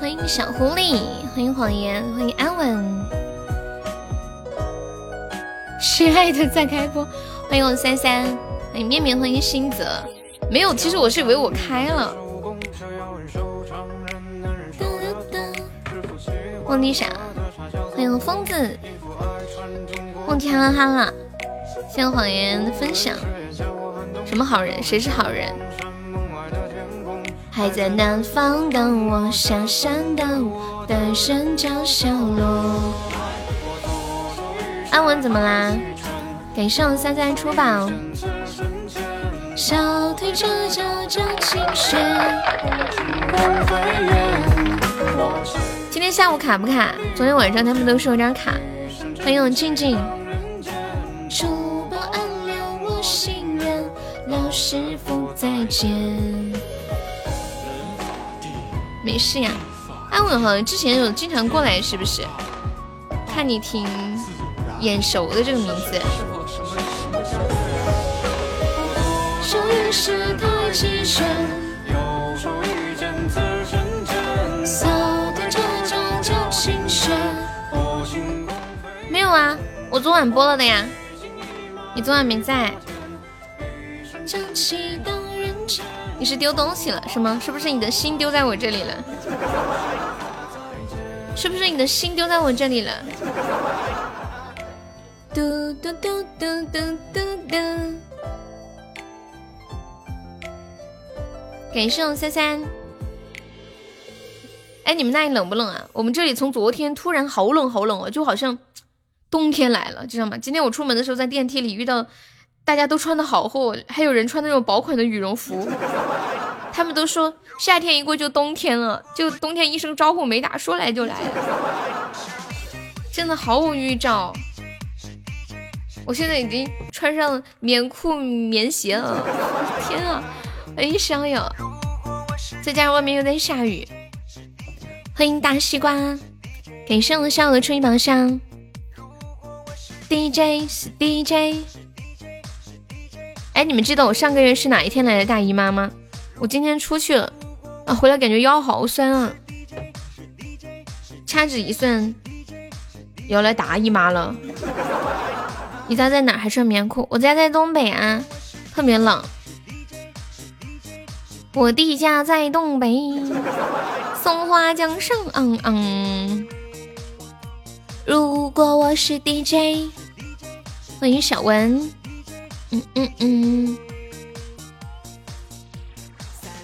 欢迎小狐狸，欢迎谎言，欢迎安稳，是爱的在开播。欢迎我三三，欢迎面面，欢迎星泽。没有，其实我是以为我开了。忘记啥？欢迎疯子，忘记哈哈啦。谢谢谎言的分享。什么好人？谁是好人？还在南方等我下山的单身叫小罗。安稳怎么啦？感谢我三三出宝。小腿着着着清雪。今天下午卡不卡？昨天晚上他们都说有点卡。欢迎静静。珠宝暗了我心愿，老师傅再见。没事呀，安稳好像之前有经常过来，是不是？看你挺眼熟的这个名字。没昨晚播了的呀，你昨晚没在。你是丢东西了是吗？是不是你的心丢在我这里了？是不是你的心丢在我这里了？嘟嘟嘟嘟嘟嘟嘟。感谢我三三。哎，你们那里冷不冷啊？我们这里从昨天突然好冷好冷哦，就好像冬天来了，知道吗？今天我出门的时候在电梯里遇到。大家都穿的好厚，还有人穿那种薄款的羽绒服。他们都说夏天一过就冬天了，就冬天一声招呼没打，说来就来了，真的毫无预兆。我现在已经穿上棉裤棉鞋了，天啊！哎，香呀！再加上外面又在下雨。欢迎大西瓜，感谢我小鹅初一宝箱。DJ 是 DJ。哎，你们记得我上个月是哪一天来的大姨妈吗？我今天出去了啊，回来感觉腰好酸啊。掐指一算，要来大姨妈了。你家在哪？还穿棉裤？我家在东北啊，特别冷。我的家在东北，松花江上。嗯嗯。如果我是 DJ，欢迎小文。嗯嗯嗯，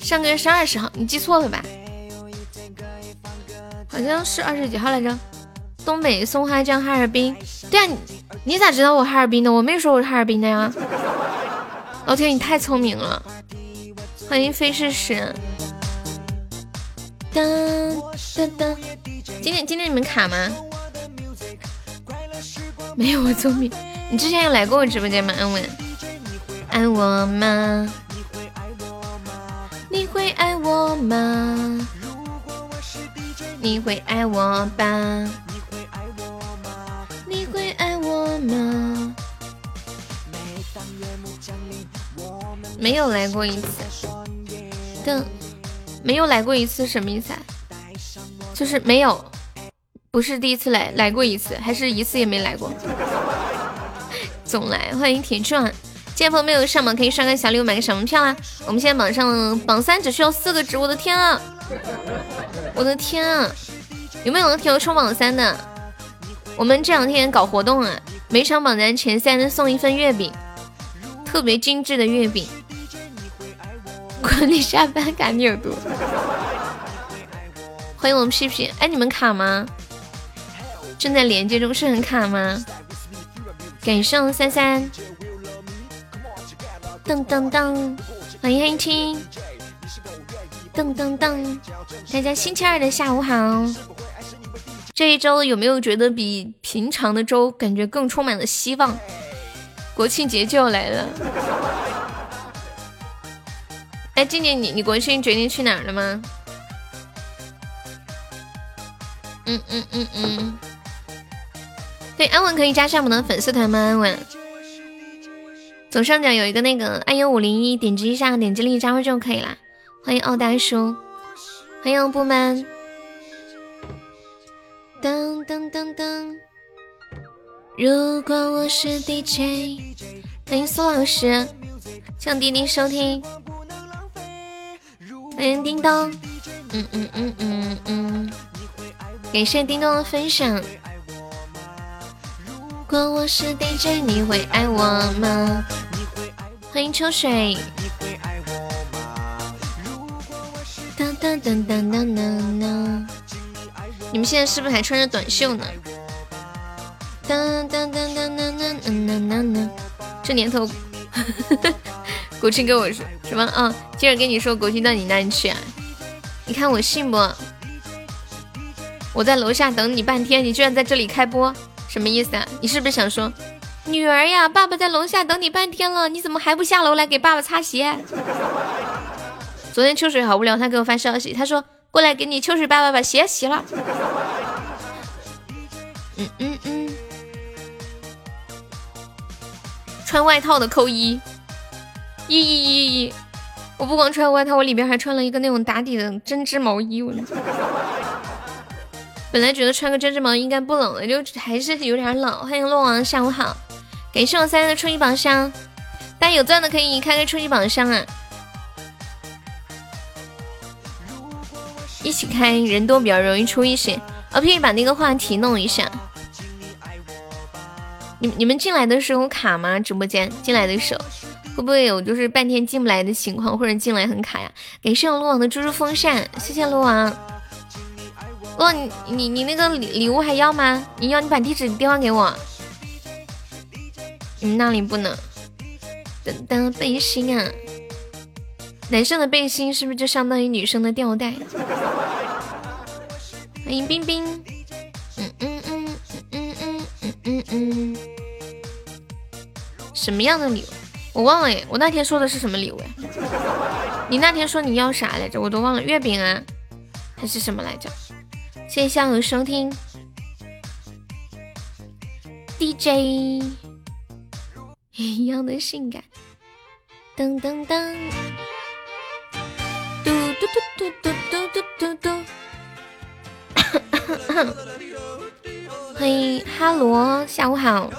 上个月是二十号，你记错了吧？好像是二十几号来着。东北松花江哈尔滨，对啊，你咋知道我哈尔滨的？我没说我是哈尔滨的呀。老铁，你太聪明了。欢迎飞逝时。噔噔噔，今天今天你们卡吗？没有我聪明。你之前有来过我直播间吗？安稳。爱我吗？你会爱我吗？你会爱我吧？你会爱我吗？没有来过一次，的，没有来过一次什么意思？啊？就是没有，不是第一次来，来过一次，还是一次也没来过，总来。欢迎铁钻。现在朋没有上榜，可以刷个小礼物，买个小门票啊。我们现在榜上榜三只需要四个值，我的天啊！我的天啊！有没有人提冲榜三的？我们这两天搞活动啊，每场榜单前三送一份月饼，特别精致的月饼。管理下班赶你耳朵。欢迎我们屁屁，哎，你们卡吗？正在连接中，是很卡吗？感谢三三。噔噔噔，欢迎黑青。噔噔噔，大家星期二的下午好。这一周有没有觉得比平常的周感觉更充满了希望？国庆节就要来了。哎，静静，你你国庆决定去哪儿了吗？嗯嗯嗯嗯。对，安稳可以加上我们的粉丝团吗？安稳，左上角有一个那个 iu 五零一，点击一下，点击立即加入就可以了。欢迎奥大叔，欢迎不满。噔噔噔噔，如果我是 DJ，欢迎苏老师，向滴滴收听，欢迎叮咚，嗯嗯嗯嗯嗯，感谢叮咚的分享。如果我是 DJ，你会爱我吗？欢迎秋水。你们现在是不是还穿着短袖呢？这年头，国庆跟我说什么啊？接着跟你说国庆到你那里去啊？你看我信不？我在楼下等你半天，你居然在这里开播，什么意思啊？你是不是想说，女儿呀，爸爸在楼下等你半天了，你怎么还不下楼来给爸爸擦鞋？昨天秋水好无聊，他给我发消息，他说。过来给你秋水爸爸把鞋洗了。嗯嗯嗯，穿外套的扣一，一一一一。我不光穿外套，我里边还穿了一个那种打底的针织毛衣。我本来觉得穿个针织毛衣应该不冷了，就还是有点冷。欢迎洛王，下午好。感谢我三的初级宝箱，大家有钻的可以开开初级宝箱啊。一起开，人多比较容易出一些。我可以把那个话题弄一下。你你们进来的时候卡吗？直播间进来的时候会不会有就是半天进不来的情况，或者进来很卡呀？感谢我鹿王的猪猪风扇，谢谢鹿王。鹿王，你你你那个礼礼物还要吗？你要你把地址电话给我。你那里不能。等等背心啊。男生的背心是不是就相当于女生的吊带？欢迎冰冰，嗯嗯嗯嗯嗯嗯嗯嗯，什么样的礼物？我忘了耶，我那天说的是什么礼物呀？你那天说你要啥来着？我都忘了，月饼啊，还是什么来着？谢谢向友收听，DJ 一样的性感，噔噔噔。嘟嘟嘟嘟嘟嘟嘟嘟，欢迎哈罗，下午好。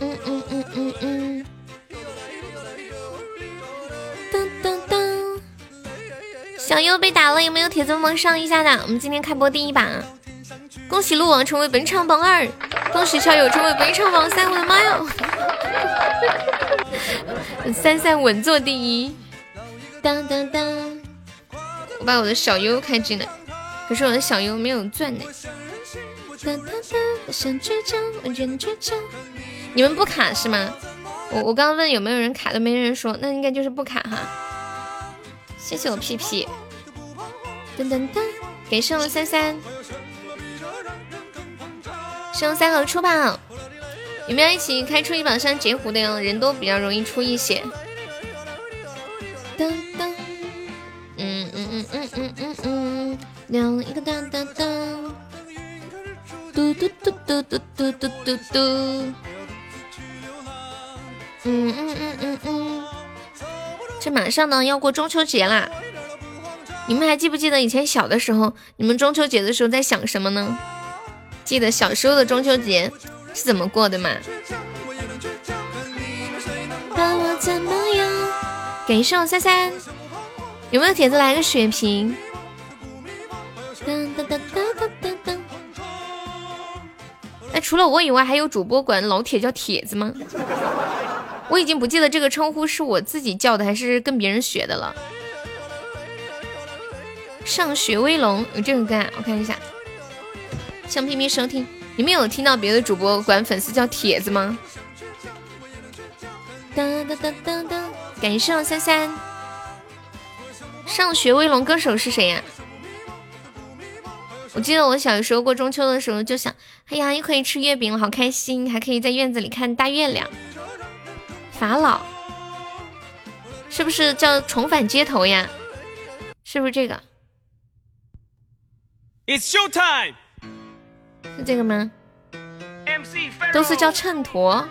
嗯嗯嗯嗯嗯。小优被打了，有没有铁子帮上一下的？我们今天开播第一把，恭喜鹿王成为本场榜二，恭喜校友成为本场榜三，我的妈呀！三三稳坐第一。当当当！我把我的小优开进来，可是我的小优没有钻呢。当当当！想倔强，我觉得倔强。你们不卡是吗？我我刚刚问有没有人卡，都没人说，那应该就是不卡哈。谢谢我屁屁。噔噔噔！给上了三三，上三号出宝。有没有一起开出一把上截胡的哟？人多比较容易出一些。噔噔，嗯嗯嗯嗯嗯嗯嗯，亮一个噔噔噔，嘟嘟嘟嘟嘟嘟嘟嘟，嗯嗯嗯嗯嗯，这马上呢要过中秋节啦，你们还记不记得以前小的时候，你们中秋节的时候在想什么呢？记得小时候的中秋节是怎么过的吗？把我怎么样？感谢我三三，有没有铁子来个血瓶？噔噔噔噔噔噔噔。哎，除了我以外，还有主播管老铁叫铁子吗？我已经不记得这个称呼是我自己叫的，还是跟别人学的了。上学威龙有这个歌啊，我看一下。向拼命收听，你们有听到别的主播管粉丝叫铁子吗？噔噔噔噔噔。感谢我三三，上学威龙歌手是谁呀？我记得我小时候过中秋的时候就想，哎呀，又可以吃月饼了，好开心，还可以在院子里看大月亮。法老是不是叫重返街头呀？是不是这个？It's show time，是这个吗？都是叫秤砣，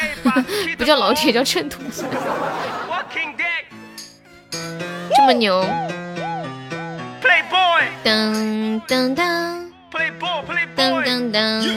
不叫老铁，叫秤砣。这么牛！噔噔噔，噔噔噔。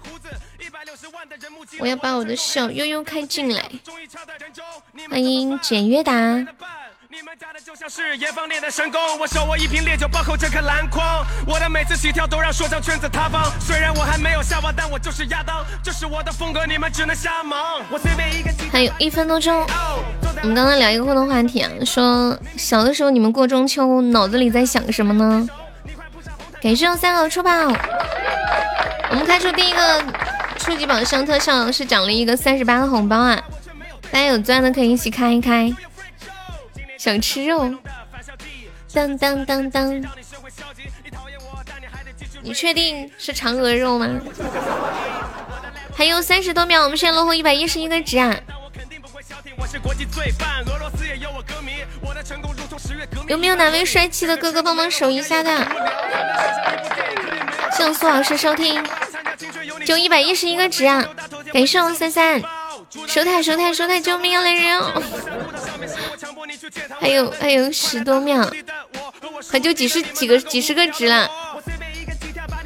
我要把我的小悠悠开进来。欢迎简约达。你们家的就像是的神功，我手握一瓶烈酒，包扣这颗篮筐。我的每次起跳都让说唱圈子塌方。虽然我还没有下网，但我就是亚当，这是我的风格，你们只能瞎忙。我随便一个。还有一分多钟，我们刚刚聊一个互动话题啊，说小的时候你们过中秋脑子里在想什么呢？感谢我三号出宝，我们开出第一个初级宝箱特效是奖励一个三十八个红包啊，大家有钻的可以一起开一开。想吃肉，当当当当！你确定是嫦娥肉吗？还有三十多秒，我们现在落后一百一十一个值啊！有没有哪位帅气的哥哥帮忙守一下的？谢谢苏老师收听，就一百一十一个值啊！感谢我三三，守塔守塔守塔，救命啊！来人哦！还有还有十多秒，还就几十几个几十个值了。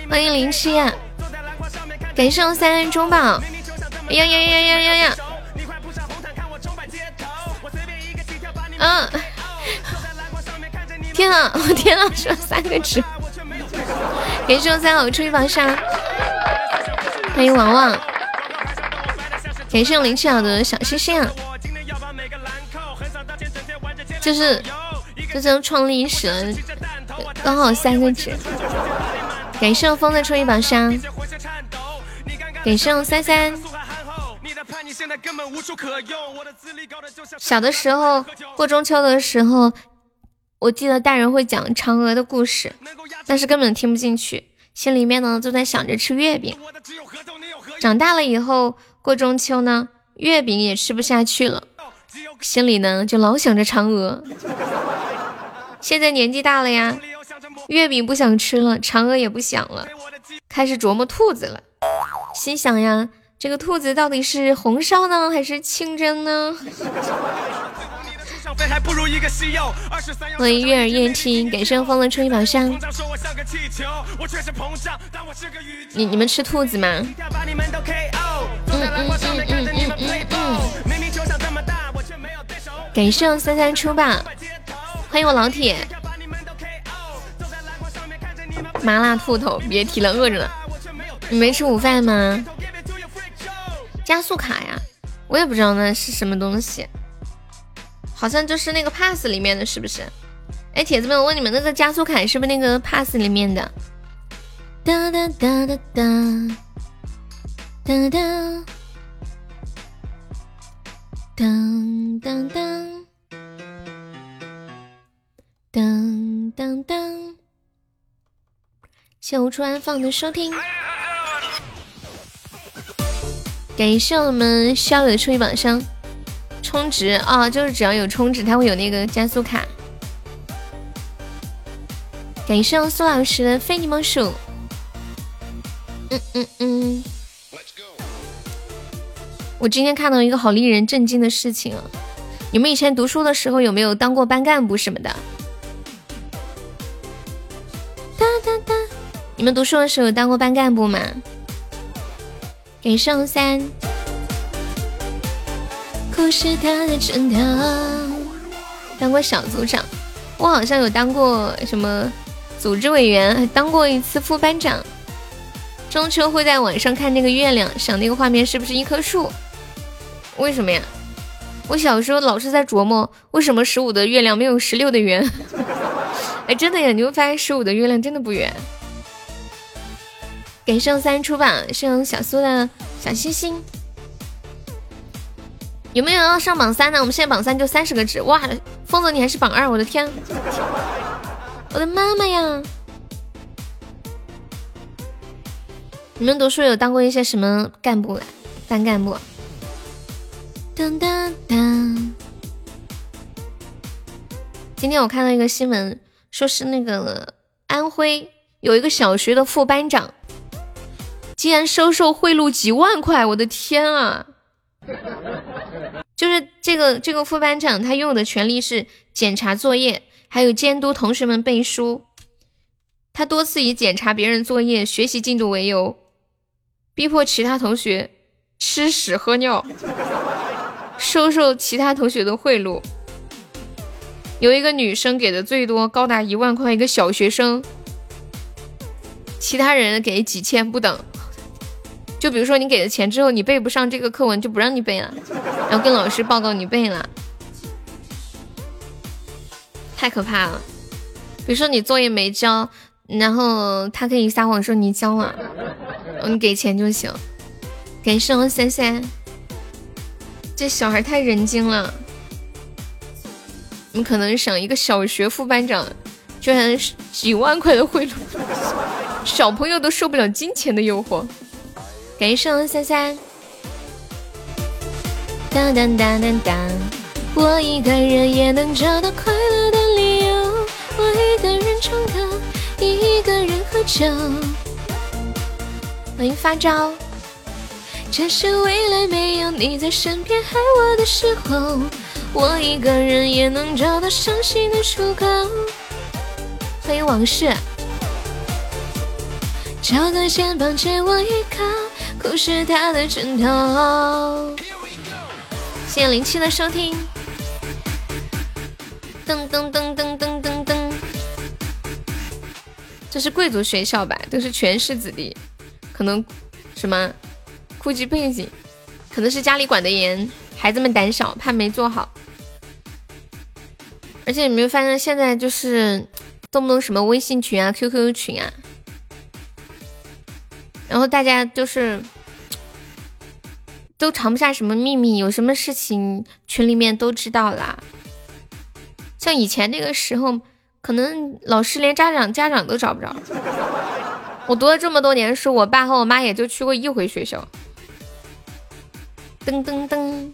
欢迎林七，感谢我三人中宝。哎呀呀呀呀呀呀！嗯，天啊，我天啊，说三个值。感谢我三好出一榜上。欢迎王王，感谢我林七好的小星星。就是就是创历史了，刚好三个值。感谢我风的出一宝箱，感谢我三三。小的时候过中秋的时候，我记得大人会讲嫦娥的故事，但是根本听不进去，心里面呢就在想着吃月饼。长大了以后过中秋呢，月饼也吃不下去了。心里呢就老想着嫦娥，现在年纪大了呀，月饼不想吃了，嫦娥也不想了，开始琢磨兔子了。心想呀，这个兔子到底是红烧呢，还是清蒸呢？欢迎月儿燕青，给生风的春一宝箱。你你们吃兔子吗？嗯嗯嗯嗯嗯嗯嗯。感谢三三出吧，欢迎我老铁。麻辣兔头，别提了，饿着呢。你没吃午饭吗？加速卡呀，我也不知道那是什么东西，好像就是那个 pass 里面的是不是？哎，铁子们，我问你们，那个加速卡是不是那个 pass 里面的？哒哒哒哒哒哒哒。当当当，当当当，谢无处安放的收听，感谢我们逍遥的初一榜上充值啊，就是只要有充值，它会有那个加速卡。感谢苏老师的非你莫属，嗯嗯嗯。我今天看到一个好令人震惊的事情啊！你们以前读书的时候有没有当过班干部什么的？哒哒哒！你们读书的时候有当过班干部吗？给上三。故事的真的。当过小组长，我好像有当过什么组织委员，还当过一次副班长。中秋会在晚上看那个月亮，想那个画面是不是一棵树？为什么呀？我小时候老是在琢磨，为什么十五的月亮没有十六的圆？哎，真的呀，你会发现十五的月亮真的不圆。给圣三出榜，圣小苏的小心心。有没有要上榜三呢？我们现在榜三就三十个值，哇！疯子你还是榜二，我的天！我的妈妈呀！你们读书有当过一些什么干部？班干部？当当当！今天我看到一个新闻，说是那个安徽有一个小学的副班长，竟然收受贿赂几万块！我的天啊！就是这个这个副班长，他拥有的权利是检查作业，还有监督同学们背书。他多次以检查别人作业、学习进度为由，逼迫其他同学吃屎喝尿，收受其他同学的贿赂。有一个女生给的最多，高达一万块，一个小学生，其他人给几千不等。就比如说你给了钱之后，你背不上这个课文，就不让你背了，然后跟老师报告你背了，太可怕了。比如说你作业没交，然后他可以撒谎说你交了，你给钱就行。感谢我三三，这小孩太人精了。你可能想一个小学副班长，居然几万块的贿赂，小朋友都受不了金钱的诱惑。感谢我三三。当当当当当，我一个人也能找到快乐的理由。我一个人唱歌，一个人喝酒。欢迎发招。这是未来没有你在身边害我的时候，我一个人也能找到伤心的出口。欢迎往事。找个肩膀借我依靠。不是他的枕头。谢谢零七的收听。噔噔噔噔噔噔噔，这是贵族学校吧？都是权势子弟，可能什么户籍背景，可能是家里管得严，孩子们胆小，怕没做好。而且你没有发现，现在就是动不动什么微信群啊、QQ 群啊，然后大家就是。都藏不下什么秘密，有什么事情群里面都知道啦。像以前那个时候，可能老师连家长家长都找不着。我读了这么多年书，我爸和我妈也就去过一回学校。噔噔噔，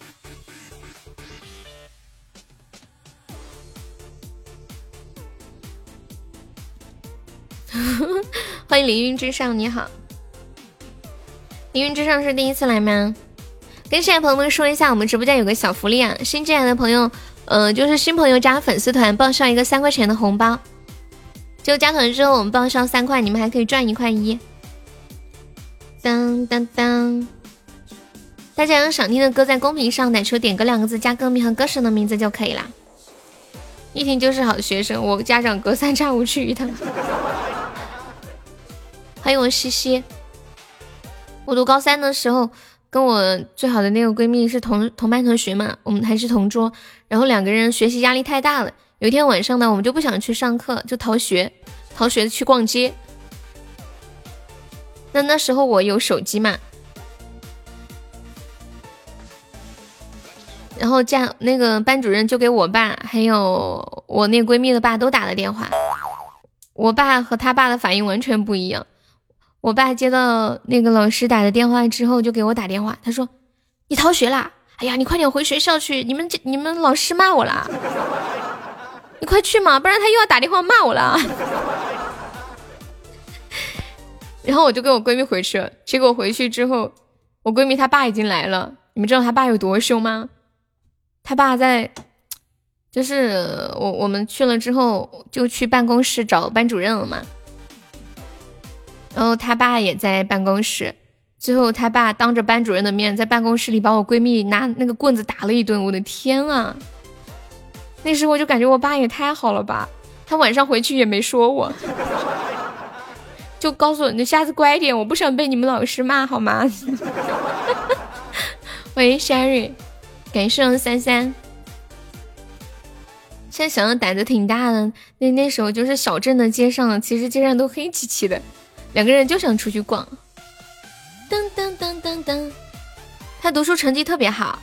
欢迎凌云之上，你好。凌云之上是第一次来吗？跟现在朋友们说一下，我们直播间有个小福利啊！新进来的朋友，呃，就是新朋友加粉丝团报上一个三块钱的红包，就加团之后我们报上三块，你们还可以赚一块一。当当当！大家有想听的歌，在公屏上打出“点歌”两个字，加歌名和歌手的名字就可以啦。一听就是好学生，我家长隔三差五去一趟。欢迎我西西，我读高三的时候。跟我最好的那个闺蜜是同同班同学嘛，我们还是同桌，然后两个人学习压力太大了。有一天晚上呢，我们就不想去上课，就逃学，逃学去逛街。那那时候我有手机嘛，然后家那个班主任就给我爸还有我那闺蜜的爸都打了电话，我爸和他爸的反应完全不一样。我爸接到那个老师打的电话之后，就给我打电话。他说：“你逃学啦？哎呀，你快点回学校去！你们这你们老师骂我啦！你快去嘛，不然他又要打电话骂我了。”然后我就跟我闺蜜回去了。结果回去之后，我闺蜜她爸已经来了。你们知道她爸有多凶吗？他爸在，就是我我们去了之后，就去办公室找班主任了嘛。然后他爸也在办公室，最后他爸当着班主任的面在办公室里把我闺蜜拿那个棍子打了一顿，我的天啊！那时候我就感觉我爸也太好了吧，他晚上回去也没说我，就告诉我你下次乖一点，我不想被你们老师骂好吗？喂，Sherry，感谢三三。现在想想胆子挺大的。那那时候就是小镇的街上，其实街上都黑漆漆的，两个人就想出去逛。噔噔噔噔噔，他读书成绩特别好，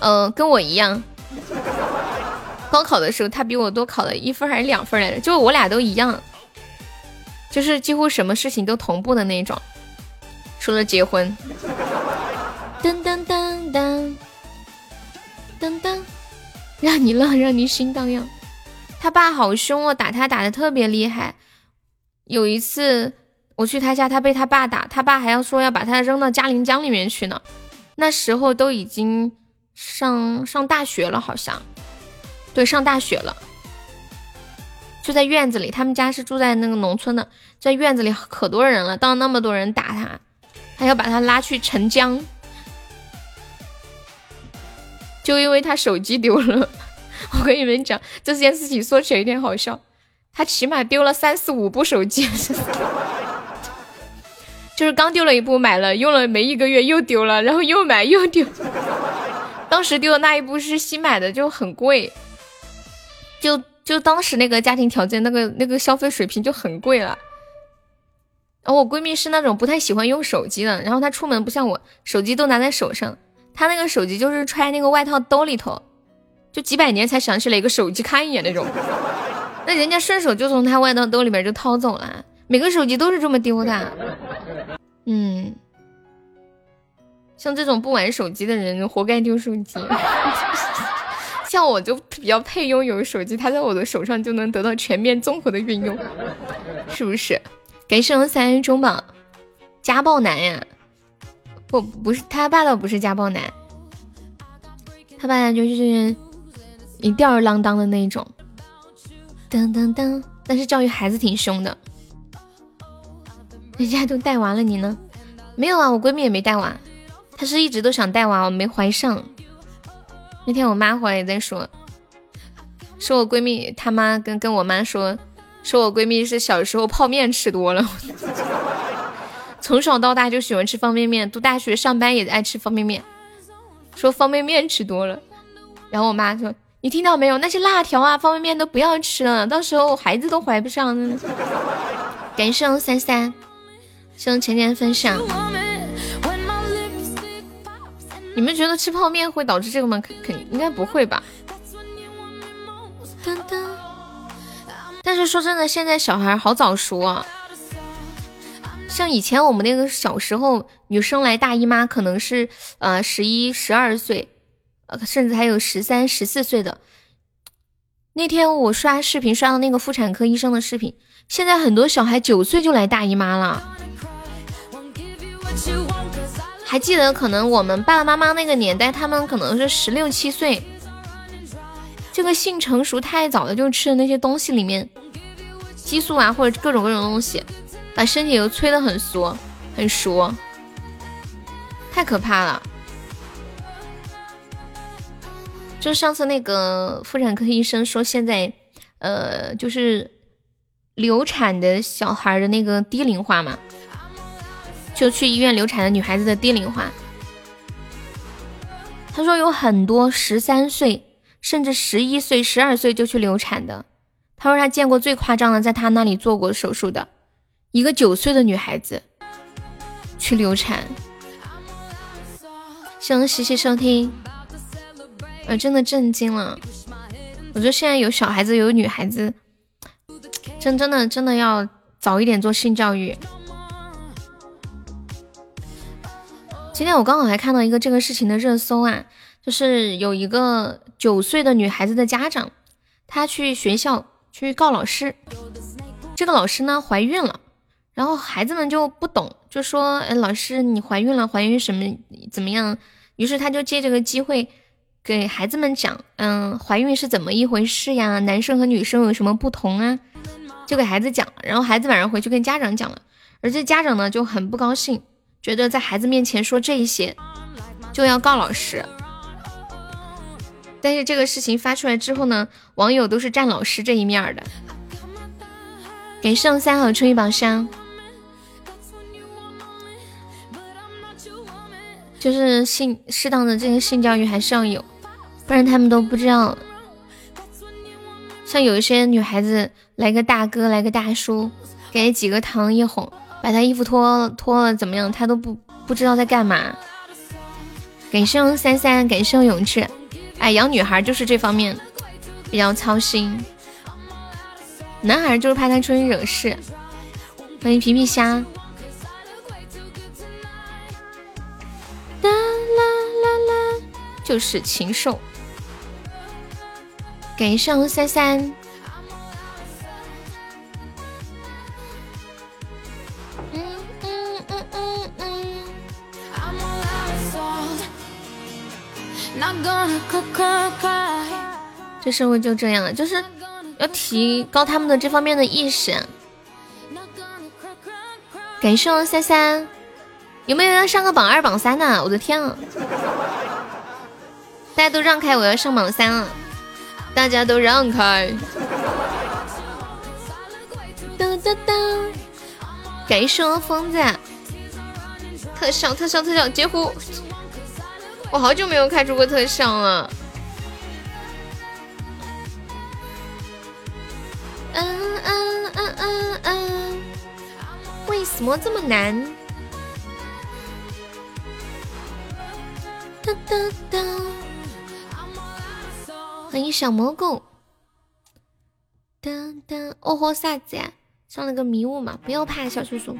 呃，跟我一样。高考的时候，他比我多考了一分还是两分来着？就我俩都一样，就是几乎什么事情都同步的那种，除了结婚。噔噔噔噔噔噔，让你乐，让你心荡漾。他爸好凶哦，打他打的特别厉害。有一次我去他家，他被他爸打，他爸还要说要把他扔到嘉陵江里面去呢。那时候都已经上上大学了，好像。对，上大学了，就在院子里。他们家是住在那个农村的，在院子里可多人了，到那么多人打他，还要把他拉去沉江，就因为他手机丢了。我跟你们讲，这件事情说起来有点好笑，他起码丢了三四五部手机，就是刚丢了一部，买了用了没一个月又丢了，然后又买又丢。当时丢的那一部是新买的，就很贵。就就当时那个家庭条件，那个那个消费水平就很贵了。然后我闺蜜是那种不太喜欢用手机的，然后她出门不像我，手机都拿在手上，她那个手机就是揣那个外套兜里头，就几百年才想起来一个手机看一眼那种。那人家顺手就从她外套兜里边就掏走了，每个手机都是这么丢的。嗯，像这种不玩手机的人，活该丢手机。像我就比较配拥有手机，它在我的手上就能得到全面综合的运用，是不是？感谢我三中榜，家暴男呀？不，不是他爸倒不是家暴男，他爸就是一吊儿郎当的那种，噔噔噔。但是教育孩子挺凶的，人家都带娃了，你呢？没有啊，我闺蜜也没带娃，她是一直都想带娃，我没怀上。那天我妈回来也在说，说我闺蜜她妈跟跟我妈说，说我闺蜜是小时候泡面吃多了，从小到大就喜欢吃方便面，读大学上班也爱吃方便面，说方便面吃多了。然后我妈说，你听到没有？那些辣条啊、方便面都不要吃了，到时候孩子都怀不上。感谢三三，谢谢浅浅分享。你们觉得吃泡面会导致这个吗？肯肯应该不会吧。但是说真的，现在小孩好早熟啊。像以前我们那个小时候，女生来大姨妈可能是呃十一、十二岁，呃甚至还有十三、十四岁的。那天我刷视频刷到那个妇产科医生的视频，现在很多小孩九岁就来大姨妈了。还记得，可能我们爸爸妈妈那个年代，他们可能是十六七岁，这个性成熟太早了，就吃的那些东西里面激素啊，或者各种各种东西，把身体都催得很缩很熟，太可怕了。就上次那个妇产科医生说，现在呃，就是流产的小孩的那个低龄化嘛。就去医院流产的女孩子的低龄化，他说有很多十三岁甚至十一岁、十二岁就去流产的。他说他见过最夸张的，在他那里做过手术的一个九岁的女孩子去流产。希望细细收听，呃，真的震惊了。我觉得现在有小孩子有女孩子，真真的真的要早一点做性教育。今天我刚好还看到一个这个事情的热搜啊，就是有一个九岁的女孩子的家长，她去学校去告老师，这个老师呢怀孕了，然后孩子们就不懂，就说，哎，老师你怀孕了，怀孕什么怎么样？于是他就借这个机会给孩子们讲，嗯，怀孕是怎么一回事呀？男生和女生有什么不同啊？就给孩子讲，然后孩子晚上回去跟家长讲了，而这家长呢就很不高兴。觉得在孩子面前说这些就要告老师，但是这个事情发出来之后呢，网友都是站老师这一面的。给上三号春一宝箱，就是性适当的这个性教育还是要有，不然他们都不知道。像有一些女孩子来个大哥，来个大叔，给几个糖一哄，把他衣服脱了脱了怎么样？他都不不知道在干嘛。感谢三三，感谢永志。哎，养女孩就是这方面比较操心，男孩就是怕他出去惹事。欢迎皮皮虾。就是禽兽。感谢三三。这社会就这样了，就是要提高他们的这方面的意识。感谢三三，有没有要上个榜二、榜三的？我的天啊！大家都让开，我要上榜三了。大家都让开。噔噔噔！感谢疯子，特效特效特效，截胡！我好久没有开出过特效了。嗯嗯嗯嗯嗯，为什么这么难？哒哒哒！欢迎小蘑菇。哒哒，哦豁，啥子呀？上了个迷雾嘛，不要怕，小叔叔。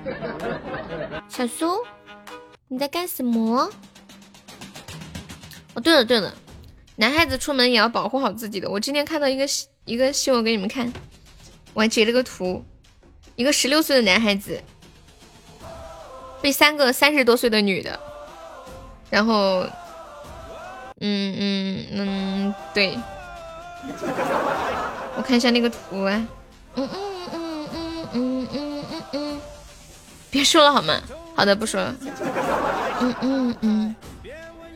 小叔，你在干什么？哦，对了对了，男孩子出门也要保护好自己的。我今天看到一个一个新闻给你们看，我还截了个图，一个十六岁的男孩子被三个三十多岁的女的，然后，嗯嗯嗯，对，我看一下那个图啊，嗯嗯嗯嗯嗯嗯嗯嗯，别说了好吗？好的，不说了。嗯嗯嗯，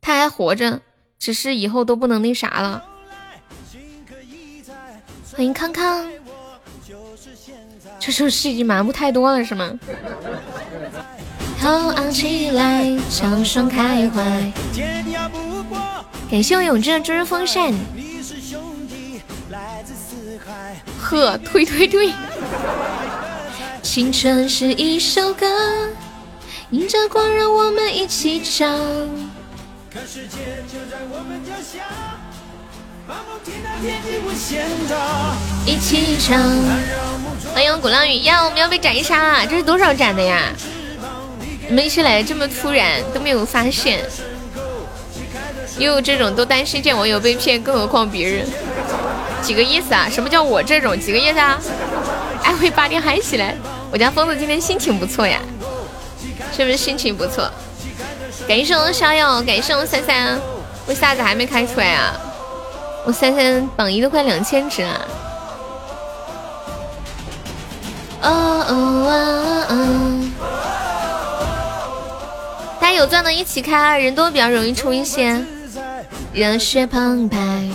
他还活着。只是以后都不能那啥了。欢迎康康，这首诗已经麻木太多了，是吗？头昂起来，双双开怀。感谢我永志的猪日风扇。呵，推推推。青春是一首歌，迎着光，让我们一起唱。看世界就在我们脚下，把梦听到天际无限大。一起唱。欢迎鼓浪屿呀，我们要被斩一杀了，这是多少斩的呀？你们一起来这么突然都没有发现，又这种都担心见网友被骗，更何况别人？几个意思啊？什么叫我这种？几个意思啊？爱会八点嗨起来，我家疯子今天心情不错呀，是不是心情不错？感谢我逍遥，感谢我三三，为啥子还没开出来啊？我三三榜一都快两千只了。哦哦啊啊！大家有钻的一起开，人多比较容易出一些。热血澎湃，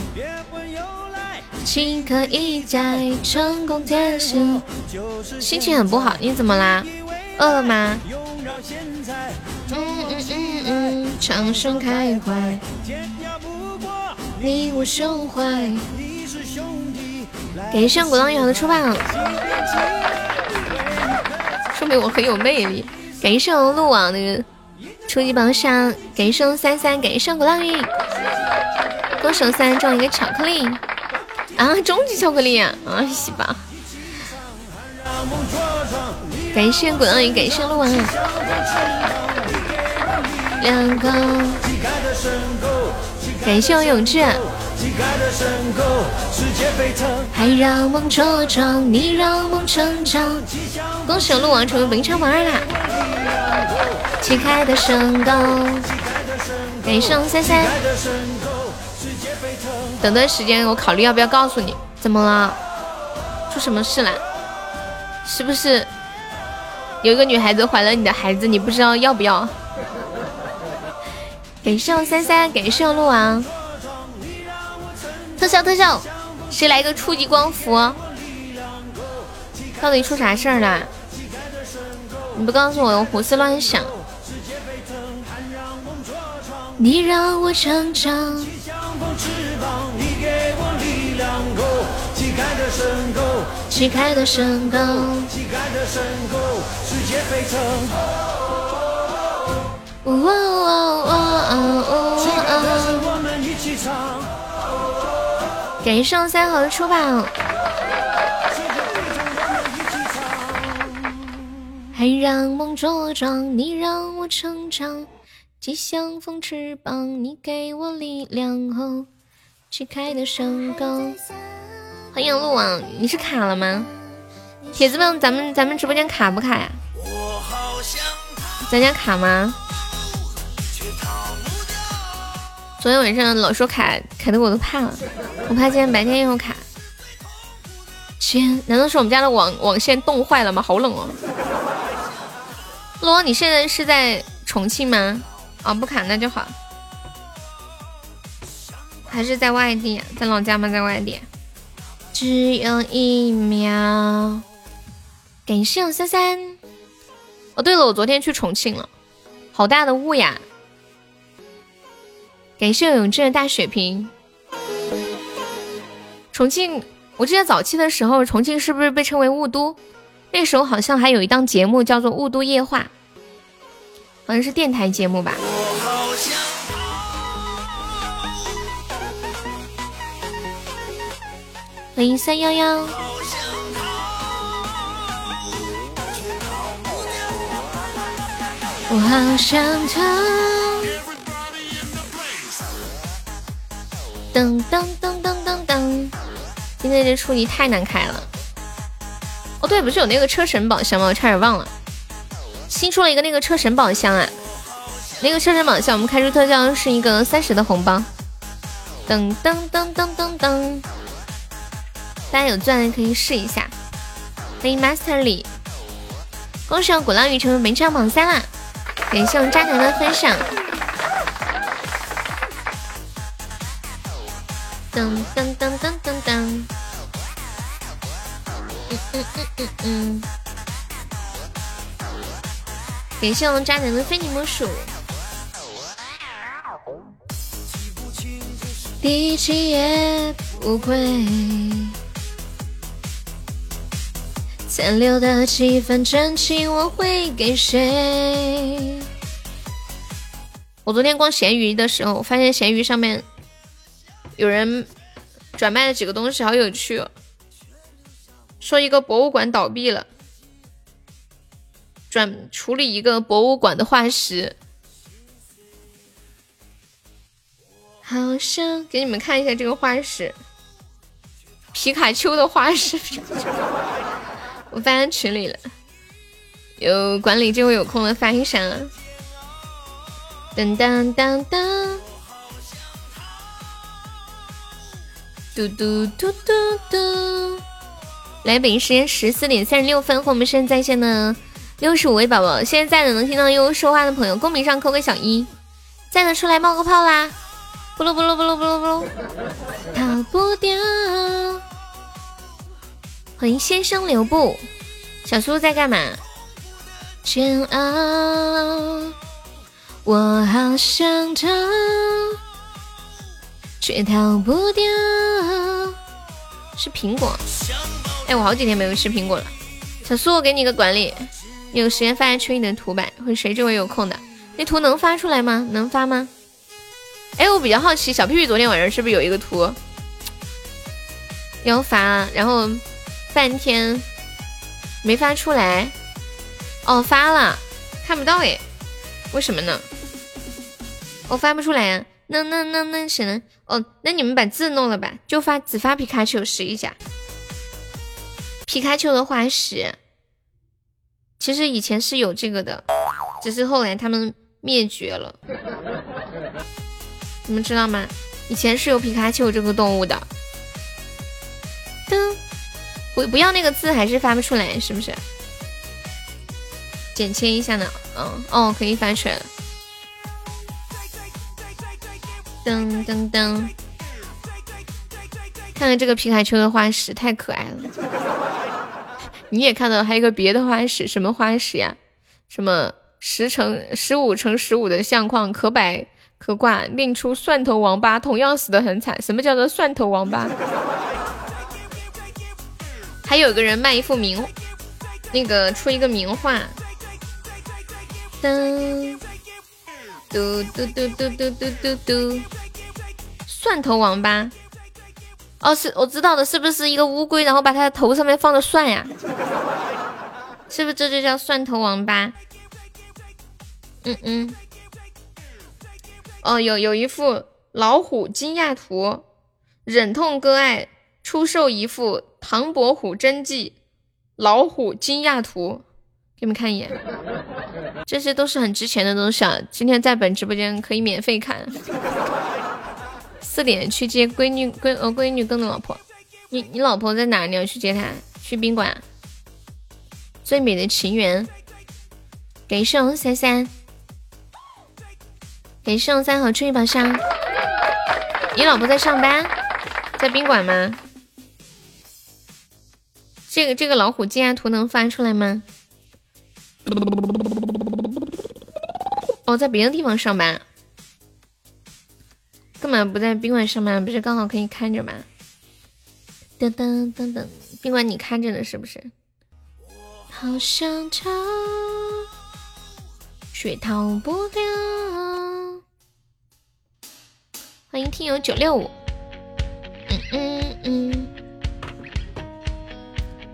情可以在成功前夕。心情很不好，你怎么啦？饿了吗？嗯嗯嗯嗯，长盛开怀，你我胸怀。感谢鼓浪屿的出版，说明我很有魅力。感谢路网的初级榜上，感谢三三，感谢鼓浪屿，歌手三中一个巧克力啊，终极巧克力啊，啊，西吧。感谢鼓浪屿，感谢路网。两个，感谢我永志，还让梦茁壮，你让梦成长。恭喜鹿王成为本场榜二啦！旗开的升高，感谢三三。等段时间我考虑要不要告诉你，怎么了？出什么事了？是不是有一个女孩子怀了你的孩子？你不知道要不要？感谢我三三，感谢我鹿王，特效特效，谁来个初级光伏？到底出啥事儿了？你不告诉我，我胡思乱想。你让我成长。乞丐的身高。感谢上三号的出宝。还让梦茁壮，你让我成长，既像风翅膀，你给我力量。后，乞丐的身高。欢迎路网，你是卡了吗？铁子们，咱们咱们直播间卡不卡呀？咱家卡吗？昨天晚上老说卡，卡的我都怕了，我怕今天白天又卡。天，难道是我们家的网网线冻坏了吗？好冷哦。罗，你现在是在重庆吗？哦，不卡那就好。还是在外地，在老家吗？在外地。只有一秒。感谢我三三。哦，对了，我昨天去重庆了，好大的雾呀！感谢永志的大血瓶。重庆，我记得早期的时候，重庆是不是被称为雾都？那时候好像还有一档节目叫做《雾都夜话》，好像是电台节目吧。欢迎三幺幺。我好想他。噔噔噔噔噔噔，今天这初级太难开了。哦，对，不是有那个车神宝箱吗？我差点忘了，新出了一个那个车神宝箱啊！那个车神宝箱，我们开出特效是一个三十的红包。噔噔噔噔噔噔，大家有钻可以试一下。欢迎 Master 李，恭喜我鼓浪屿成为本场榜三啦！感谢我们渣男的分享。噔噔噔噔噔噔。嗯嗯嗯嗯嗯，感谢我们渣男的非你莫属。第七也不会残留的几分真情，我会给谁？我昨天逛闲鱼的时候，发现闲鱼上面有人转卖了几个东西，好有趣。哦说一个博物馆倒闭了，转处理一个博物馆的化石。好想给你们看一下这个化石，皮卡丘的化石，我发在群里了，有管理这位有空了发一下。啊噔噔噔噔，嘟嘟嘟嘟嘟。来，北京时间十四点三十六分，和我们现在在线的六十五位宝宝，现在在的能听到悠悠说话的朋友，公屏上扣个小一，在的出来冒个泡啦！不噜不噜不噜不噜不噜，逃不掉。欢迎先生留步，小苏在干嘛？煎熬，我好想逃，却逃不掉。是苹果。哎，我好几天没有吃苹果了。小苏，我给你个管理，你有时间发一群里的图吧，或者谁这会有空的，那图能发出来吗？能发吗？哎，我比较好奇，小屁屁昨天晚上是不是有一个图要发，然后半天没发出来？哦，发了，看不到哎，为什么呢？我发不出来呀？那那那那谁呢？哦，那你们把字弄了吧，就发只发皮卡丘试一下。皮卡丘的化石，其实以前是有这个的，只是后来他们灭绝了。你们知道吗？以前是有皮卡丘这个动物的。噔，不不要那个字还是发不出来，是不是？剪切一下呢？嗯，哦，可以发出来了。噔噔噔。看看这个皮卡丘的花石，太可爱了。你也看到还有个别的花石，什么花石呀？什么十乘十五乘十五的相框，可摆可挂，另出蒜头王八，同样死的很惨。什么叫做蒜头王八？还有个人卖一幅名，那个出一个名画。噔，嘟嘟嘟嘟嘟嘟嘟嘟，蒜头王八。哦，是我知道的，是不是一个乌龟，然后把它的头上面放着蒜呀？是不是这就叫蒜头王八？嗯嗯。哦，有有一幅老虎惊讶图，忍痛割爱出售一幅唐伯虎真迹老虎惊讶图，给你们看一眼。这些都是很值钱的东西啊！今天在本直播间可以免费看。四点去接闺女闺呃闺女跟的老婆，你你老婆在哪？你要去接她？去宾馆。最美的情缘，给送三三。给送三盒出一宝箱。你老婆在上班，在宾馆吗？这个这个老虎惊讶图能发出来吗？哦，在别的地方上班，干嘛不在宾馆上班？不是刚好可以看着吗？噔噔噔噔，宾馆你看着呢，是不是？好想逃，却逃不了。欢迎听友九六五，嗯嗯嗯，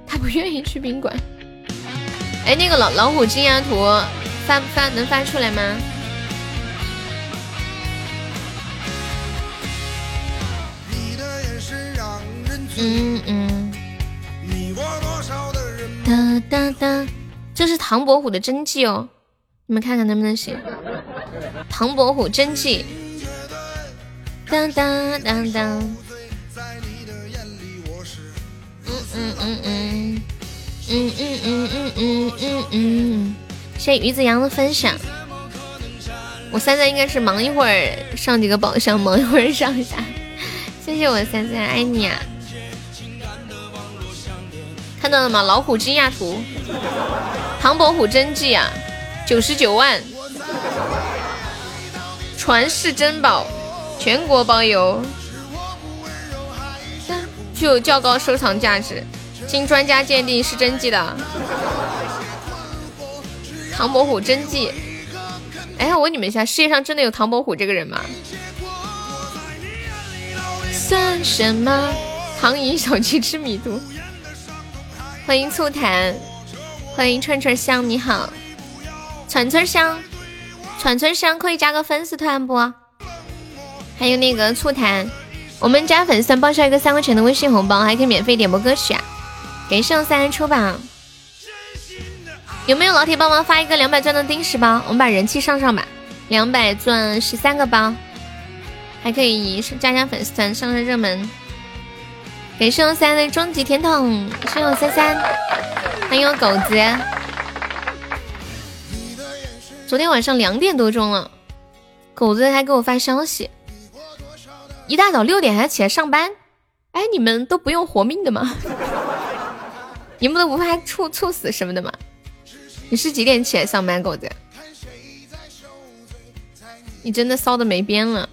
他不愿意去宾馆。哎，那个老老虎惊讶图发发能发出来吗？嗯嗯。哒哒哒，这是唐伯虎的真迹哦，你们看看能不能行？唐伯虎真迹。当当当当，嗯嗯嗯嗯，嗯嗯嗯嗯嗯嗯嗯，谢谢鱼子阳的分享。我现在应该是忙一会儿上几个宝箱，忙一会儿上一下。谢谢我三三，爱你啊！看到了吗？老虎惊讶图，唐伯虎真迹啊，九十九万，传世珍宝。全国包邮，具有较高收藏价值，经专家鉴定是真迹的。唐伯虎真迹，哎，我问你们一下，世界上真的有唐伯虎这个人吗？算什么？唐寅小鸡吃米图。欢迎醋坛，欢迎串串香，你好，串串香，串串香可以加个粉丝团不？还有那个醋坛，我们加粉丝团报销一个三块钱的微信红包，还可以免费点播歌曲啊！给上三人抽榜，有没有老铁帮忙发一个两百钻的定时包？我们把人气上上吧，两百钻十三个包，还可以加加粉丝团上上热门。给上三的终极甜筒，谢我三三，欢迎我狗子。昨天晚上两点多钟了，狗子还给我发消息。一大早六点还起来上班，哎，你们都不用活命的吗？你们都不怕猝猝死什么的吗？你是几点起来上班，狗子？你真的骚的没边了。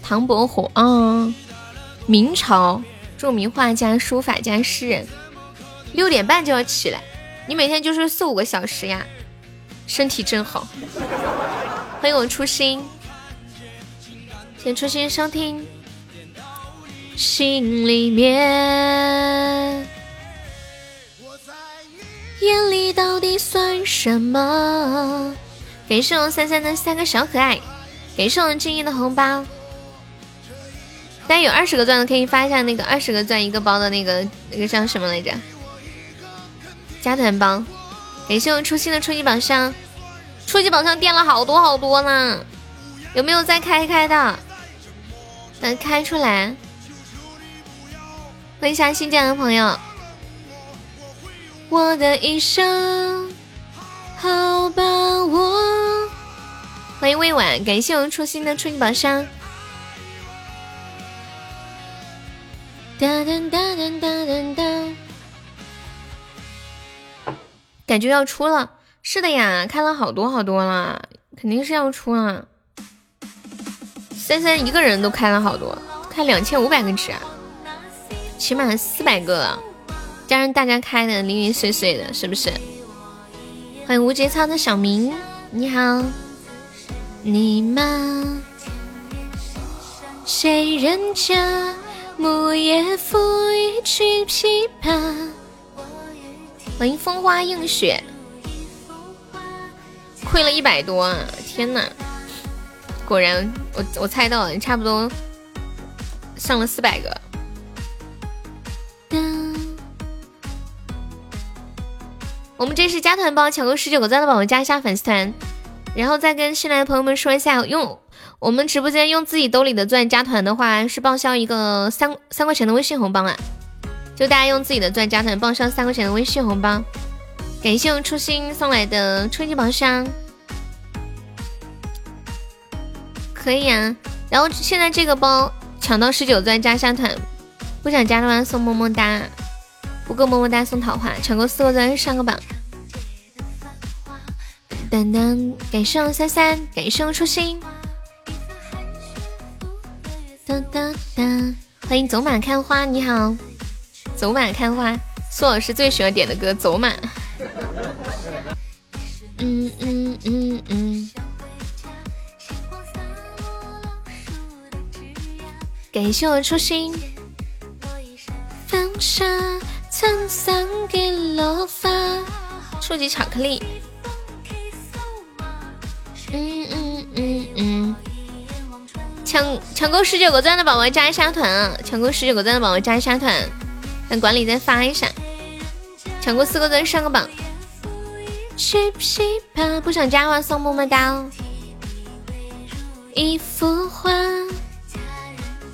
唐伯虎啊，明朝著名画家、书法家、诗人，六点半就要起来，你每天就睡四五个小时呀，身体真好。欢迎我初心。先初心收听，心里面，眼里到底算什么？给送三三的三个小可爱，给送静音的红包。大家有二十个钻的可以发一下那个二十个钻一个包的那个那个叫什么来着？加团包。给送初心的初级宝箱，初级宝箱垫了好多好多呢，有没有再开开的？能开出来，欢迎一下新进来的朋友。我的一生好把握。欢迎未晚，感谢我们初心的初级宝箱。哒哒哒哒哒哒哒，感觉要出了，是的呀，开了好多好多了，肯定是要出了。三三一个人都开了好多，开两千五百个值！起码四百个了，加上大家开的零零碎碎的，是不是？欢迎无节操的小明，你好。你吗？谁人家木叶拂一曲琵琶？欢迎风花映雪，亏了一百多啊！天哪，果然我我猜到了，你差不多上了四百个。我们这是加团包，抢够十九个赞的宝宝加一下粉丝团，然后再跟新来的朋友们说一下，用我们直播间用自己兜里的钻加团的话，是报销一个三三块钱的微信红包啊！就大家用自己的钻加团，报销三块钱的微信红包。感谢我初心送来的初级宝箱，可以啊。然后现在这个包抢到十九钻加一下团，不想加的话送么么哒，不够么么哒送桃花。抢够四个钻上个榜。当当，感谢我三三，感谢我初心。当当当，欢迎走马看花，你好。走马看花，苏老师最喜欢点的歌《走马》。嗯嗯嗯嗯。感谢我初心。放下沧桑给落发。初级巧克力。嗯嗯嗯嗯。抢抢够十九个钻的宝宝加一下团啊！抢够十九个钻的宝宝加一下团。等管理再发一下，抢过四个钻上个榜。不想加的话送么么哒。一幅画，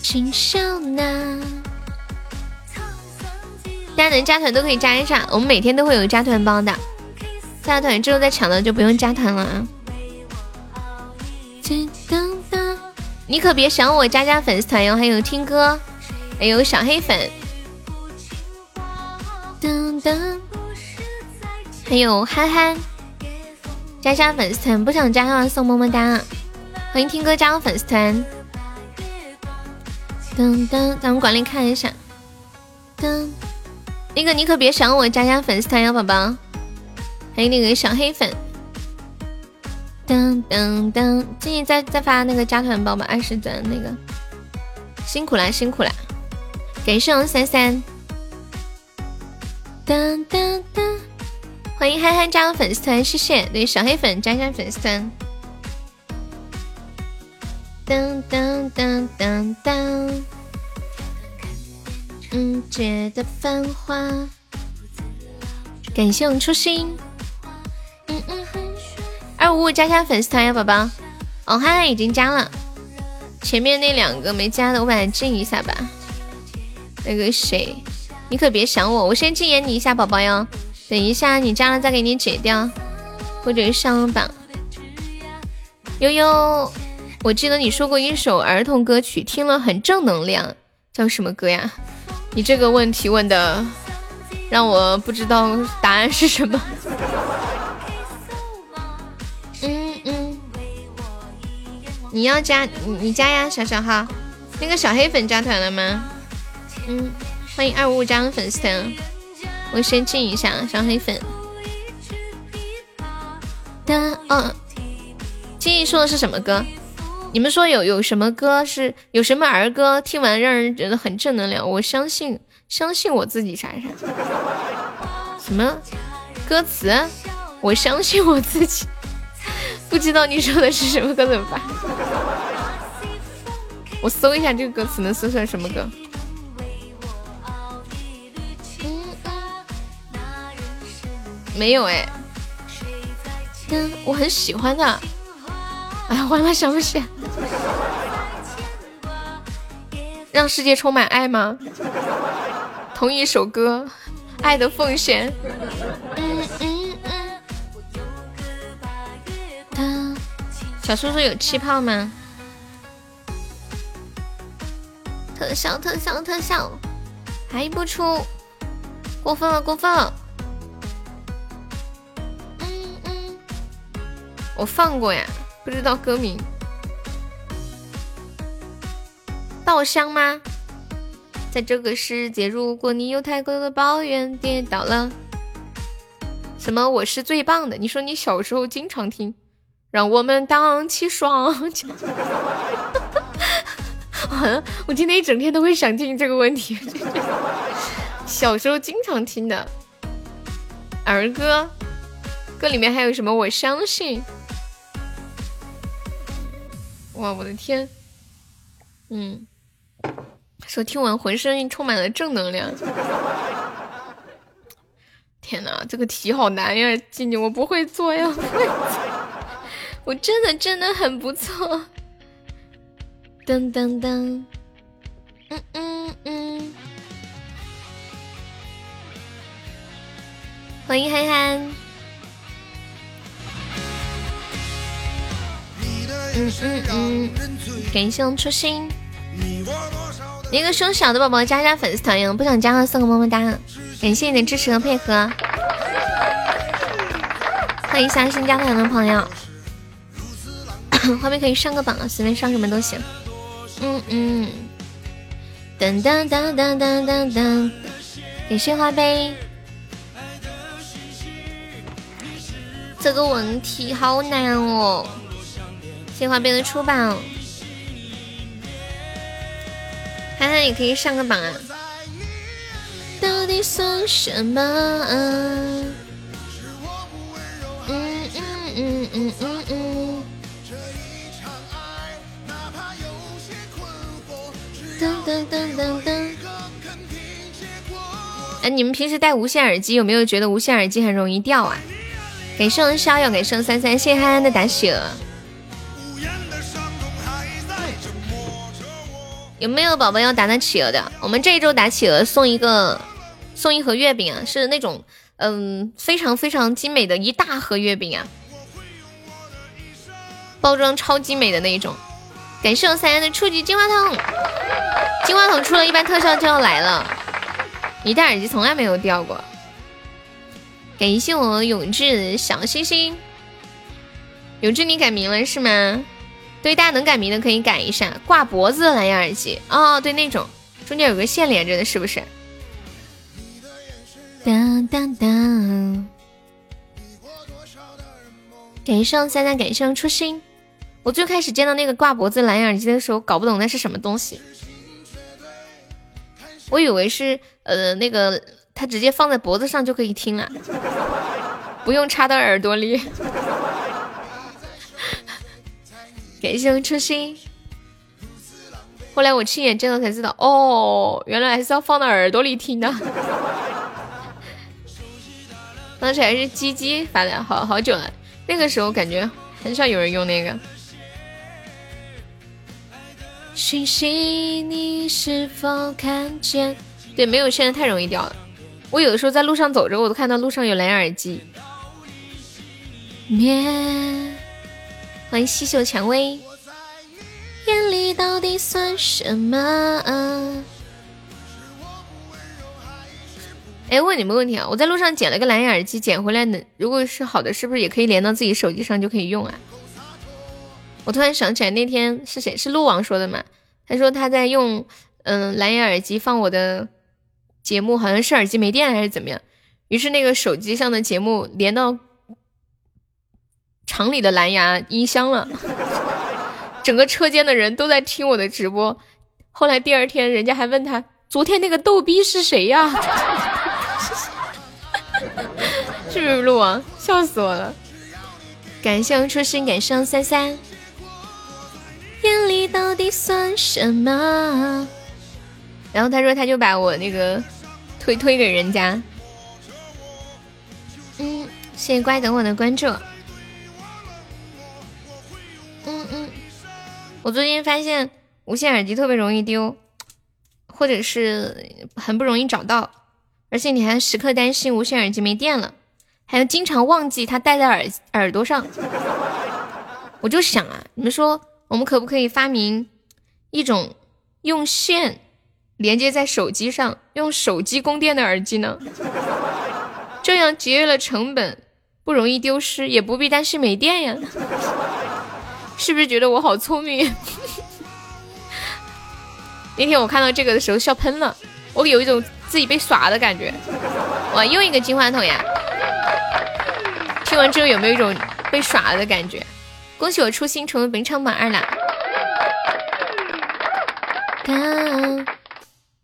请笑纳。大家能加团都可以加一下，我们每天都会有加团包的。加团之后再抢的就不用加团了啊。你可别想我，加加粉丝团哟，还有听歌，还有小黑粉。噔噔，还有憨憨，加加粉丝团，不想加的话送么么哒。欢迎听歌加入粉丝团。噔噔，咱们管理看一下。噔，那个你可别想我，加加粉丝团呀，宝宝。还有那个小黑粉。噔噔噔，建议再再发那个加团包吧，二十钻那个。辛苦啦，辛苦啦，感谢我三三。噔噔噔！欢迎憨憨加入粉丝团，谢谢。对，小黑粉加一下粉丝团。当当当当当！嗯，觉得繁华。感谢我们初心。嗯嗯。二五五加下粉丝团呀，宝宝。哦，憨憨已经加了。前面那两个没加的，我把它禁一下吧。那个谁？你可别想我，我先禁言你一下，宝宝哟。等一下你加了再给你解掉，或者上榜。悠悠，我记得你说过一首儿童歌曲，听了很正能量，叫什么歌呀？你这个问题问的让我不知道答案是什么。嗯嗯，你要加你你加呀，小小号。那个小黑粉加团了吗？嗯。欢迎二五五加入粉丝团，我先进一下小黑粉。的哦，静怡说的是什么歌？你们说有有什么歌是有什么儿歌？听完让人觉得很正能量。我相信相信我自己啥啥？什么歌词？我相信我自己。不知道你说的是什么歌怎么办？我搜一下这个歌词能搜出来什么歌？没有哎，嗯，我很喜欢的。哎呀，完了，想不起。让世界充满爱吗？同一首歌，《爱的奉献》。嗯嗯嗯。小叔叔有气泡吗？特效特效特效，还不出，过分了过分了。我放过呀，不知道歌名。稻香吗？在这个世界，如果你有太多的抱怨，跌倒了。什么？我是最棒的？你说你小时候经常听，让我们荡起双桨。好 像我今天一整天都会想听这个问题。小时候经常听的儿歌，歌里面还有什么？我相信。哇，我的天！嗯，说听完浑身充满了正能量。天哪，这个题好难呀，静静，我不会做呀，我真的真的很不错。噔噔噔，嗯嗯嗯，欢迎憨憨。嗯嗯，感谢我初心。一个胸小的宝宝加加粉丝团哟，不想加的送个么么哒。感谢你的支持和配合，欢迎新加团的朋友，后面可以上个榜啊，随便上什么都行。嗯嗯，噔噔噔噔噔噔噔，感谢花呗。这个问题好难哦，谢花呗的出榜，憨憨也可以上个榜啊。到底算什么？嗯嗯嗯嗯嗯嗯。噔噔噔噔噔。哎，你们平时戴无线耳机有没有觉得无线耳机很容易掉啊？给圣逍遥，给圣三三，谢谢憨憨的打喜有没有宝宝要打打企鹅的？我们这一周打企鹅送一个，送一盒月饼啊，是那种嗯非常非常精美的一大盒月饼啊，包装超精美的那一种。感谢我三爷的初级金话筒，金话筒出了一般特效就要来了。你戴耳机从来没有掉过。感谢我永志小星星，永志你改名了是吗？对，大家能改名的可以改一下，挂脖子的蓝牙耳机哦，对，那种中间有个线连着的，是不是？当当当！感谢三三，感谢初心。我最开始见到那个挂脖子蓝牙耳机的时候，搞不懂那是什么东西，我以为是呃那个它直接放在脖子上就可以听了，不用插到耳朵里。感谢初心。后来我亲眼见到才知道，哦，原来还是要放到耳朵里听的。当时还是鸡鸡发的，好好久了。那个时候感觉很少有人用那个。讯息你是否看见？对，没有现在太容易掉了。我有的时候在路上走着，我都看到路上有蓝牙耳机。面。欢迎细嗅蔷薇，眼里到底算什么？哎，问你们个问题啊！我在路上捡了个蓝牙耳机，捡回来的，如果是好的，是不是也可以连到自己手机上就可以用啊？我突然想起来，那天是谁？是鹿王说的嘛？他说他在用嗯蓝牙耳机放我的节目，好像是耳机没电还是怎么样，于是那个手机上的节目连到。厂里的蓝牙音箱了，整个车间的人都在听我的直播。后来第二天，人家还问他，昨天那个逗逼是谁呀？是不是鹿王？笑死我了！感谢初心，感谢三三。眼里到底算什么？然后他说，他就把我那个推推给人家。嗯，谢谢乖等我的关注。嗯嗯，我最近发现无线耳机特别容易丢，或者是很不容易找到，而且你还时刻担心无线耳机没电了，还要经常忘记它戴在耳耳朵上。我就想啊，你们说我们可不可以发明一种用线连接在手机上，用手机供电的耳机呢？这样节约了成本，不容易丢失，也不必担心没电呀。是不是觉得我好聪明？那天我看到这个的时候笑喷了，我有一种自己被耍的感觉。哇，又一个金话筒呀！听完之后有没有一种被耍了的感觉？恭喜我初心成为本场榜二啦！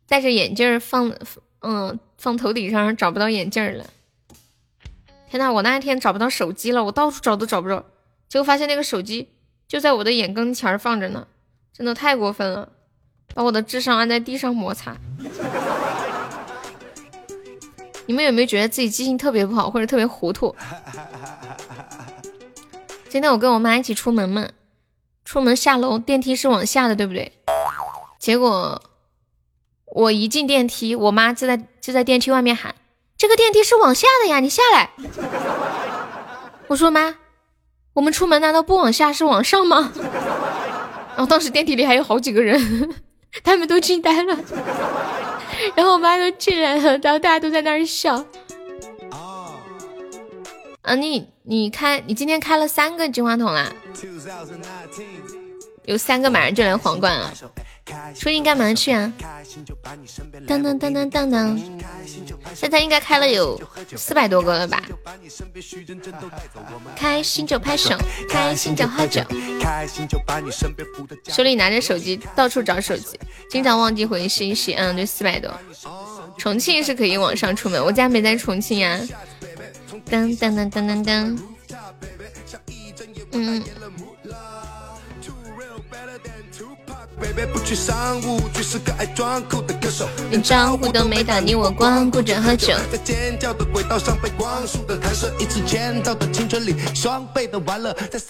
戴着眼镜放，嗯，放头顶上找不到眼镜了。天呐，我那天找不到手机了，我到处找都找不着，结果发现那个手机就在我的眼跟前放着呢，真的太过分了，把我的智商按在地上摩擦。你们有没有觉得自己记性特别不好，或者特别糊涂？今天我跟我妈一起出门嘛，出门下楼电梯是往下的，对不对？结果我一进电梯，我妈就在就在电梯外面喊：“这个电梯是往下的呀，你下来。”我说：“妈，我们出门难道不往下是往上吗？”然后当时电梯里还有好几个人，他们都惊呆了。然后我妈就进来了，然后大家都在那儿笑。啊，你你开你今天开了三个金话筒啦，有三个马上就来皇冠了。初音干嘛去啊？当当当当当当，现在应该开了有四百多个了吧？开心就拍手，开心就喝酒。手里拿着手机到处找手机，经常忘记回信息。嗯，对，四百多。重庆是可以网上出门，我家没在重庆呀。当当当当当当。嗯。连招呼都没打，你我光顾着喝酒。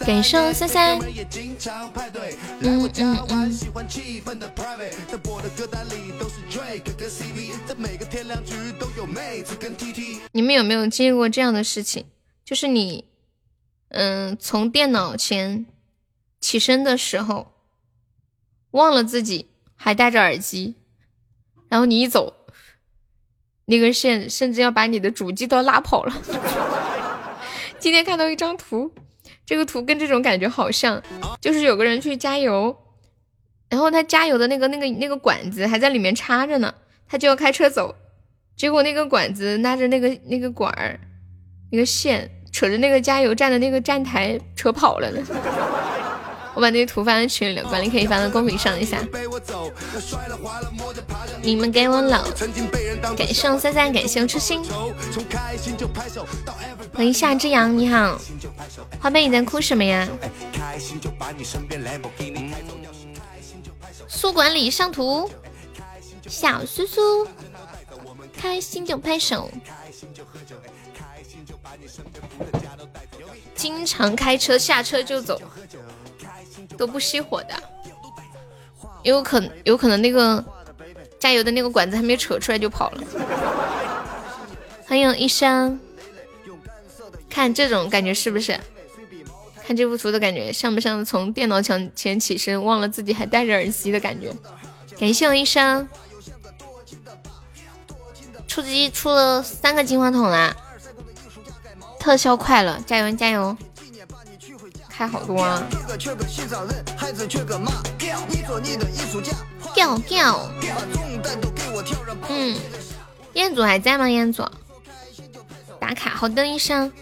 感受三三。嗯嗯嗯。你们有没有经历过这样的事情？就是你，嗯，从电脑前起身的时候。忘了自己还戴着耳机，然后你一走，那根线甚至要把你的主机都拉跑了。今天看到一张图，这个图跟这种感觉好像，就是有个人去加油，然后他加油的那个那个那个管子还在里面插着呢，他就要开车走，结果那个管子拉着那个那个管儿，那个线扯着那个加油站的那个站台扯跑了呢。我把那个图发在群里了，管理可以发到公屏上一下。你们给我老，感谢我三三，感谢我初心。欢迎夏之阳，你好。花呗你在哭什么呀？宿管理上图，小苏苏，开心就拍手。经常开车下车就走。都不熄火的，也有可有可能那个加油的那个管子还没扯出来就跑了。欢迎医生，看这种感觉是不是？看这幅图的感觉像不像从电脑墙前起身忘了自己还戴着耳机的感觉？感谢我医生，出击出了三个金话筒啦，特效快了，加油加油！开好多啊！掉掉，嗯，彦祖还在吗？彦祖，打卡，好的，医生。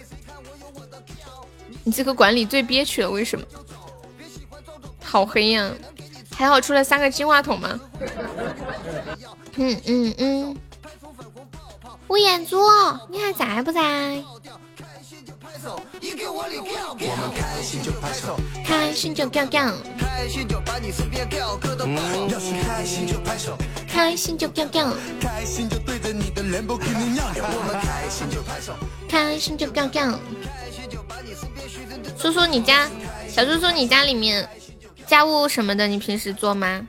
你这个管理最憋屈了，为什么？好黑呀！还好出了三个金话筒吗？嗯 嗯嗯。吴彦祖，你还在不在？我们开心就拍手，开心就跳跳，开心就把你身边跳哥都拍。要是开心就拍手，开心就跳跳，开心就对着你的兰博基尼尿尿。我们开心就拍手，开心就跳跳。叔叔，你家小叔叔，你家里面家务什么的，你平时做吗？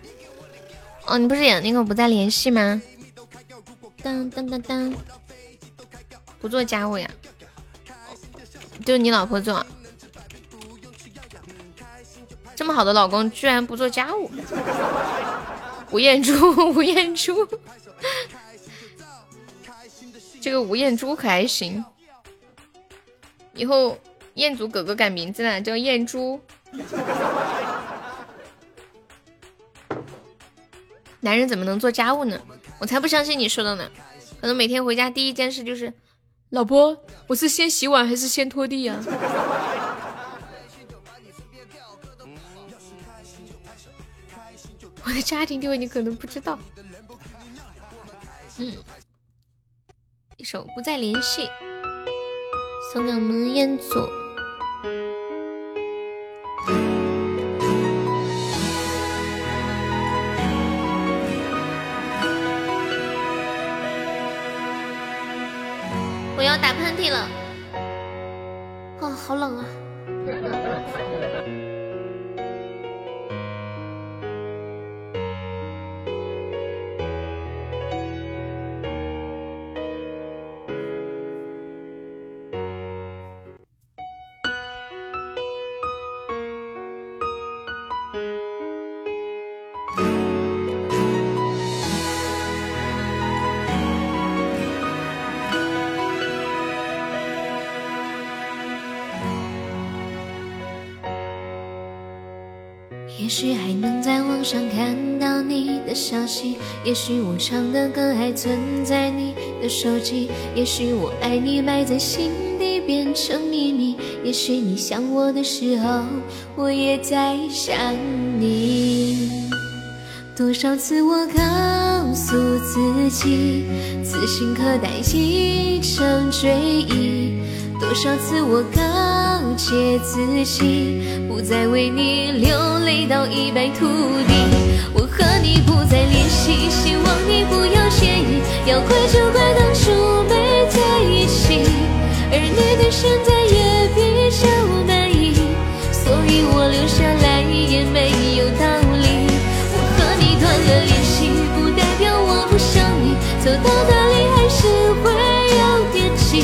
哦，你不是也那个不再联系吗？当当当当，不做家务呀？就你老婆做，这么好的老公居然不做家务。吴彦珠，吴彦珠，这个吴彦珠可还行。以后彦祖哥哥改名字了，叫彦珠。男人怎么能做家务呢？我才不相信你说的呢。可能每天回家第一件事就是，老婆，我是先洗碗还是先拖地呀？我的家庭地位你可能不知道。嗯，一首不再联系，送给我们彦祖。打喷嚏了，啊，好冷啊！也许还能在网上看到你的消息，也许我唱的歌还存在你的手机，也许我爱你埋在心底变成秘密，也许你想我的时候，我也在想你。多少次我告诉自己，此心可待已成追忆，多少次我告诫自己，不再为你流。泪到一败涂地，我和你不再联系，希望你不要介意。要怪就怪当初没在一起，而你对现在也比较满意，所以我留下来也没有道理。我和你断了联系，不代表我不想你，走到哪里还是会有惦记，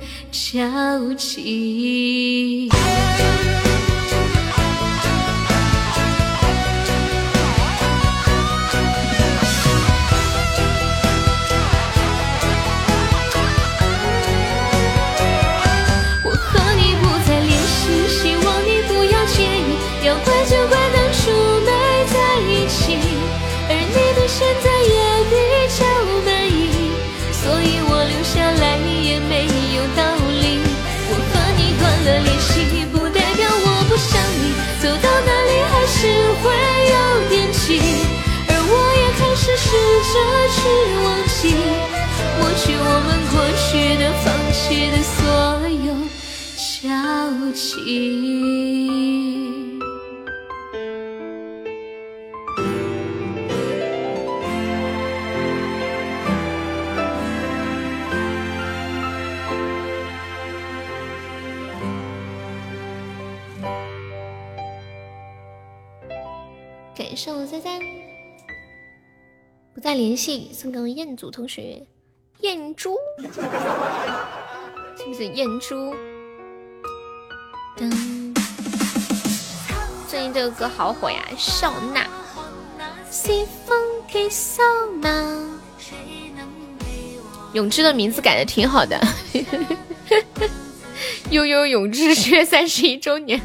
交集。交集。感受三三，不再联系，送给彦祖同学，彦珠，是不是彦珠？最近这个歌好火呀，笑纳。西风永志的名字改的挺好的，悠悠永志十月三十一周年。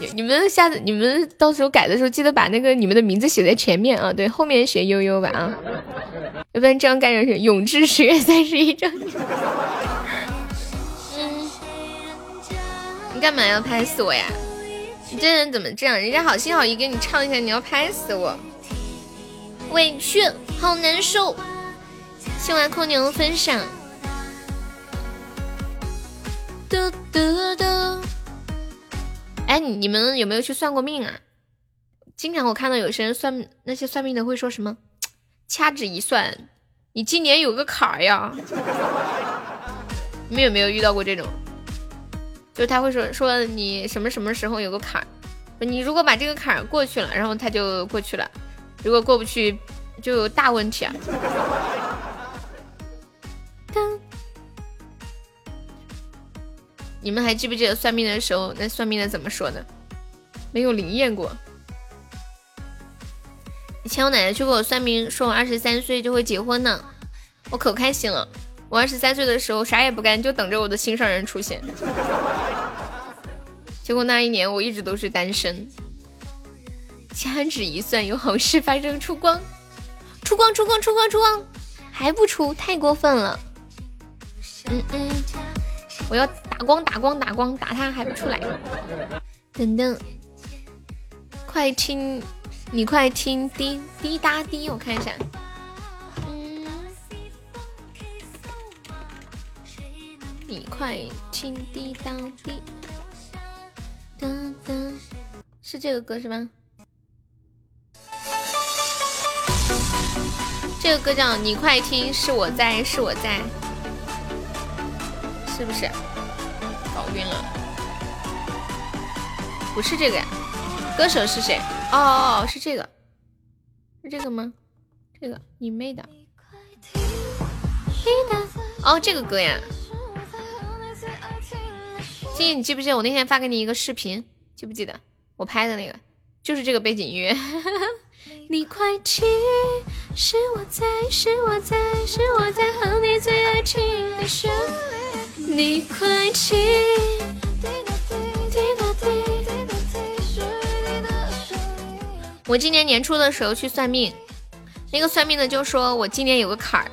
你你们下次你们到时候改的时候，记得把那个你们的名字写在前面啊，对，后面写悠悠吧啊，要不然这样盖上去，永志十月三十一周年。你干嘛要拍死我呀？你这人怎么这样？人家好心好意给你唱一下，你要拍死我，委屈，好难受。谢完空牛分享。嘟嘟嘟。哎，你们有没有去算过命啊？经常我看到有些人算那些算命的会说什么，掐指一算，你今年有个坎儿呀。你们有没有遇到过这种？就他会说说你什么什么时候有个坎儿，你如果把这个坎儿过去了，然后他就过去了；如果过不去，就有大问题啊。你们还记不记得算命的时候，那算命的怎么说的？没有灵验过。以前我奶奶去给我算命，说我二十三岁就会结婚呢，我可开心了。我二十三岁的时候啥也不干，就等着我的心上人出现。结果那一年我一直都是单身。掐指一算，有好事发生，出光，出光，出光，出光，出光，还不出，太过分了。嗯嗯，我要。打光打光打光打他还不出来，等等，快听，你快听滴滴答滴，我看一下，你快听滴答滴，哒哒，是这个歌是吗？这个歌叫《你快听》，是我在，是我在，是不是？搞晕了，不是这个呀，歌手是谁？哦哦哦，是这个，是这个吗？这个你妹的！哦，这个歌呀，静静，你记不记得我那天发给你一个视频？记不记得我拍的那个？就是这个背景音乐。你快听，是我在，是我在，是我在哼你最爱听的旋律。你快听！我今年年初的时候去算命，那个算命的就说我今年有个坎儿。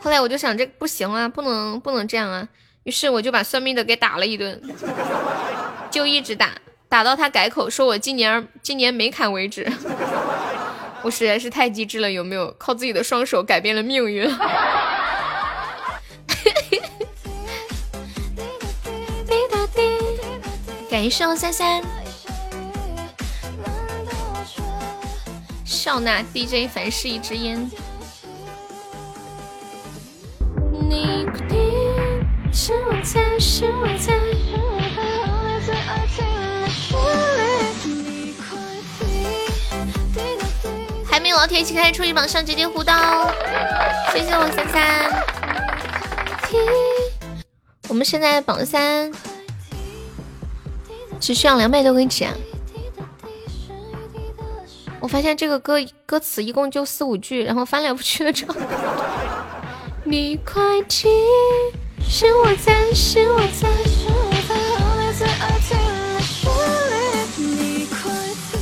后来我就想这不行啊，不能不能这样啊，于是我就把算命的给打了一顿，就一直打，打到他改口说我今年今年没砍为止。我实在是太机智了，有没有？靠自己的双手改变了命运。感谢我三三，笑纳 DJ 凡事一支烟。你快听，是我在，是我在，还没有老铁一起开初级榜上直接互刀，谢谢我三三。我们现在榜三。只需要两百多个钱。我发现这个歌歌词一共就四五句，然后翻来覆去的唱。你快听，是我在，是我在，是我在哼你最爱听的旋律。你快听，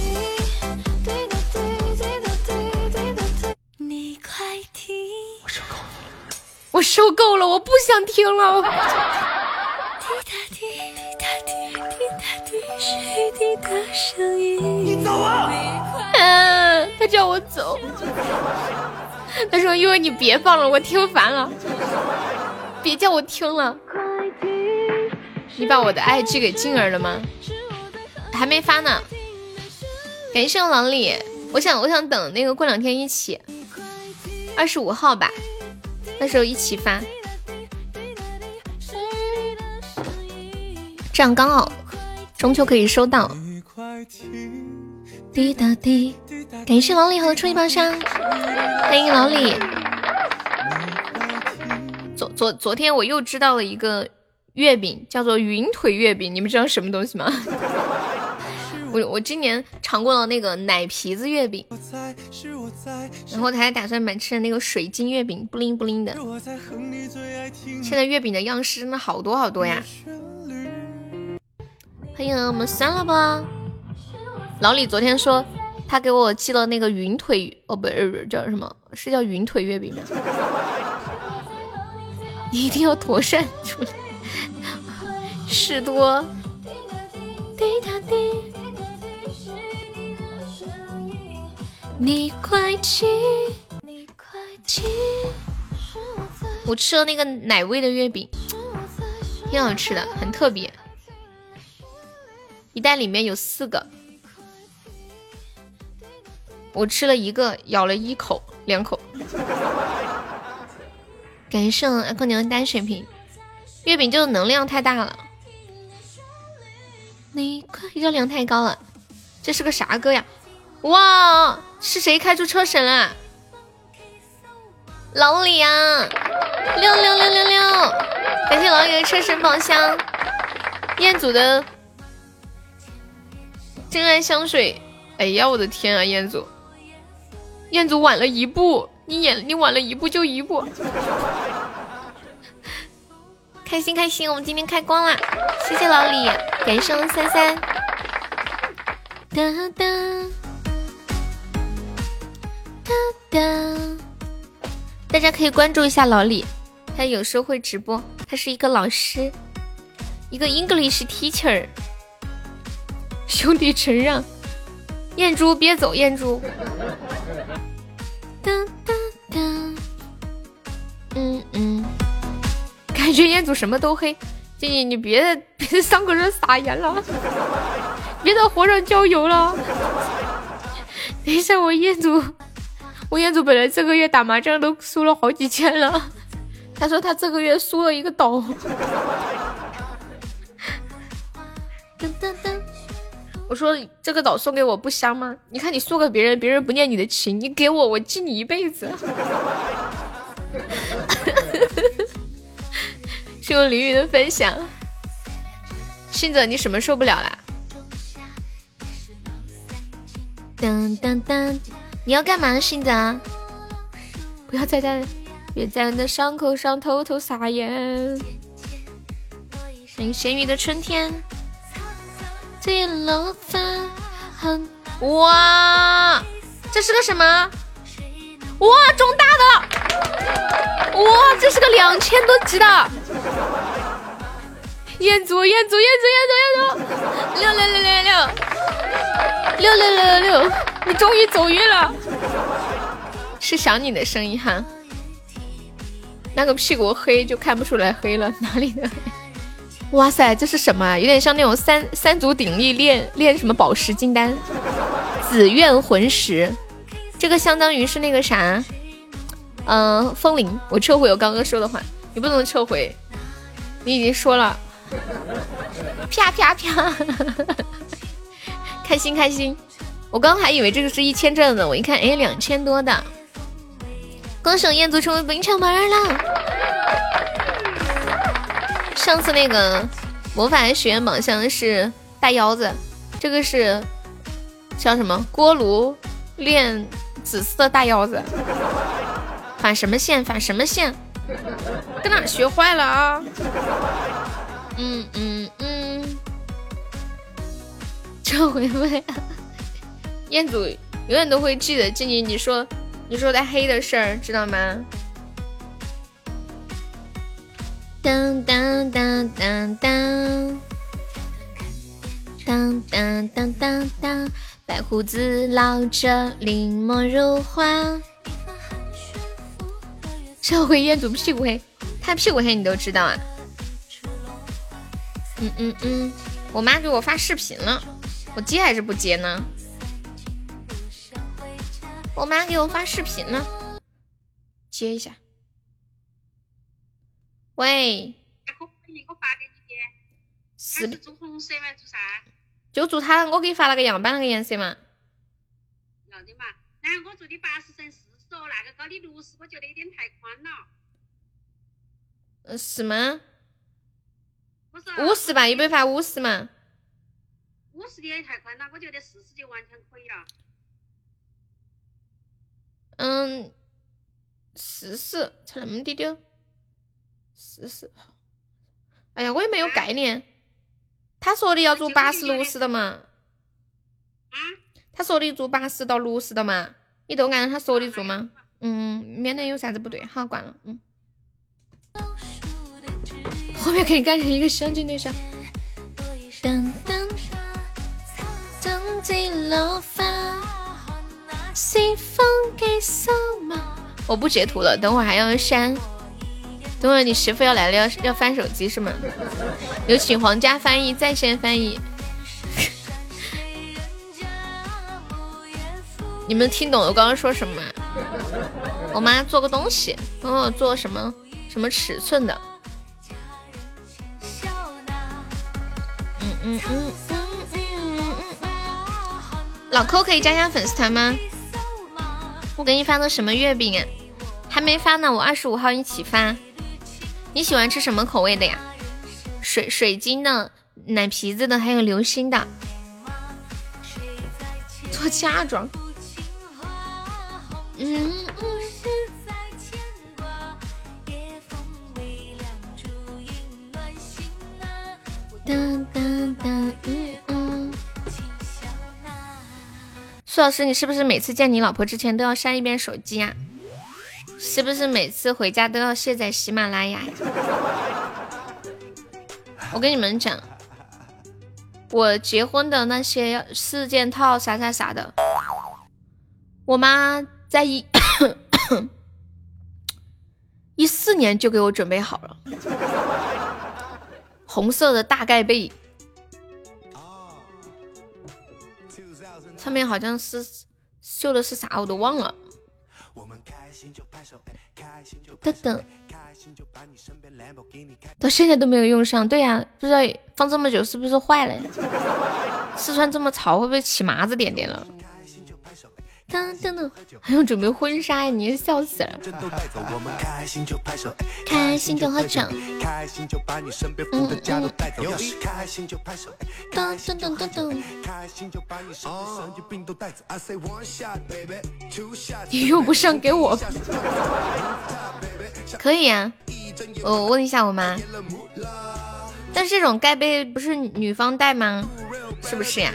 滴答滴，滴答滴，滴答滴。你快听，我受够了，我受够了，我不想听了。滴答滴，滴答滴，滴答滴，水滴的声音。你走啊！嗯，他叫我走。他说：“因为你别放了，我听烦了。别叫我听了。”你把我的爱寄给静儿了吗？还没发呢。感谢老李，我想我想等那个过两天一起，二十五号吧，那时候一起发，这样刚好。中秋可以收到。滴答滴，感谢老李和初一包厢，欢迎老李。昨昨昨天我又知道了一个月饼，叫做云腿月饼，你们知道什么东西吗？我我今年尝过了那个奶皮子月饼，然后他还打算买吃的那个水晶月饼，布灵布灵的。现在月饼的样式真的好多好多呀！欢迎我们删了吧。老李昨天说他给我寄了那个云腿，哦不是叫什么？是叫云腿月饼吗？你一定要妥善处理。事多。你快起，你快起。我吃了那个奶味的月饼，挺好吃的，很特别。一袋里面有四个，我吃了一个，咬了一口，两口。感谢阿空牛单水瓶，月饼就是能量太大了。你快热量太高了，这是个啥歌呀？哇，是谁开出车神了？老李啊，六六六六六！感谢老李的车神宝箱，彦祖的真爱香水。哎呀，我的天啊，彦祖，彦祖晚了一步，你演你晚了一步就一步。开心开心，我们今天开光了，谢谢老李，感谢三三。哒哒哒哒，大家可以关注一下老李，他有时候会直播，他是一个老师，一个 English teacher。兄弟承让，燕珠别走，燕珠。哒哒，嗯嗯。感觉彦祖什么都黑，静静你别别上个人撒盐了，别在火上浇油了。等一下，我彦祖，我彦祖本来这个月打麻将都输了好几千了，他说他这个月输了一个岛。我说这个岛送给我不香吗？你看你送给别人，别人不念你的情，你给我，我记你一辈子。谢我李宇的分享，信子，你什么受不了啦？当当当，你要干嘛，信泽？不要再在，别在我的伤口上偷偷撒盐。欢迎咸鱼的春天。哇，这是个什么？哇，中大的！哇，这是个两千多级的。彦祖，彦祖，彦祖，彦祖，彦祖，六六六六六，六六六六六，你终于走运了，是想你的声音哈。那个屁股黑就看不出来黑了，哪里的？哇塞，这是什么？有点像那种三三足鼎立练练什么宝石金丹，紫苑魂石，这个相当于是那个啥，嗯，风铃。我撤回我刚刚说的话，你不能撤回，你已经说了。啪啪啪！开心开心！我刚还以为这个是一千转呢，我一看，哎，两千多的。恭喜彦祖成为本场榜二了。上次那个魔法学院榜箱是大腰子，这个是叫什么锅炉炼紫色大腰子。反什么线？反什么线？在哪学坏了啊？嗯嗯嗯，撤回呗。彦祖永远都会记得静静你说你说的黑的事儿，知道吗？当当当当当当当当当当，白胡子老者临摹如画。这回彦祖屁股黑，他屁股黑你都知道啊？嗯嗯嗯，我妈给我发视频了，我接还是不接呢？我妈给我发视频了，接一下。喂。是做红色吗？做啥？就做他，我给你发那个样板那个颜色嘛。要的嘛，那我做的八十乘四十哦，那个高的六十，我觉得有点太宽了。嗯，是吗？五十吧，一百发五十嘛。五十的也太宽了，我觉得四十就完全可以了。嗯，四十才那么滴点，四十。哎呀，我也没有概念。他说的要做八十六十的嘛？他说的做八十到六十的嘛？你都按照他说的做吗？嗯，免得有啥子不对。好，关了。嗯。后面可以改成一个相亲对象。我不截图了，等会儿还要删。等会你媳妇要来了，要要翻手机是吗？有请皇家翻译在线翻译。你们听懂我刚刚说什么吗？我妈做个东西，问我做什么什么尺寸的。嗯嗯嗯嗯老抠可以加下粉丝团吗？我给你发的什么月饼啊？还没发呢，我二十五号一起发。你喜欢吃什么口味的呀？水水晶的、奶皮子的，还有流心的。做嫁妆。嗯。嗯。苏老师，你是不是每次见你老婆之前都要删一遍手机呀？是不是每次回家都要卸载喜马拉雅？我跟你们讲，我结婚的那些四件套啥啥啥的，我妈在一一四年就给我准备好了，红色的大盖被，上面好像是绣的是啥，我都忘了。等等，到现在都没有用上。对呀，不知道放这么久是不是坏了？四川这么潮，会不会起麻子点点了？噔噔噔，还要准备婚纱呀？你笑死了！开心就喝酒。嗯嗯。噔噔噔噔噔。你用不上给我。可以啊，我问一下我妈。但是这种盖杯不是女方戴吗？是不是呀？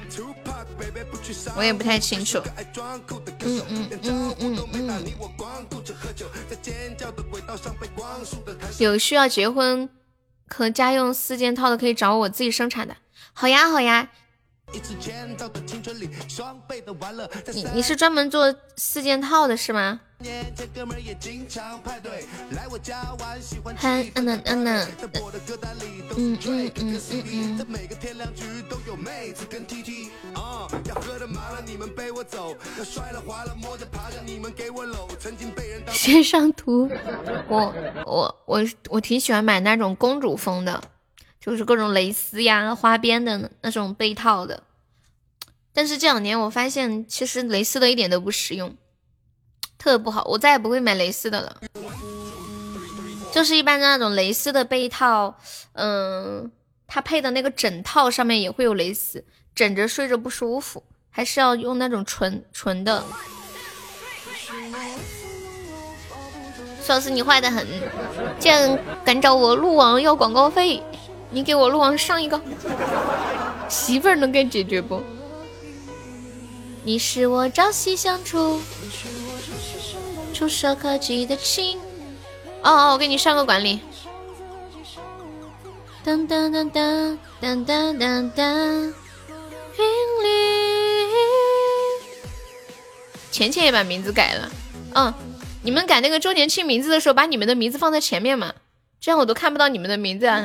我也不太清楚。嗯嗯嗯嗯嗯。有需要结婚和家用四件套的，可以找我自己生产的。好呀好呀。你你是专门做四件套的是吗？嗨，安娜，安娜。嗯嗯嗯嗯嗯。先上图，我我我我挺喜欢买那种公主风的，就是各种蕾丝呀、花边的那种被套的。但是这两年我发现，其实蕾丝的一点都不实用。特不好，我再也不会买蕾丝的了。就是一般的那种蕾丝的被套，嗯，它配的那个枕套上面也会有蕾丝，枕着睡着不舒服，还是要用那种纯纯的。苏老师，你坏的很，竟然敢找我鹿王要广告费！你给我鹿王上一个，媳妇儿能给解决不？你是我朝夕相处、触手可及的亲。哦哦，我给你上个管理。当当当当当当当当，云里。浅浅也把名字改了。嗯，你们改那个周年庆名字的时候，把你们的名字放在前面嘛，这样我都看不到你们的名字啊。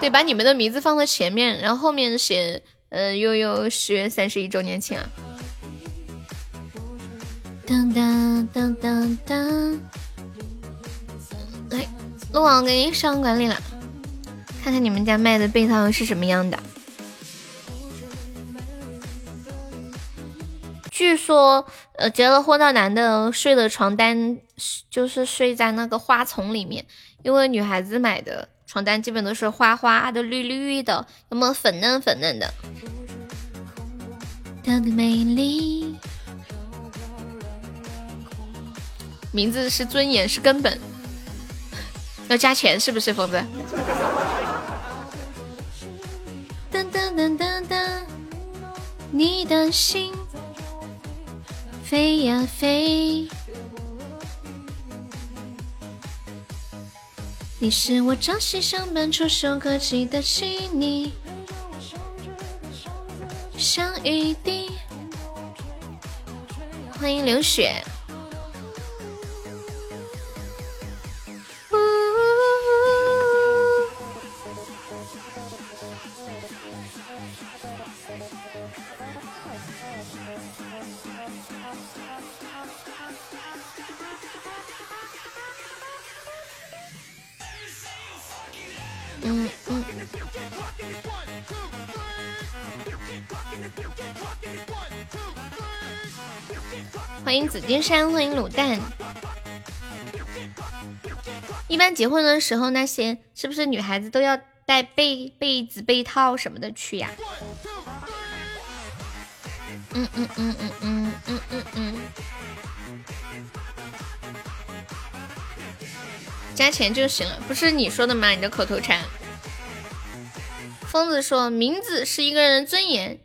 对，把你们的名字放在前面，然后后面写，呃，悠悠十月三十一周年庆啊。当当当当当，来，鹿王给你上管理了，看看你们家卖的被套是什么样的。据说，呃，结了婚的男的睡的床单就是睡在那个花丛里面，因为女孩子买的。床单基本都是花花的、绿绿的，要么粉嫩粉嫩的？的美丽。名字是尊严，是根本。要加钱是不是，疯子？噔噔噔噔噔，你的心飞呀飞。你是我朝夕相伴、触手可及的细腻，像雨滴。欢迎流雪。欢迎紫金山，欢迎卤蛋。一般结婚的时候，那些是不是女孩子都要带被被子、被套什么的去呀？嗯嗯嗯嗯嗯嗯嗯嗯。加钱就行了，不是你说的吗？你的口头禅。疯子说：“名字是一个人的尊严，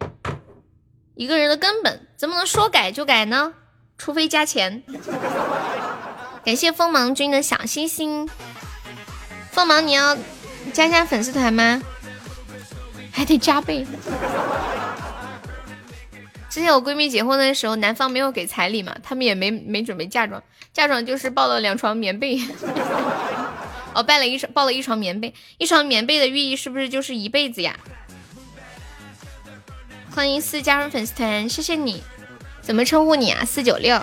一个人的根本，怎么能说改就改呢？除非加钱。”感谢锋芒君的小心心。锋芒，你要加加粉丝团吗？还得加倍。之前我闺蜜结婚的时候，男方没有给彩礼嘛，他们也没没准备嫁妆，嫁妆就是抱了两床棉被。哦，抱了一床，抱了一床棉被，一床棉被的寓意是不是就是一辈子呀？欢迎四加入粉丝团，谢谢你。怎么称呼你啊？四九六，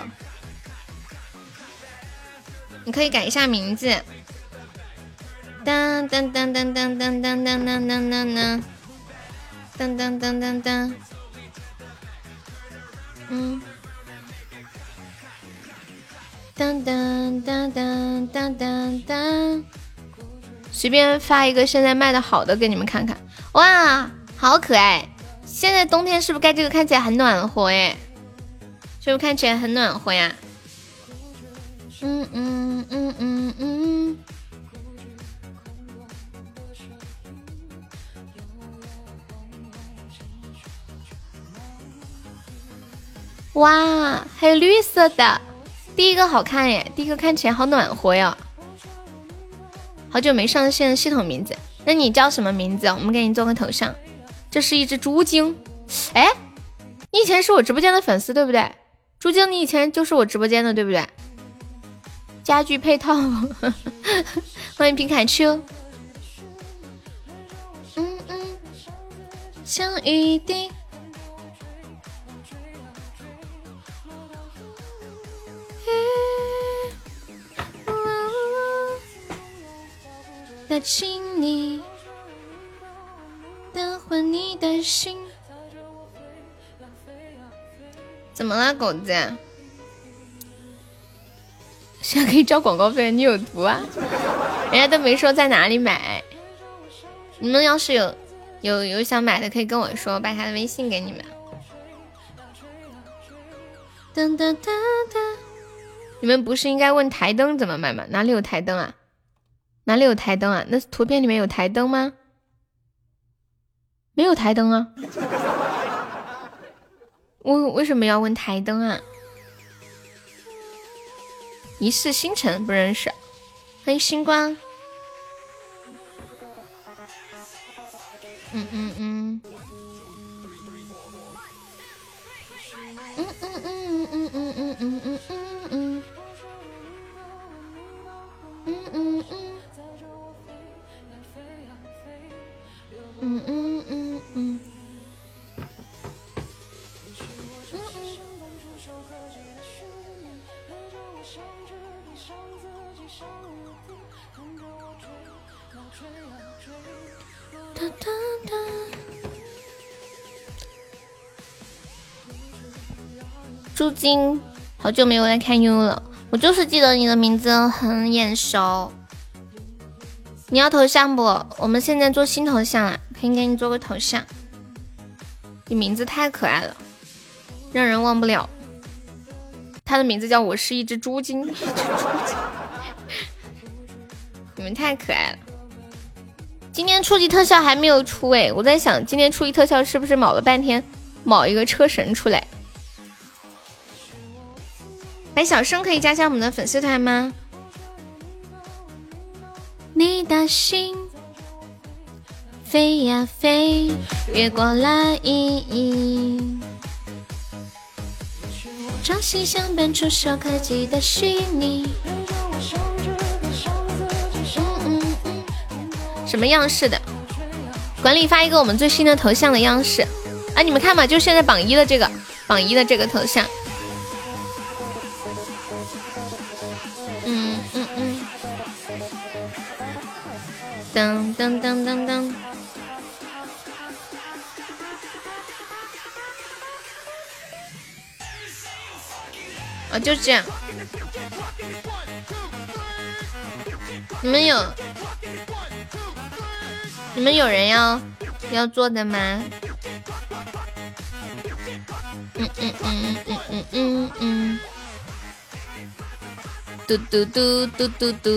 你可以改一下名字。当当当当当当当当当当当当当当当当。嗯，当当当当当当当，随便发一个现在卖的好的给你们看看。哇，好可爱！现在冬天是不是盖这个看起来很暖和哎？是不是看起来很暖和呀？嗯嗯嗯嗯嗯。哇，还有绿色的，第一个好看耶！第一个看起来好暖和呀。好久没上线，系统名字，那你叫什么名字？我们给你做个头像。这是一只猪精，哎，你以前是我直播间的粉丝对不对？猪精，你以前就是我直播间的对不对？家具配套，欢迎皮卡丘。嗯嗯，像雨滴。的亲你，的魂你的心，怎么了，狗子？现在可以交广告费，你有毒啊！人家都没说在哪里买，你们要是有有有想买的，可以跟我说，我把他的微信给你们。噔噔噔噔，你们不是应该问台灯怎么买吗？哪里有台灯啊？哪里有台灯啊？那图片里面有台灯吗？没有台灯啊！我为什么要问台灯啊？一世星辰不认识，欢迎星光。嗯嗯嗯。嗯嗯嗯嗯嗯嗯嗯嗯嗯嗯。嗯嗯嗯。嗯嗯嗯哒哒哒。朱晶，好久没有来看优了，我就是记得你的名字很眼熟。你要头像不？我们现在做新头像了，可以给你做个头像。你名字太可爱了，让人忘不了。他的名字叫我是一只猪精，你们太可爱了。今天初级特效还没有出哎，我在想今天初级特效是不是卯了半天卯一个车神出来？哎小生可以加下我们的粉丝团吗？你的心飞呀飞，越过了意义。掌心相伴，触手可及的虚拟。什么样式的？管理发一个我们最新的头像的样式。啊，你们看嘛，就现在榜一的这个，榜一的这个头像。嗯嗯嗯噔噔噔噔噔，啊，就这样。你们有你们有人要要做的吗？嗯嗯嗯嗯嗯嗯嗯嗯嘟嘟嘟嘟嘟嘟。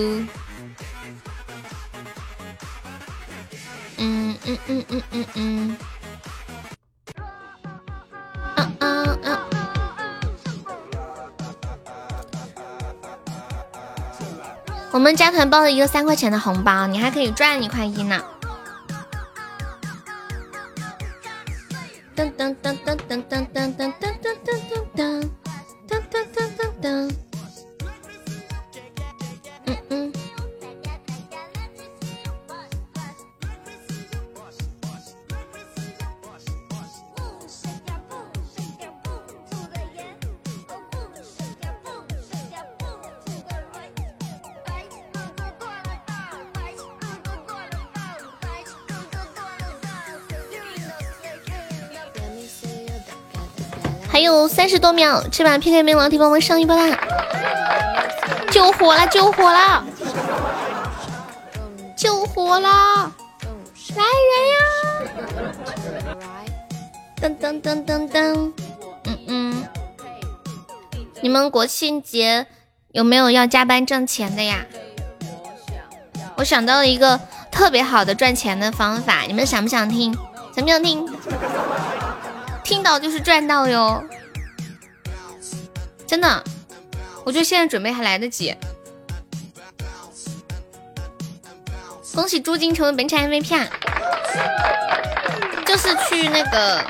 嗯嗯嗯嗯嗯嗯。我们加团包了一个三块钱的红包，你还可以赚一块一呢。噔噔噔噔噔噔噔噔噔噔噔噔噔噔噔噔。噔三十多秒，这把 PK 没王题帮忙上一波啦！救火了，救火了，救火了！来人呀！噔噔噔噔噔，嗯嗯，你们国庆节有没有要加班挣钱的呀？我想到了一个特别好的赚钱的方法，你们想不想听？想不想听？听到就是赚到哟，真的，我觉得现在准备还来得及。恭喜朱金成为本场 MVP 啊！就是去那个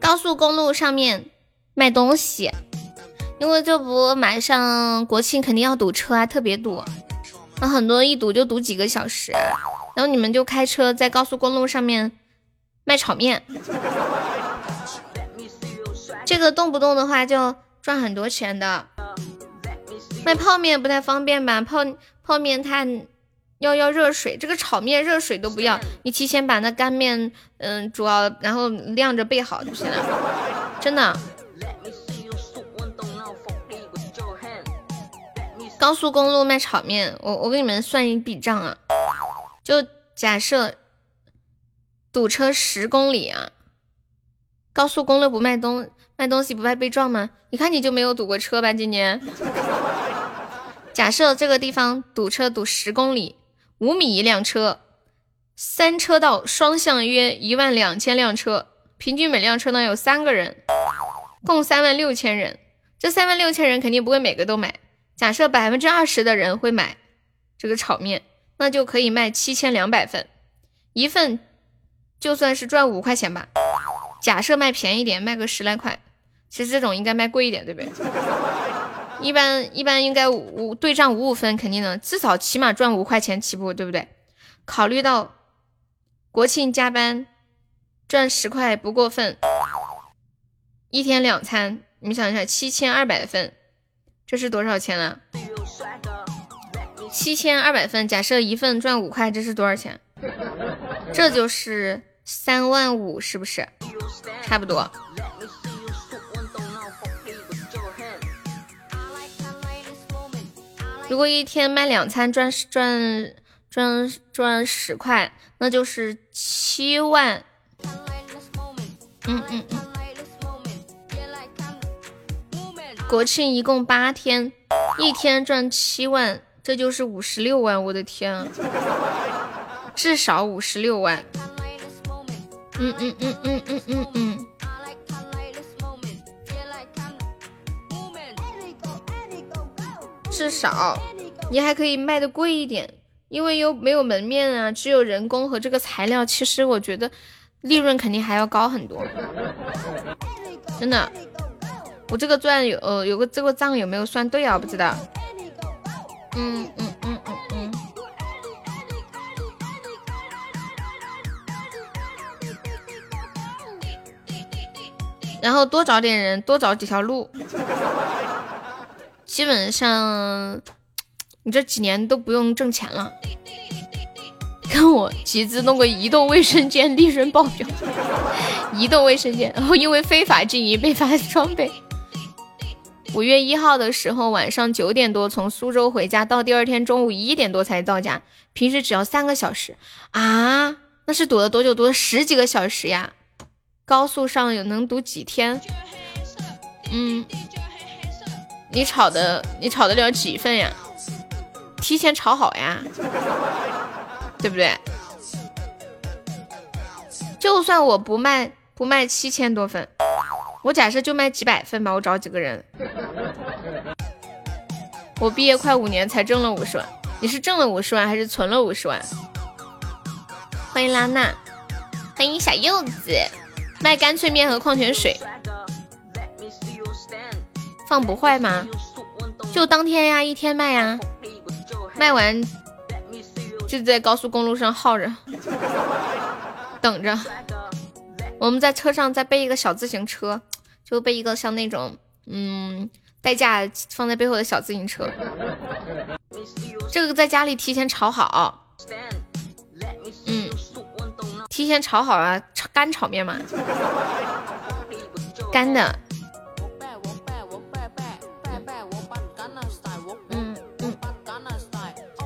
高速公路上面卖东西，因为这不马上国庆肯定要堵车啊，特别堵，那很多一堵就堵几个小时，然后你们就开车在高速公路上面。卖炒面，这个动不动的话就赚很多钱的。卖泡面不太方便吧？泡泡面它要要热水，这个炒面热水都不要，你提前把那干面嗯煮好，然后晾着备好就行了。真的。高速公路卖炒面，我我给你们算一笔账啊，就假设。堵车十公里啊！高速公路不卖东卖东西不怕被撞吗？你看你就没有堵过车吧？今年，假设这个地方堵车堵十公里，五米一辆车，三车道双向约一万两千辆车，平均每辆车呢有三个人，共三万六千人。这三万六千人肯定不会每个都买。假设百分之二十的人会买这个炒面，那就可以卖七千两百份，一份。就算是赚五块钱吧，假设卖便宜点，卖个十来块，其实这种应该卖贵一点，对不对？一般一般应该五对账五五分，肯定能至少起码赚五块钱起步，对不对？考虑到国庆加班赚十块不过分，一天两餐，你们想一下，七千二百份，这是多少钱啊？七千二百份，假设一份赚五块，这是多少钱？这就是三万五，是不是？差不多。如果一天卖两餐赚赚赚赚十块，那就是七万。嗯嗯，国庆一共八天，一天赚七万，这就是五十六万。我的天啊，至少五十六万。嗯嗯嗯嗯嗯嗯嗯。至少你还可以卖的贵一点，因为又没有门面啊，只有人工和这个材料。其实我觉得利润肯定还要高很多，真的。我这个钻有呃有个这个账有没有算对啊？不知道。嗯嗯嗯嗯嗯。然后多找点人，多找几条路。基本上，你这几年都不用挣钱了。跟我集资弄个移动卫生间，利润爆表。移动卫生间，然后因为非法经营被罚双倍。五月一号的时候，晚上九点多从苏州回家，到第二天中午一点多才到家。平时只要三个小时啊？那是堵了多久？堵了十几个小时呀！高速上有能堵几天？嗯。你炒的你炒得了几份呀？提前炒好呀，对不对？就算我不卖不卖七千多份，我假设就卖几百份吧，我找几个人。我毕业快五年才挣了五十万，你是挣了五十万还是存了五十万？欢迎拉娜，欢迎小柚子，卖干脆面和矿泉水。放不坏吗？就当天呀，一天卖呀，卖完就在高速公路上耗着，等着。我们在车上再备一个小自行车，就备一个像那种嗯代驾放在背后的小自行车。这个在家里提前炒好，嗯，提前炒好啊，干炒面嘛，干的。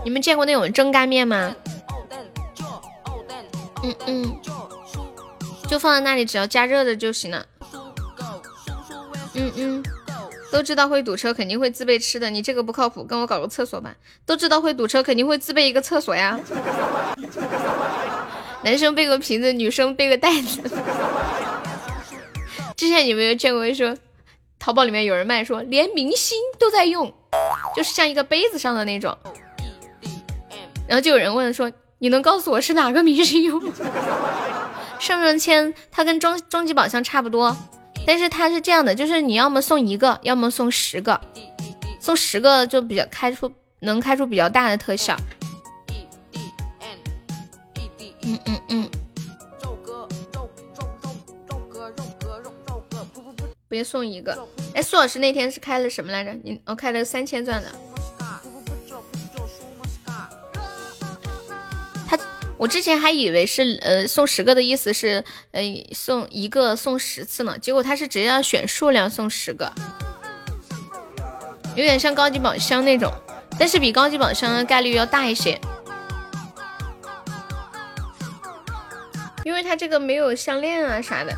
你们见过那种蒸干面吗？嗯嗯，就放在那里，只要加热的就行了。嗯嗯，都知道会堵车，肯定会自备吃的。你这个不靠谱，跟我搞个厕所吧。都知道会堵车，肯定会自备一个厕所呀。男生备个瓶子，女生备个袋子。之前有没有见过说，淘宝里面有人卖说连明星都在用，就是像一个杯子上的那种。然后就有人问说：“你能告诉我是哪个明星用？”上上签它跟终终极宝箱差不多，但是它是这样的，就是你要么送一个，要么送十个，送十个就比较开出能开出比较大的特效。嗯嗯嗯。别送一个。哎，苏老师那天是开了什么来着？你我开了三千钻的。我之前还以为是呃送十个的意思是呃送一个送十次呢，结果他是直接要选数量送十个，有点像高级宝箱那种，但是比高级宝箱的概率要大一些，因为它这个没有项链啊啥的。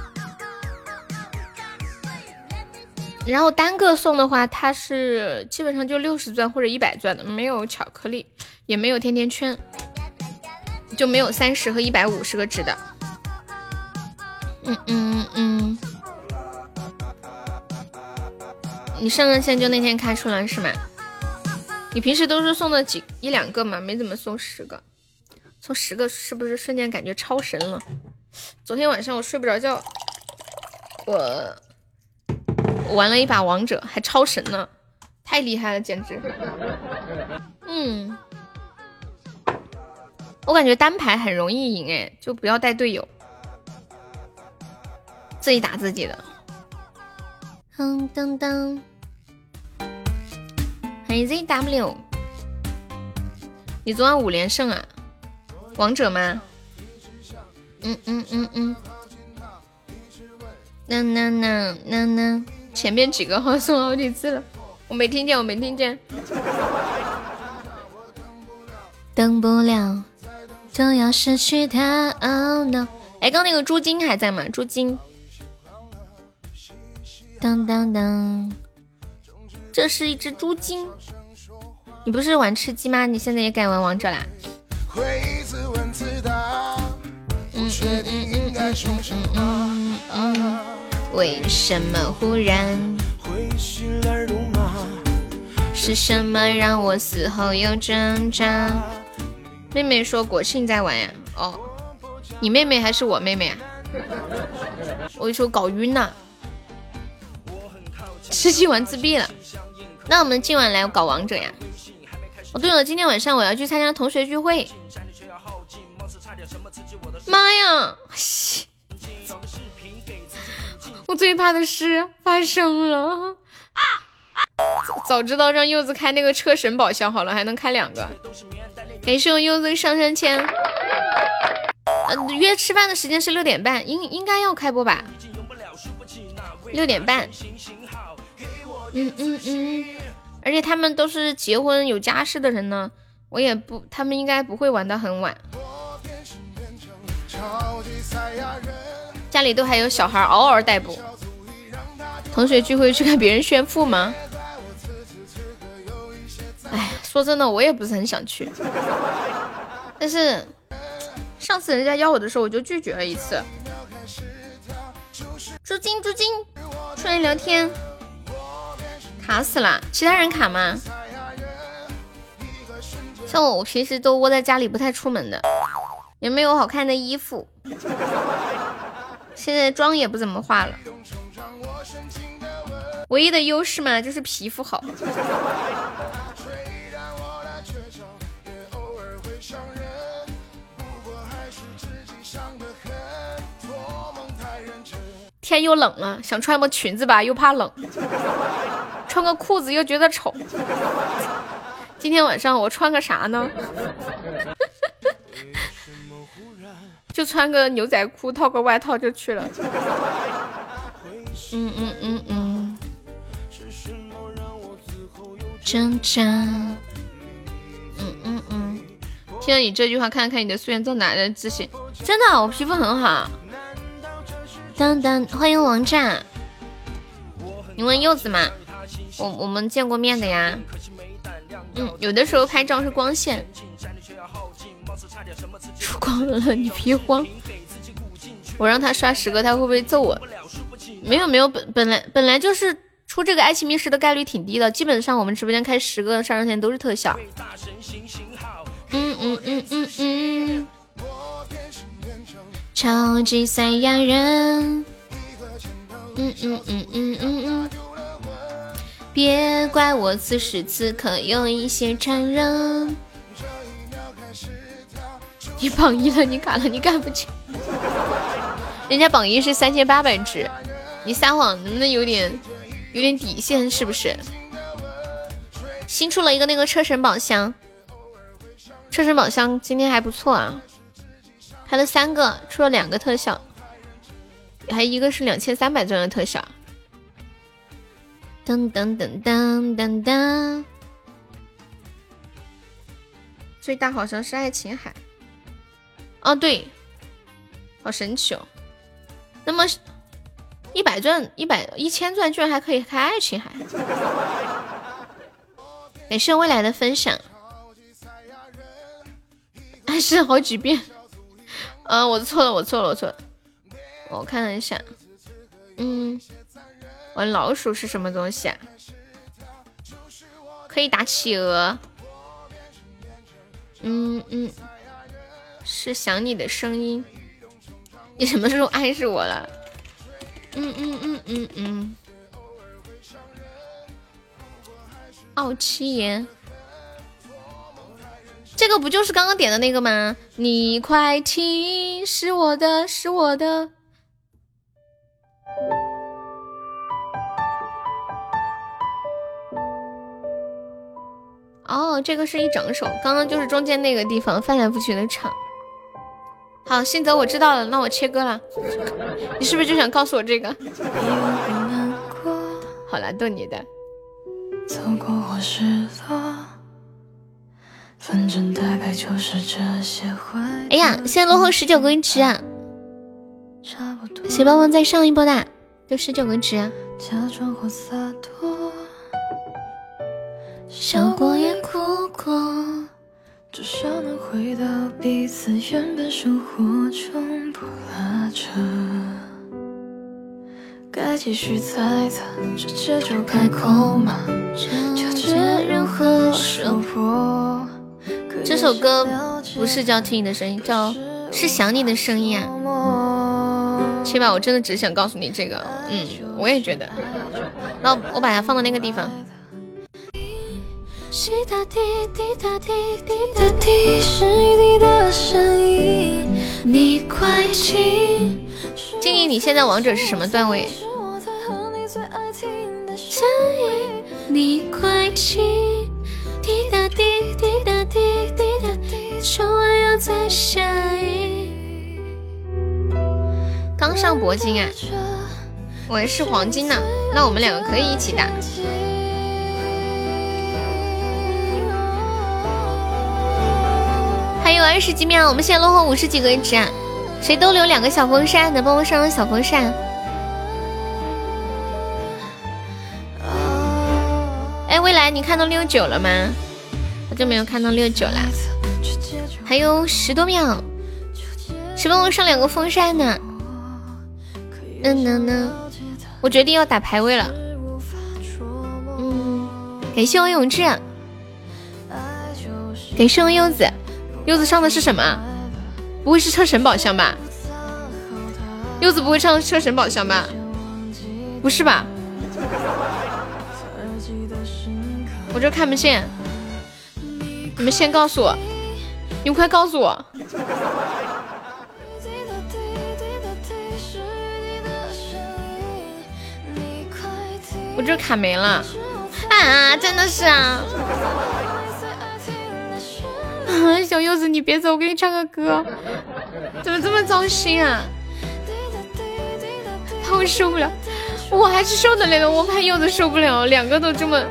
然后单个送的话，它是基本上就六十钻或者一百钻的，没有巧克力，也没有甜甜圈。就没有三十和一百五十个值的，嗯嗯嗯，你上上线就那天开出来是吗？你平时都是送的几一两个嘛，没怎么送十个，送十个是不是瞬间感觉超神了？昨天晚上我睡不着觉，我玩了一把王者，还超神呢，太厉害了，简直，嗯。我感觉单排很容易赢哎，就不要带队友，自己打自己的。噔噔噔，欢迎 ZW，你昨晚五连胜啊？王者吗？嗯嗯嗯嗯。那那那那那，前面几个号送好几次了，我没听见，我没听见。等不了。就要失去他，Oh no！哎，刚那个朱金还在吗？朱金，当当当，这是一只猪精。你不是玩吃鸡吗？你现在也改玩王者啦？为什么忽然？是什么让我死后又挣扎？妹妹说国庆在玩呀。哦，你妹妹还是我妹妹啊？我一说搞晕了，吃鸡玩自闭了。那我们今晚来搞王者呀？哦，对了，今天晚上我要去参加同学聚会。妈呀！我最怕的事发生了。早知道让柚子开那个车神宝箱好了，还能开两个。感谢我柚子上上签。嗯，约吃饭的时间是六点半，应应该要开播吧？六点半。嗯嗯嗯。而且他们都是结婚有家室的人呢，我也不，他们应该不会玩到很晚。家里都还有小孩嗷嗷待哺。同学聚会去看别人炫富吗？说真的，我也不是很想去。但是上次人家邀我的时候，我就拒绝了一次。朱金，朱金，出来聊天。卡死了，其他人卡吗？像我，我平时都窝在家里，不太出门的。也没有好看的衣服，现在妆也不怎么化了。唯一的优势嘛，就是皮肤好。天又冷了，想穿个裙子吧，又怕冷；穿个裤子又觉得丑。今天晚上我穿个啥呢？就穿个牛仔裤，套个外套就去了。嗯嗯嗯嗯。挣扎。嗯嗯嗯。听了你这句话，看看你的素颜照哪来的自信？真的，我皮肤很好。当当，欢迎王炸。你问柚子嘛？我我们见过面的呀。嗯，有的时候拍照是光线。出光了，你别慌。我让他刷十个，他会不会揍我？没有没有，本本来本来就是出这个爱情密室的概率挺低的，基本上我们直播间开十个上上天都是特效。嗯嗯嗯嗯嗯。超级赛亚人。嗯嗯嗯嗯嗯嗯。别怪我此时此刻有一些残忍。你榜一了，你卡了，你干不起。人家榜一是三千八百只，你撒谎那有点有点底线是不是？新出了一个那个车神宝箱，车神宝箱今天还不错啊，开了三个，出了两个特效，还一个是两千三百钻的特效。噔噔噔噔噔噔，最大好像是爱琴海。哦，对，好神奇哦！那么一百钻、一百一千钻居然还可以开爱琴海，感谢未来的分享，暗示好几遍。嗯，我错了，我错了，我错了。我看了一下，嗯，玩老鼠是什么东西啊？可以打企鹅。嗯嗯。是想你的声音，你什么时候暗示我了？嗯嗯嗯嗯嗯。傲气言，这个不就是刚刚点的那个吗？你快听，是我的，是我的。哦，这个是一整首，刚刚就是中间那个地方翻来覆去的唱。好，信泽，我知道了，那我切歌了。你是不是就想告诉我这个？好难逗你的。反正大概就是这些回哎呀，现在落后十九个音值啊！差不多谁帮忙再上一波的？就十九个音值、啊。假装或洒脱，笑过也哭过，至少能回到彼此原本生活中不拉扯。该继续猜测，直接就开口吗？纠结任何说破。这首歌不是叫听你的声音，叫是想你的声音啊！起码，我真的只想告诉你这个。嗯，我也觉得。那我把它放到那个地方。滴答滴，滴答滴，滴答滴，是你的声音，你快听。静怡，你现在王者是什么段位？你快听。滴答滴，滴答滴，滴答滴，窗外又在下雨。刚上铂金啊，我还是黄金呢，那我们两个可以一起打。还有二十几秒，我们现在落后五十几个值，谁都留两个小风扇？能帮我上上小风扇？哎，未来你看到六九了吗？好久没有看到六九了，还有十多秒，谁帮我上两个风扇呢？嗯呢呢，我决定要打排位了。嗯，感谢我永志，感谢我柚子，柚子上的是什么？不会是车神宝箱吧？柚子不会上车神宝箱吧？不是吧？我这看不见，你们先告诉我，你们快告诉我。我这卡没了，啊，真的是啊！啊，小柚子，你别走，我给你唱个歌。怎么这么糟心啊？怕我受不了，我还是受得了的，我怕柚子受不了，两个都这么。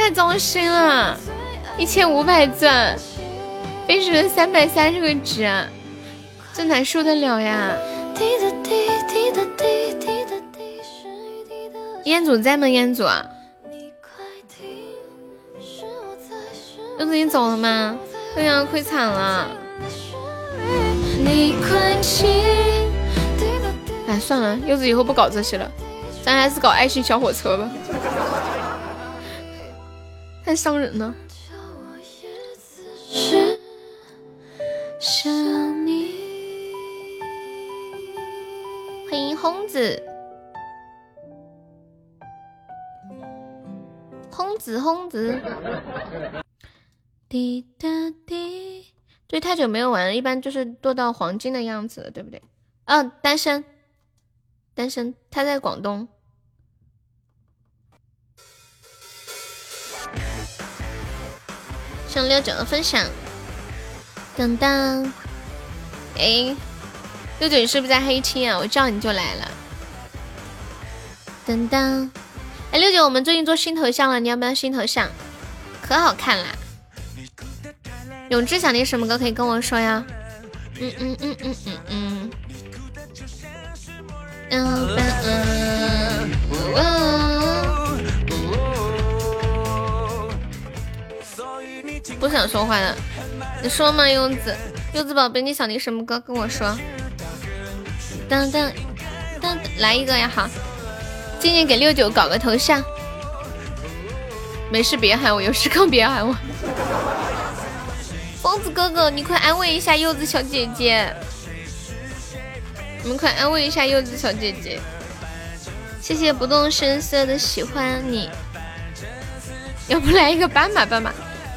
太糟心了，一千五百钻，为什么三百三十个值？这哪受得了呀？烟祖在吗？烟祖，柚子你走了吗？哎呀，亏惨了！哎，算了，柚子以后不搞这些了，咱还是搞爱心小火车吧。太伤人了想你欢迎轰子。轰子轰子。滴答滴。对太久没有玩了一般就是做到黄金的样子对不对？嗯单身。单身他在广东。上六九的分享，噔噔，哎，六九你是不是在黑厅啊？我叫你就来了，噔噔，哎，六九我们最近做新头像了，你要不要新头像？可好看啦。永志想听什么歌可以跟我说呀？嗯嗯嗯嗯嗯嗯，嗯嗯。不想说话的，你说嘛，柚子，柚子宝贝，你想听什么歌跟我说。当当当，来一个呀，好，静静给六九搞个头像。没事，别喊我，有事更别喊我。疯子哥哥，你快安慰一下柚子小姐姐，你们快安慰一下柚子小姐姐。谢谢不动声色的喜欢你，要不来一个斑马斑马？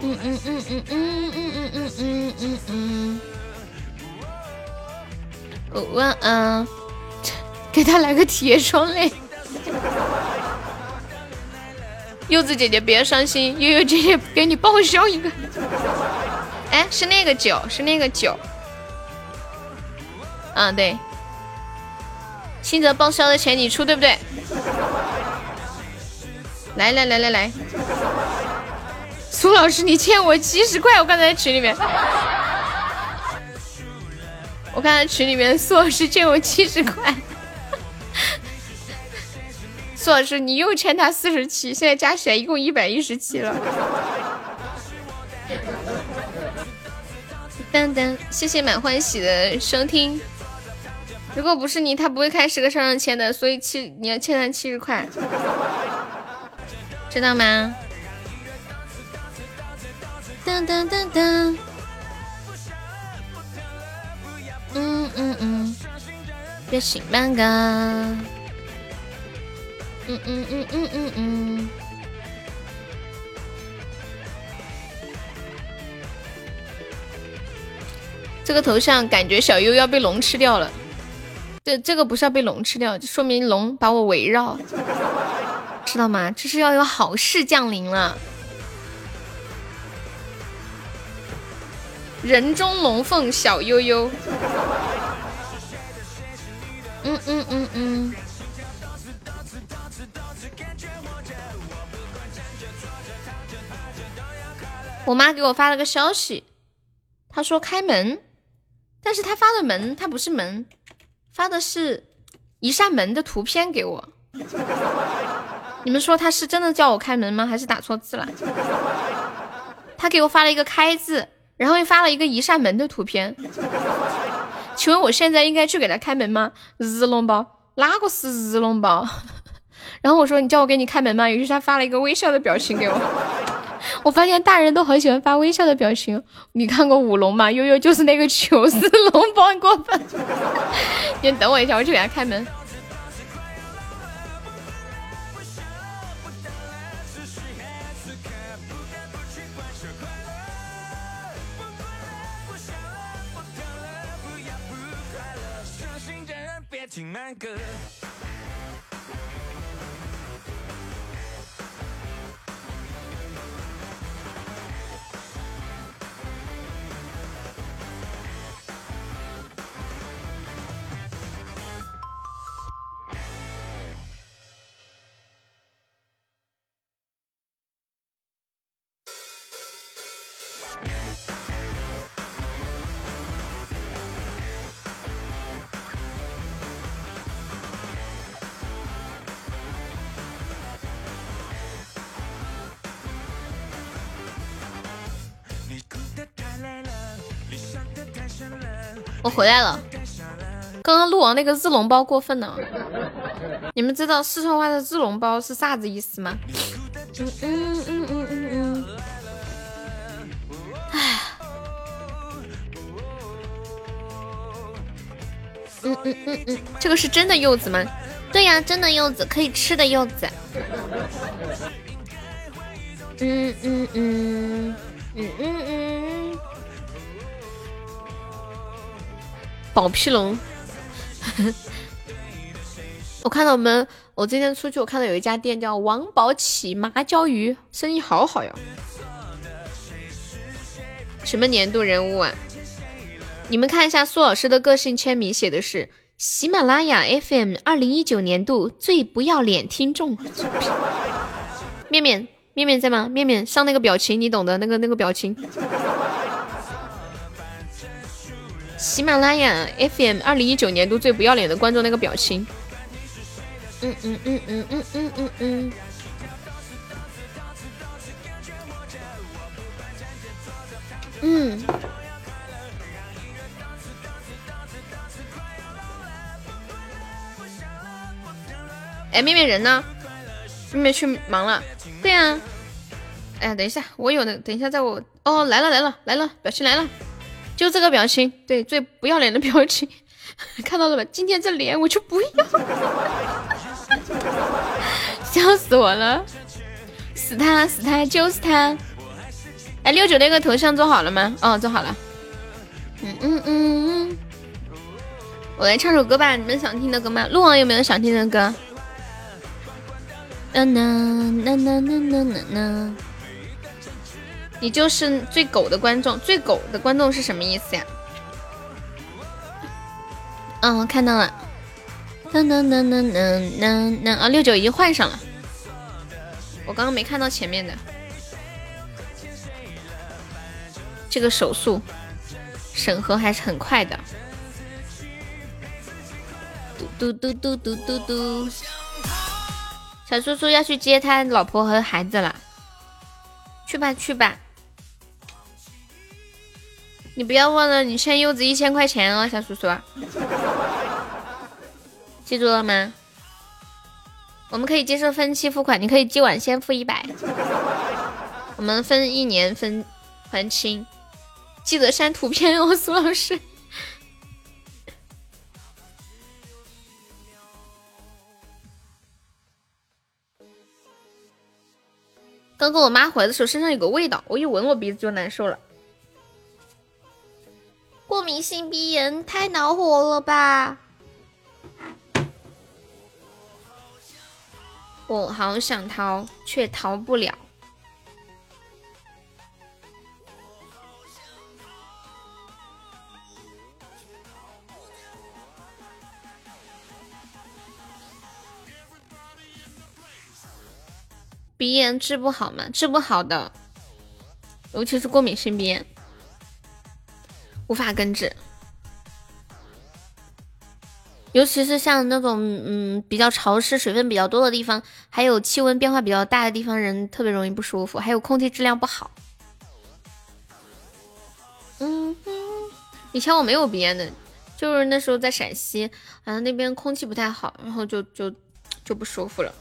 嗯嗯嗯嗯嗯嗯嗯嗯嗯嗯晚安，给他来个铁窗泪。柚子姐姐别伤心，悠悠姐姐给你报销一个。哎，是那个酒，是那个酒。嗯，对。新泽报销的钱你出对不对？来来来来来，苏老师你欠我七十块，我刚才在群里面，我刚才群里面苏老师欠我七十块。苏老师，你又欠他四十七，现在加起来一共一百一十七了。噔噔，谢谢满欢喜的收听。如果不是你，他不会开十个上上签的，所以七你要欠他七十块，知道吗？噔噔噔噔，嗯嗯嗯，别醒半个。嗯嗯嗯嗯嗯嗯，这个头像感觉小优要被龙吃掉了。这，这个不是要被龙吃掉，就说明龙把我围绕，知道吗？这是要有好事降临了。人中龙凤小悠悠，嗯嗯嗯嗯。我妈给我发了个消息，她说开门，但是她发的门，它不是门，发的是一扇门的图片给我。你们说他是真的叫我开门吗？还是打错字了？他给我发了一个开字，然后又发了一个一扇门的图片。请问我现在应该去给他开门吗？日龙包，哪个是日龙包？然后我说你叫我给你开门吗？于是他发了一个微笑的表情给我。我发现大人都好喜欢发微笑的表情。你看过舞龙吗？悠悠就是那个糗事龙包你过分。你等我一下，我去给他开门。magic my good. 回来了，刚刚录完那个日龙包过分了。你们知道四川话的日龙包是啥子意思吗？嗯嗯嗯嗯嗯嗯。哎。嗯嗯嗯嗯，这个是真的柚子吗？对呀，真的柚子，可以吃的柚子。嗯嗯嗯嗯嗯嗯。宝皮龙，我看到我们，我今天出去，我看到有一家店叫王宝起麻椒鱼，生意好好哟。什么年度人物啊？你们看一下苏老师的个性签名，写的是喜马拉雅 FM 二零一九年度最不要脸听众。面面面面在吗？面面上那个表情，你懂的那个那个表情。喜马拉雅 FM 二零一九年度最不要脸的观众那个表情，嗯嗯嗯嗯嗯嗯嗯嗯，嗯，哎，妹妹人呢？妹妹去忙了。对呀，哎，等一下，我有的，等一下，在我哦，来了来了来了，表情来了。就这个表情，对，最不要脸的表情，看到了吧？今天这脸我就不要，笑死我了！死他死他就是他。哎，六九那个头像做好了吗？哦，做好了。嗯嗯嗯嗯。我来唱首歌吧，你们想听的歌吗？鹿王有没有想听的歌？呐呐呐呐呐呐呐！你就是最狗的观众，最狗的观众是什么意思呀？嗯，我看到了。噔噔噔噔噔噔噔！啊，六九已经换上了。我刚刚没看到前面的。这个手速审核还是很快的。嘟嘟嘟嘟嘟嘟嘟。小叔叔要去接他老婆和孩子了，去吧去吧。你不要忘了，你欠柚子一千块钱哦，小叔叔。记住了吗？我们可以接受分期付款，你可以今晚先付一百，我们分一年分还清。记得删图片哦，苏老师。刚刚我妈回来的时候，身上有个味道，我一闻我鼻子就难受了。过敏性鼻炎太恼火了吧！我好想逃，却逃不了。鼻炎治不好吗？治不好的，尤其是过敏性鼻炎，无法根治。尤其是像那种嗯比较潮湿、水分比较多的地方，还有气温变化比较大的地方，人特别容易不舒服。还有空气质量不好。嗯，以前我没有鼻炎的，就是那时候在陕西，好像那边空气不太好，然后就就就不舒服了。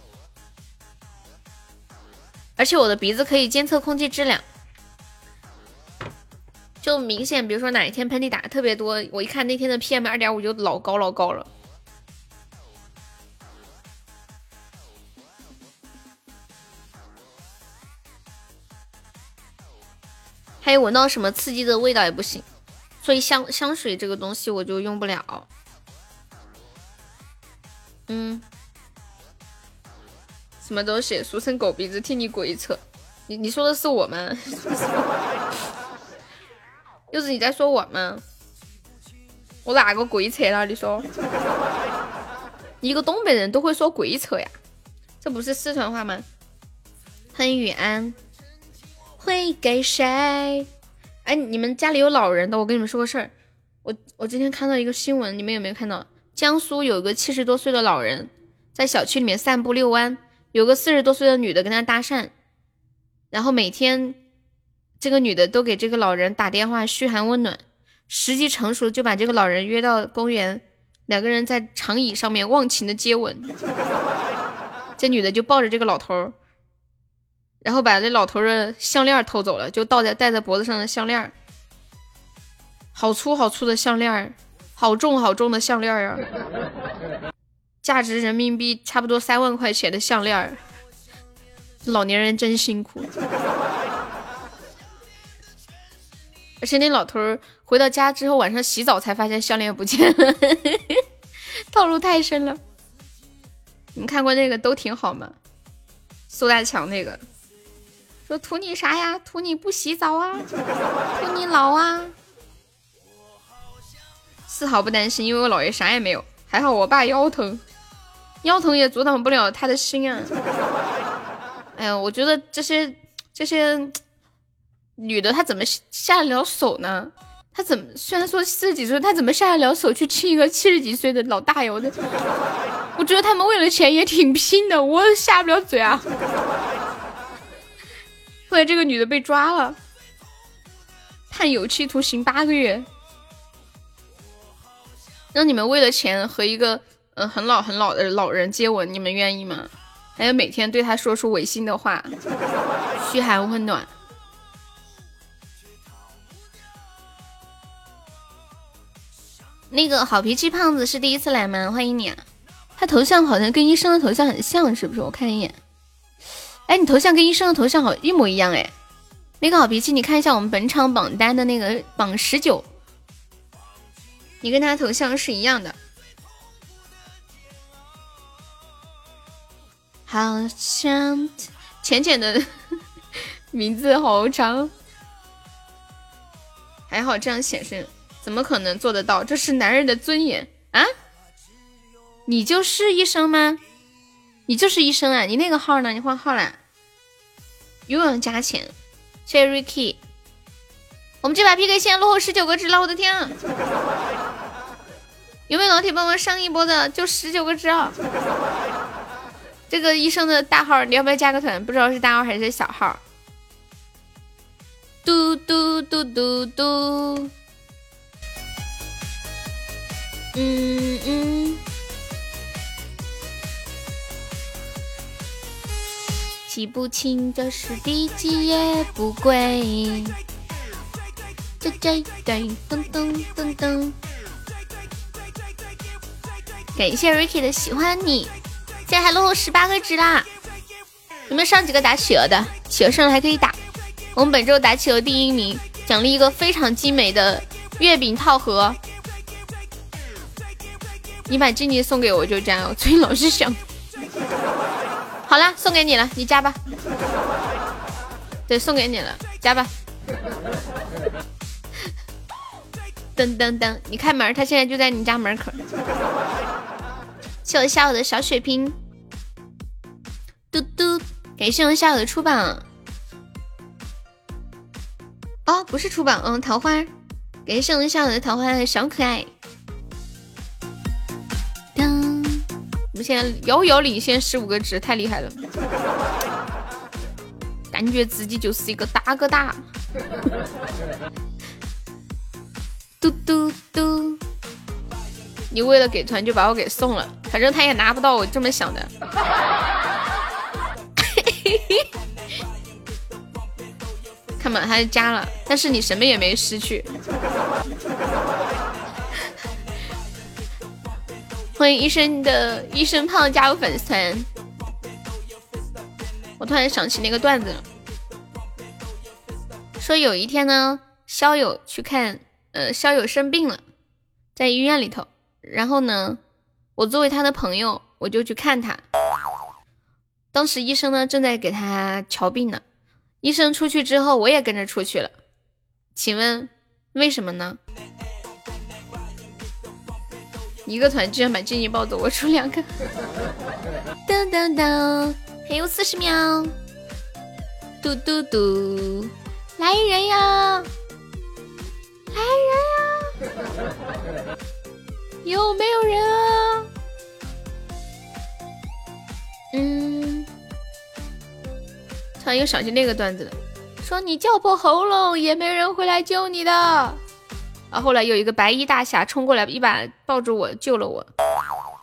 而且我的鼻子可以监测空气质量，就明显，比如说哪一天喷嚏打的特别多，我一看那天的 PM 二点五就老高老高了。还有闻到什么刺激的味道也不行，所以香香水这个东西我就用不了。嗯。什么东西？俗称狗鼻子，替你鬼扯。你你说的是我吗？柚子你在说我吗？我哪个鬼扯了？你说，一个东北人都会说鬼扯呀？这不是四川话吗？欢迎雨安，会给谁？哎，你们家里有老人的，我跟你们说个事儿。我我今天看到一个新闻，你们有没有看到？江苏有个七十多岁的老人在小区里面散步遛弯。有个四十多岁的女的跟他搭讪，然后每天这个女的都给这个老人打电话嘘寒问暖，时机成熟就把这个老人约到公园，两个人在长椅上面忘情的接吻。这女的就抱着这个老头，然后把这老头的项链偷走了，就倒在戴在脖子上的项链，好粗好粗的项链，好重好重的项链呀。价值人民币差不多三万块钱的项链，老年人真辛苦。而且那老头儿回到家之后，晚上洗澡才发现项链不见了，套路太深了。你们看过那个都挺好吗？苏大强那个说图你啥呀？图你不洗澡啊？图你老啊？丝毫不担心，因为我姥爷啥也没有，还好我爸腰疼。腰疼也阻挡不了他的心啊！哎呀，我觉得这些这些女的，她怎么下得了手呢？她怎么虽然说四十几岁，她怎么下得了手去亲一个七十几岁的老大爷？我我觉得他们为了钱也挺拼的，我下不了嘴啊！后来这个女的被抓了，判有期徒刑八个月。让你们为了钱和一个。嗯，很老很老的老人接吻，你们愿意吗？还有每天对他说出违心的话，嘘寒问暖。那个好脾气胖子是第一次来吗？欢迎你，他头像好像跟医生的头像很像，是不是？我看一眼。哎，你头像跟医生的头像好一模一样哎。那个好脾气，你看一下我们本场榜单的那个榜十九，你跟他头像是一样的。好像浅浅的 名字好长，还好这样显示，怎么可能做得到？这是男人的尊严啊！你就是医生吗？你就是医生啊！你那个号呢？你换号了？又要加钱？谢谢 Ricky。我们这把 PK 现在落后十九个值了，我的天啊！有没有老铁帮忙上一波的？就十九个值啊！这个医生的大号，你要不要加个团？不知道是大号还是小号。嘟嘟嘟嘟嘟。嗯嗯。记不清这是第几页，不归。这这对，噔噔噔噔。感谢 Ricky 的喜欢你。现在还落后十八个值啦！有没有上几个打企鹅的？企鹅上了还可以打。我们本周打企鹅第一名，奖励一个非常精美的月饼套盒。你把静静送给我就这样，我最近老是想。好了，送给你了，你加吧。对，送给你了，加吧。噔噔噔，你开门，他现在就在你家门口。谢我下午的小血瓶。嘟嘟，感谢我下午的出榜。哦，不是出榜，嗯，桃花。感谢我下午的桃花小可爱。们现在遥遥领先十五个值，太厉害了。感觉自己就是一个大哥大。嘟嘟嘟，你为了给团就把我给送了，反正他也拿不到，我这么想的。看嘛，他就加了，但是你什么也没失去。欢迎医生的医生胖加入粉丝团。我突然想起那个段子了，说有一天呢，肖友去看，呃，肖友生病了，在医院里头，然后呢，我作为他的朋友，我就去看他。当时医生呢正在给他瞧病呢，医生出去之后，我也跟着出去了。请问为什么呢？一个团居然把静怡抱走，我出两个。噔噔噔，还有四十秒。嘟嘟嘟，来人呀！来人呀！有没有人啊？嗯，突然又想起那个段子了，说你叫破喉咙也没人会来救你的。啊，后来有一个白衣大侠冲过来，一把抱住我，救了我。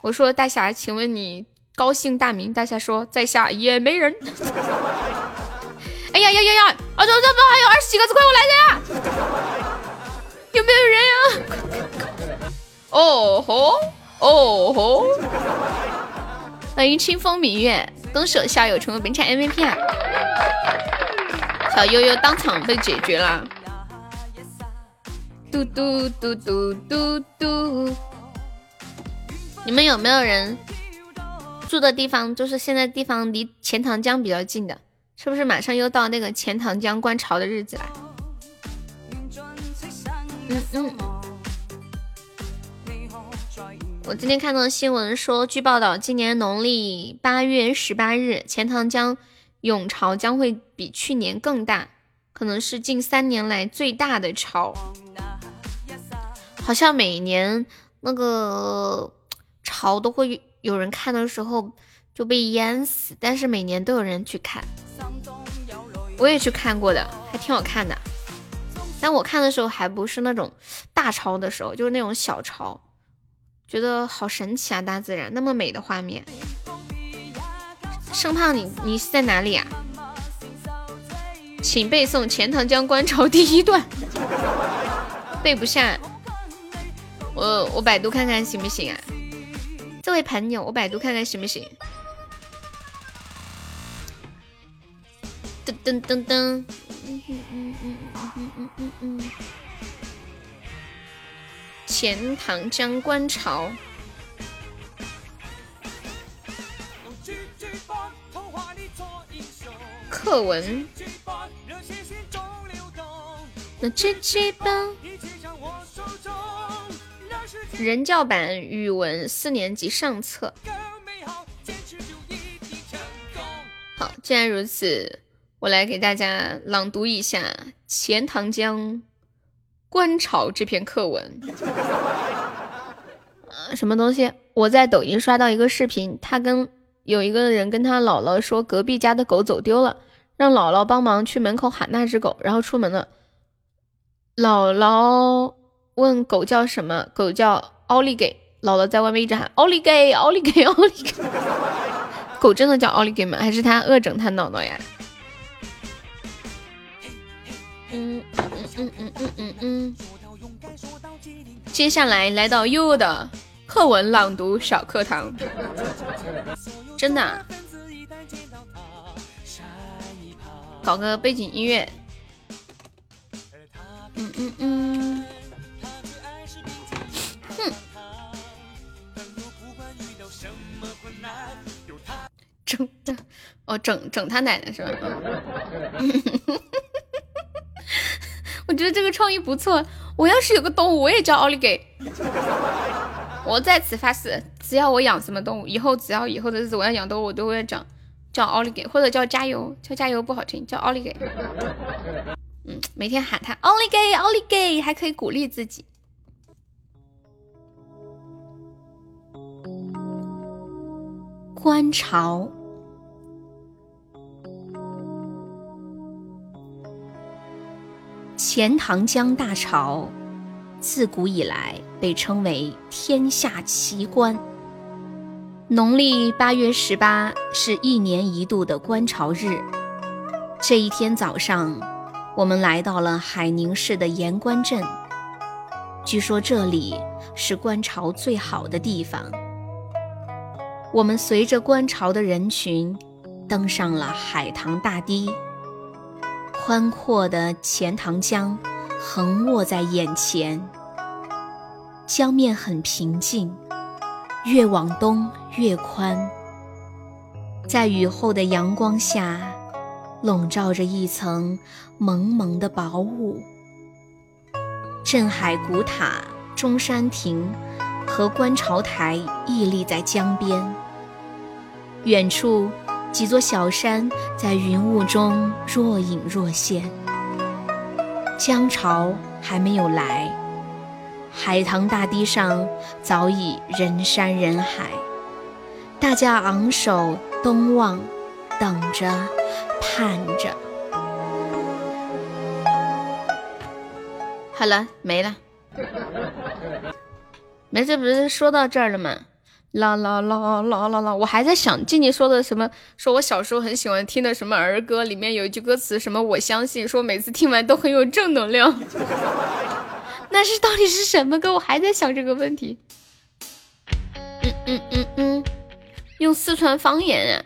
我说大侠，请问你高姓大名？大侠说在下也没人。哎呀呀呀呀！啊，这这不还有二十几个字，快我来人呀！有没有人呀？哦吼，哦吼。欢迎清风明月，恭喜校友成为本场 MVP 啊！小悠悠当场被解决了。嘟嘟嘟嘟嘟嘟。你们有没有人住的地方，就是现在地方离钱塘江比较近的？是不是马上又到那个钱塘江观潮的日子了？嗯嗯。我今天看到新闻说，据报道，今年农历八月十八日，钱塘江涌潮将会比去年更大，可能是近三年来最大的潮。好像每年那个潮都会有人看的时候就被淹死，但是每年都有人去看。我也去看过的，还挺好看的。但我看的时候还不是那种大潮的时候，就是那种小潮。觉得好神奇啊！大自然那么美的画面。盛胖，你你是在哪里啊？请背诵《钱塘江观潮》第一段。背不下，我我百度看看行不行啊？这位朋友，我百度看看行不行？噔噔噔噔。嗯嗯嗯嗯嗯嗯嗯嗯。钱塘江观潮，课文。那这这帮人教版语文四年级上册。好，既然如此，我来给大家朗读一下钱塘江观潮这篇课文。呃，什么东西？我在抖音刷到一个视频，他跟有一个人跟他姥姥说，隔壁家的狗走丢了，让姥姥帮忙去门口喊那只狗，然后出门了。姥姥问狗叫什么？狗叫奥利给。姥姥在外面一直喊奥利给，奥利给，奥利给。狗真的叫奥利给吗？还是他恶整他姥姥呀？嗯嗯嗯嗯嗯嗯嗯。接下来来到悠悠的课文朗读小课堂，真的。搞个背景音乐。嗯嗯嗯，整哦，整整他奶奶是吧？我觉得这个创意不错。我要是有个动物，我也叫奥利给。我在此发誓，只要我养什么动物，以后只要以后的日子我要养动物，我都会叫叫奥利给，或者叫加油，叫加油不好听，叫奥利给。嗯，每天喊他奥利给，奥利给，还可以鼓励自己。观潮，钱塘江大潮，自古以来被称为天下奇观。农历八月十八是一年一度的观潮日，这一天早上。我们来到了海宁市的盐官镇，据说这里是观潮最好的地方。我们随着观潮的人群登上了海棠大堤，宽阔的钱塘江横卧在眼前，江面很平静，越往东越宽，在雨后的阳光下。笼罩着一层蒙蒙的薄雾。镇海古塔、中山亭和观潮台屹立在江边，远处几座小山在云雾中若隐若现。江潮还没有来，海棠大堤上早已人山人海，大家昂首东望，等着。盼着，好了，没了，没事，不是说到这儿了吗？啦啦啦啦啦啦！我还在想静静说的什么，说我小时候很喜欢听的什么儿歌，里面有一句歌词什么我相信，说每次听完都很有正能量。那是到底是什么歌？我还在想这个问题。嗯嗯嗯嗯，用四川方言啊。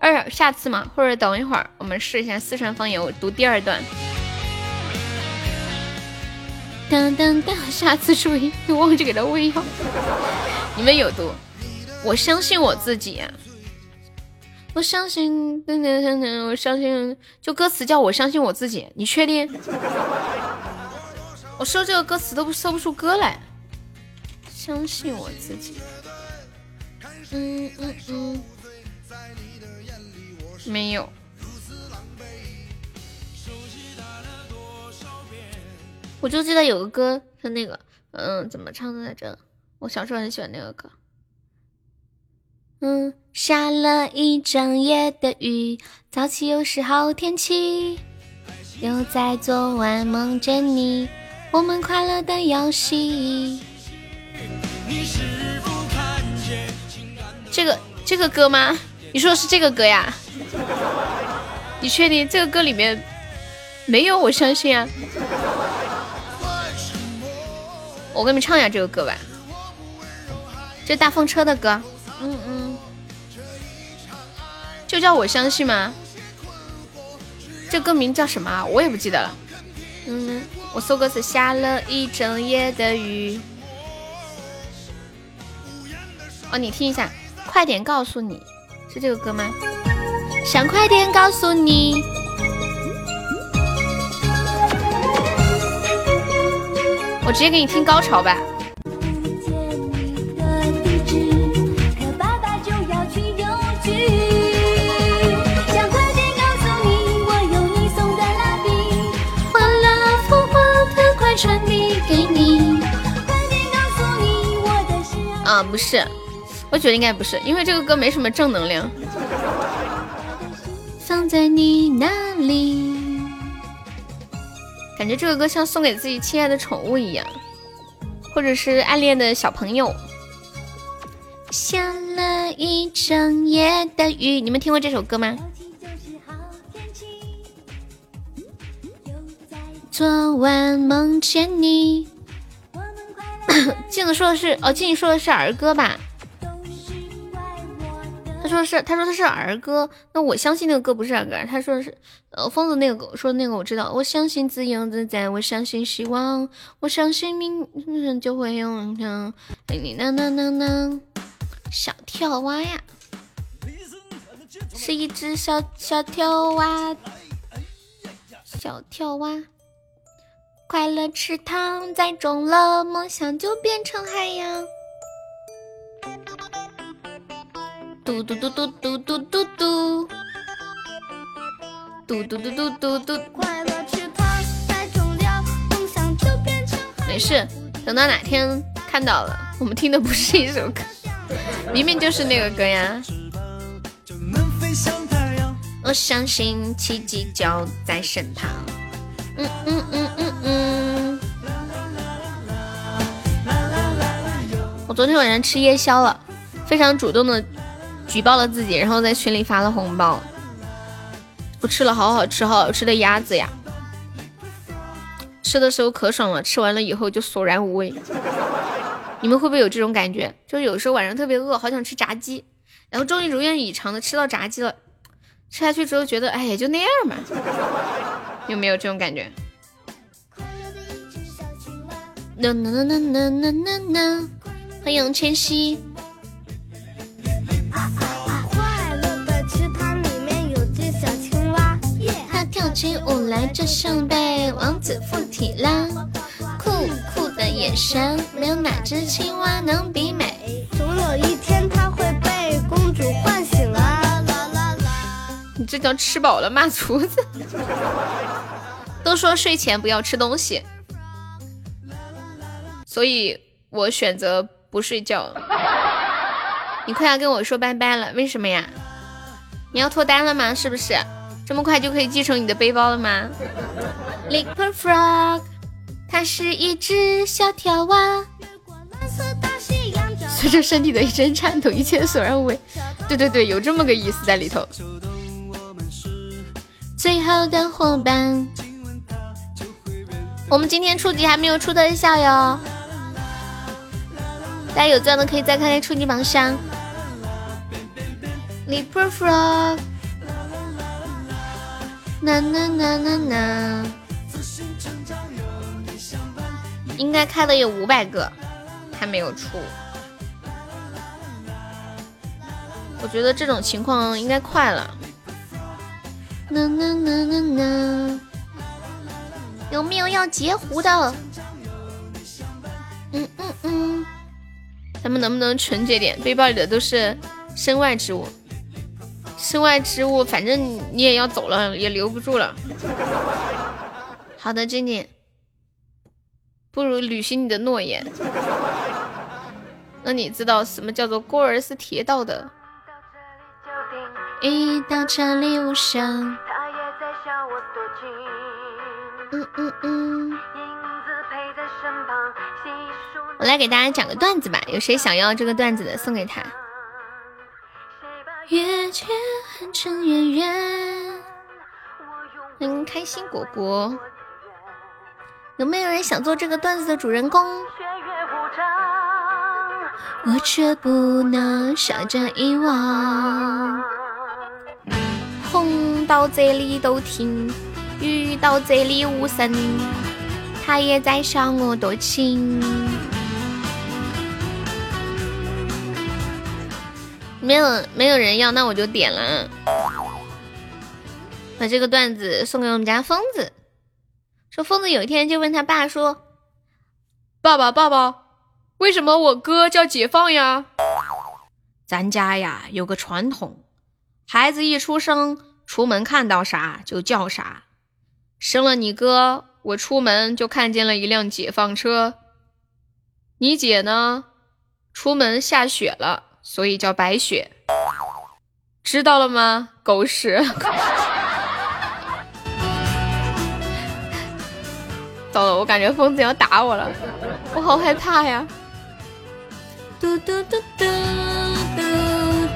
二下次嘛，或者等一会儿，我们试一下四川方言。我读第二段。当当当，下次注意，别忘记给他喂药。你们有毒？我相信我自己。我相信，等等等等，我相信，就歌词叫我相信我自己。你确定？我搜这个歌词都搜不出歌来。相信我自己。嗯嗯嗯。没有，我就记得有个歌是那个，嗯，怎么唱的来着？我小时候很喜欢那个歌。嗯，下了一整夜的雨，早起又是好天气，又在昨晚梦见你，我们快乐的游戏。这个这个歌吗？你说的是这个歌呀？你确定这个歌里面没有？我相信啊！我给你们唱一下这个歌吧，这大风车的歌，嗯嗯，就叫我相信吗？这歌名叫什么？我也不记得了。嗯，我搜歌词，下了一整夜的雨。哦，你听一下，快点告诉你是这个歌吗？想快点告诉你。我直接给你听高潮吧。啊，不是，我觉得应该不是，因为这个歌没什么正能量。放在你那里。感觉这个歌像送给自己亲爱的宠物一样，或者是暗恋的小朋友。下了一整夜的雨，你们听过这首歌吗？昨晚梦见你。镜子说的是哦，静子说的是儿歌吧？他说是，他说他是儿歌。那我相信那个歌不是儿歌。他说是，呃，疯子那个说那个我知道。我相信自由自在，我相信希望，我相信明天就会有阳你呐呐呐呐，小跳蛙呀，是一只小小跳蛙，小跳蛙。快乐池塘栽种了，梦想就变成海洋。嘟嘟嘟嘟嘟嘟嘟嘟，嘟嘟嘟嘟嘟嘟。快乐池塘栽种了，梦想就变成。没事，等到哪天看到了，我们听的不是一首歌，明明就是那个歌呀。我相信奇迹就在身旁。嗯嗯嗯嗯嗯。我昨天晚上吃夜宵了，非常主动的。举报了自己，然后在群里发了红包。我吃了好好吃、好好吃的鸭子呀，吃的时候可爽了，吃完了以后就索然无味。你们会不会有这种感觉？就是有时候晚上特别饿，好想吃炸鸡，然后终于如愿以偿的吃到炸鸡了，吃下去之后觉得，哎，也就那样嘛。有没有这种感觉？no no no no no no no no，欢迎千玺。跳起舞来就像被王子附体了，酷酷的眼神，没有哪只青蛙能比美。总有一天它会被公主唤醒啊！啦啦啦！你这叫吃饱了骂厨子。都说睡前不要吃东西，所以我选择不睡觉。你快要跟我说拜拜了，为什么呀？你要脱单了吗？是不是？这么快就可以继承你的背包了吗？Little frog，它是一只小跳蛙。随着身体的一阵颤抖，一切索然无味。对对对，有这么个意思在里头。最好的伙伴，我们今天初级还没有出特效哟。大家有钻的可以再看看初级榜上。Little frog，呐呐呐呐呐，应该开的有五百个，还没有出。我觉得这种情况应该快了。呐呐呐呐呐，有没有要截胡的？嗯嗯嗯，咱们能不能纯洁点？背包里的都是身外之物。身外之物，反正你也要走了，也留不住了。好的，静静，不如履行你的诺言。那你知道什么叫做孤儿是铁道的？一到这里无声。嗯嗯嗯。我来给大家讲个段子吧，有谁想要这个段子的，送给他。月缺暗成圆圆，很开心果果，有没有人想做这个段子的主人公？我却不能傻着遗忘。风到这里都停，雨到这里无声，他也在笑我多情。没有没有人要，那我就点了。把这个段子送给我们家疯子，说疯子有一天就问他爸说：“爸爸，爸爸，为什么我哥叫解放呀？”咱家呀有个传统，孩子一出生，出门看到啥就叫啥。生了你哥，我出门就看见了一辆解放车。你姐呢？出门下雪了，所以叫白雪。知道了吗？狗屎！糟了，我感觉疯子要打我了，我好害怕呀！嘟嘟嘟嘟嘟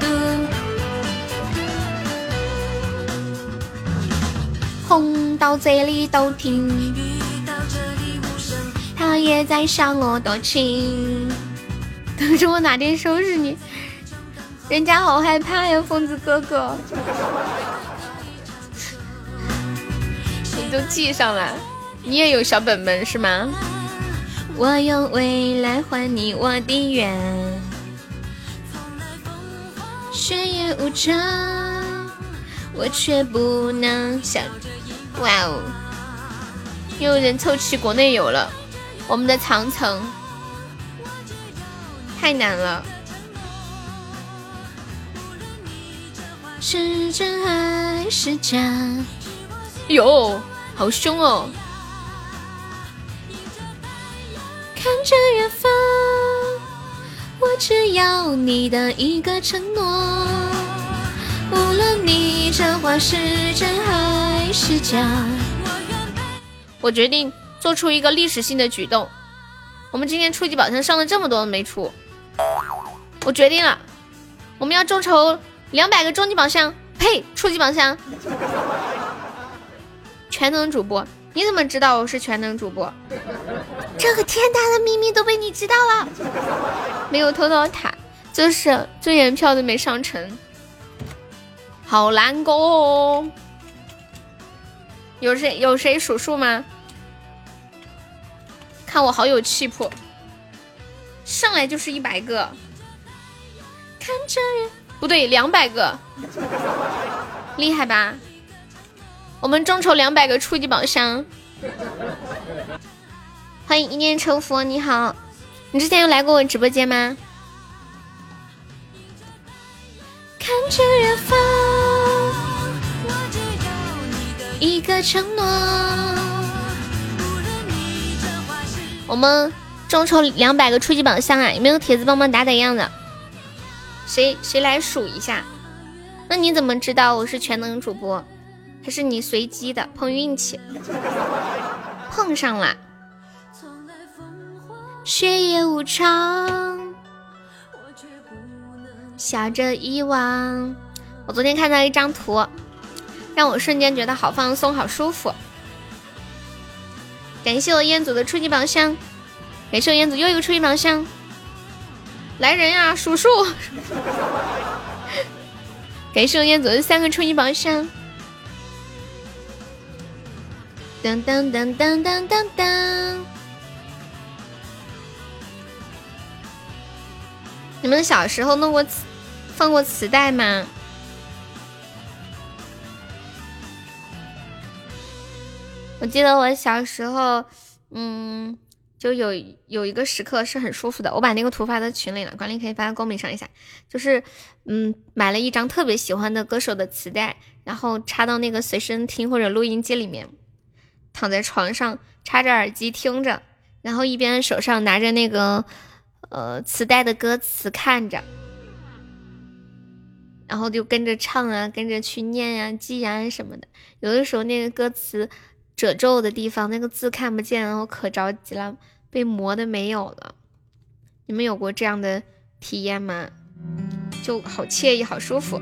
嘟，红到这里都听，他也在伤我多情。等着我哪天收拾你，人家好害怕呀，疯子哥哥，你都记上了。你也有小本本是吗？我用未来换你我的缘，血也无常，我却不能想。哇哦，有人凑齐国内有了，我们的长城太难了。是真还是假？哟，好凶哦！看着远方，我只要你的一个承诺。无论你这话是真还是假，我决定做出一个历史性的举动。我们今天初级宝箱上了这么多没出，我决定了，我们要众筹两百个终极宝箱，呸，初级宝箱，全能主播。你怎么知道我是全能主播？这个天大的秘密都被你知道了。没有偷到塔，就是尊严票都没上成，好难过哦。有谁有谁数数吗？看我好有气魄，上来就是一百个。看着不对，两百个，厉害吧？我们众筹两百个初级宝箱，欢迎一念成佛，你好，你之前有来过我直播间吗？看着远方，一个承诺。我们众筹两百个初级宝箱啊，有没有铁子帮忙打打样的？谁谁来数一下？那你怎么知道我是全能主播？还是你随机的碰运气，碰上了。雪也无常，笑着遗忘。我昨天看到一张图，让我瞬间觉得好放松、好舒服。感谢我彦祖的初级宝箱，感谢我彦祖又一个初级宝箱。来人呀，数数！感谢我彦祖的三个初级宝箱。噔噔噔噔噔噔噔！你们小时候弄过磁放过磁带吗？我记得我小时候，嗯，就有有一个时刻是很舒服的。我把那个图发到群里了，管理可以发到公屏上一下。就是，嗯，买了一张特别喜欢的歌手的磁带，然后插到那个随身听或者录音机里面。躺在床上，插着耳机听着，然后一边手上拿着那个呃磁带的歌词看着，然后就跟着唱啊，跟着去念呀、记啊什么的。有的时候那个歌词褶皱的地方，那个字看不见，然后可着急了，被磨的没有了。你们有过这样的体验吗？就好惬意，好舒服。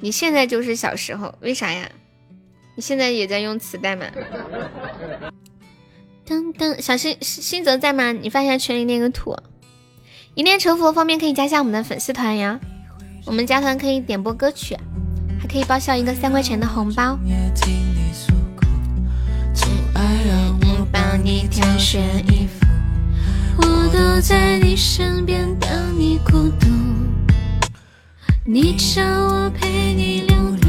你现在就是小时候，为啥呀？你现在也在用磁带吗？噔噔，小新新泽在吗？你发一下群里那个图。一念成佛方便可以加下我们的粉丝团呀。我们加团可以点播歌曲，还可以报销一个三块钱的红包。你挑选衣服我都在你身边，等你孤独，你叫我陪你流浪，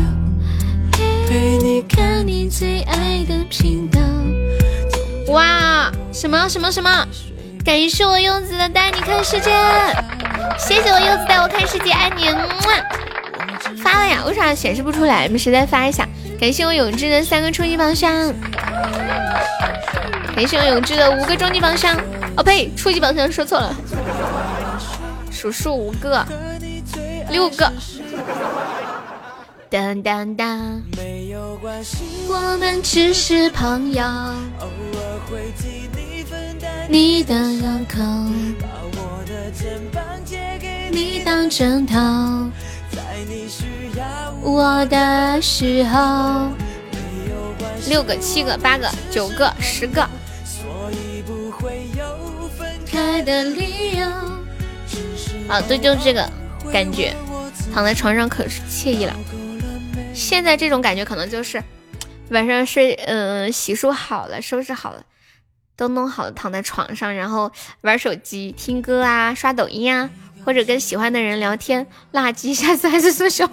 陪你看。你最爱的频道。哇，什么什么什么？感谢我柚子的带你看世界，谢谢我柚子带我看世界，爱你。发了呀？为啥显示不出来？你们谁再发一下？感谢我永志的三个初级宝箱，感谢我永志的五个终极宝箱。哦呸，初级宝箱说错了，数数五个，六个。当当当，我们只是朋友。你的伤口，把我的肩膀借给你当枕头，在你需要我的时候。六个、七个、八个、九个、十个。开的理由。啊，对，就是这个感觉，躺在床上可是惬意了。现在这种感觉可能就是晚上睡，嗯，洗漱好了，收拾好了。都弄好了，躺在床上，然后玩手机、听歌啊，刷抖音啊，或者跟喜欢的人聊天。垃圾，下次还是说小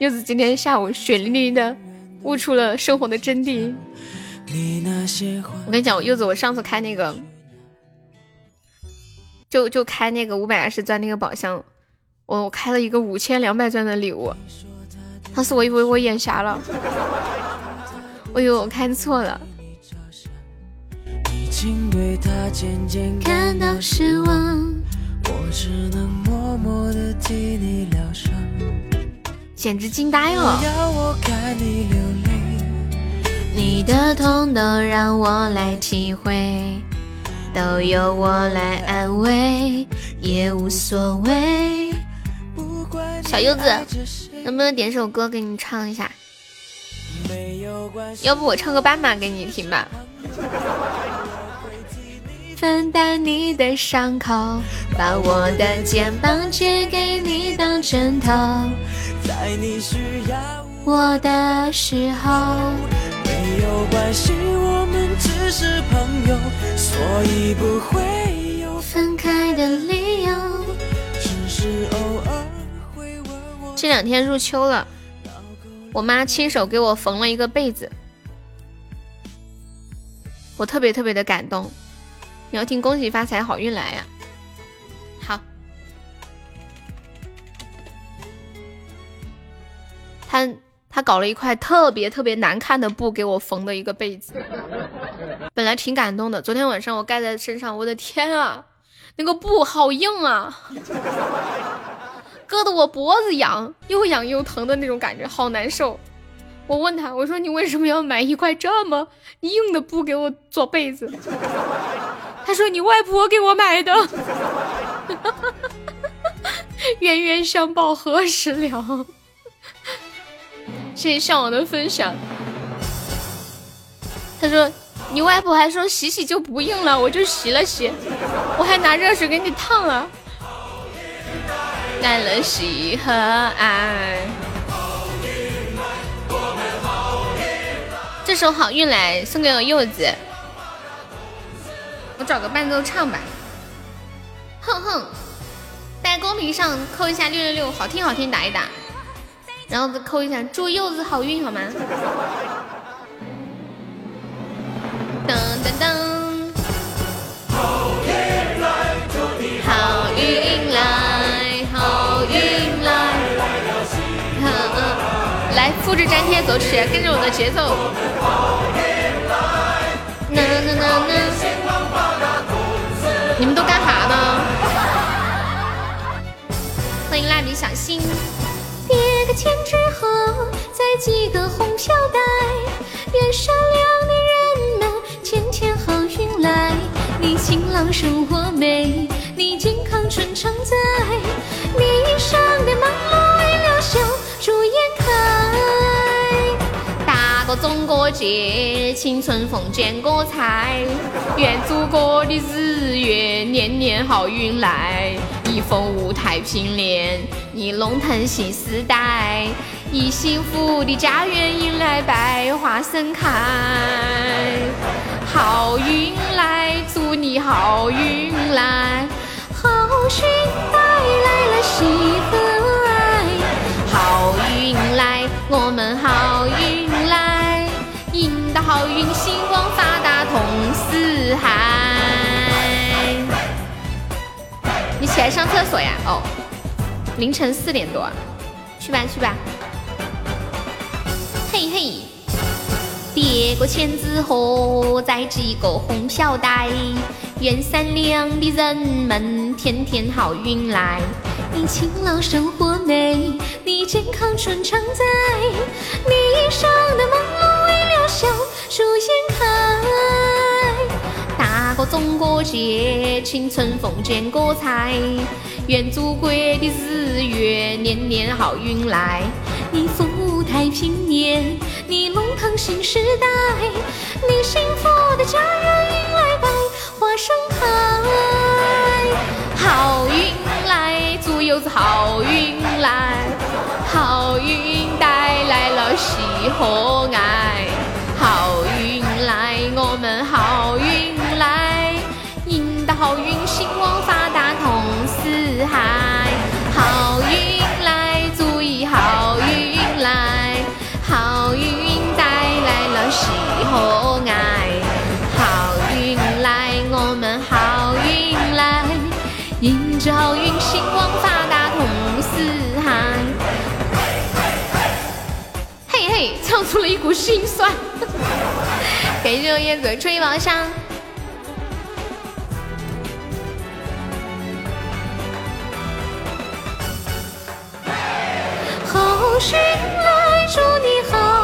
柚子今天下午血淋淋的悟出了生活的真谛。我跟你讲，我柚子，我上次开那个，就就开那个五百二十钻那个宝箱，我我开了一个五千两百钻的礼物，当时我以为我眼瞎了。我以为我看错了。感到失望，简直惊呆了！你的痛都让我来体会，都由我来安慰，也无所谓。小柚子，能不能点首歌给你唱一下？要不我唱个斑马给你听吧。分担你的伤口，把我的肩膀借给你当枕头，在你需要我的时候。没有关系，我们只是朋友，所以不会有分开的理由。只是偶尔会问我。这两天入秋了。我妈亲手给我缝了一个被子，我特别特别的感动。你要听恭喜发财好运来呀！好，他他搞了一块特别特别难看的布给我缝的一个被子，本来挺感动的。昨天晚上我盖在身上，我的天啊，那个布好硬啊！硌得我脖子痒，又痒又疼的那种感觉，好难受。我问他，我说你为什么要买一块这么硬的布给我做被子？他说你外婆给我买的。冤冤相报何时了？谢谢向往的分享。他说你外婆还说洗洗就不硬了，我就洗了洗，我还拿热水给你烫了。难了喜和爱。这首好运来送给我柚子，我找个伴奏唱吧。哼哼，在公屏上扣一下六六六，好听好听打一打，然后再扣一下祝柚子好运好吗？噔噔噔，好运来，祝你好运来。好运来，来复制粘贴走起，跟着我的节奏。你们都干啥呢？欢迎蜡笔小新。千纸鹤，再系个红飘带，愿善良的人们天天好运来。你晴朗生活美，你健康春常在。你上的忙碌为了笑逐颜开，大个中国结，青春凤茧歌彩，愿祖国的日月年年好运来，你凤舞太平年你龙腾新时代你幸福的家园迎来百花盛开。好运来祝你好运来好运带来了喜和爱好运来我们好运来。迎着好运兴旺发达通四海。你起来上厕所呀？哦，凌晨四点多，去吧去吧。嘿嘿，叠个千纸鹤，再系个红飘带，愿善良的人们天天好运来。你勤劳生活美，你健康春常在，你一生的忙碌为了笑逐颜开。中国节，青春凤茧歌彩，愿祖国的日月年年好运来。你福太平年，你龙腾新时代，你幸福的家园迎来百花盛开，好运来，祝柚子好运来，好运带来了喜和爱，一股心酸。感谢叶子吹毛上。好运来，祝你好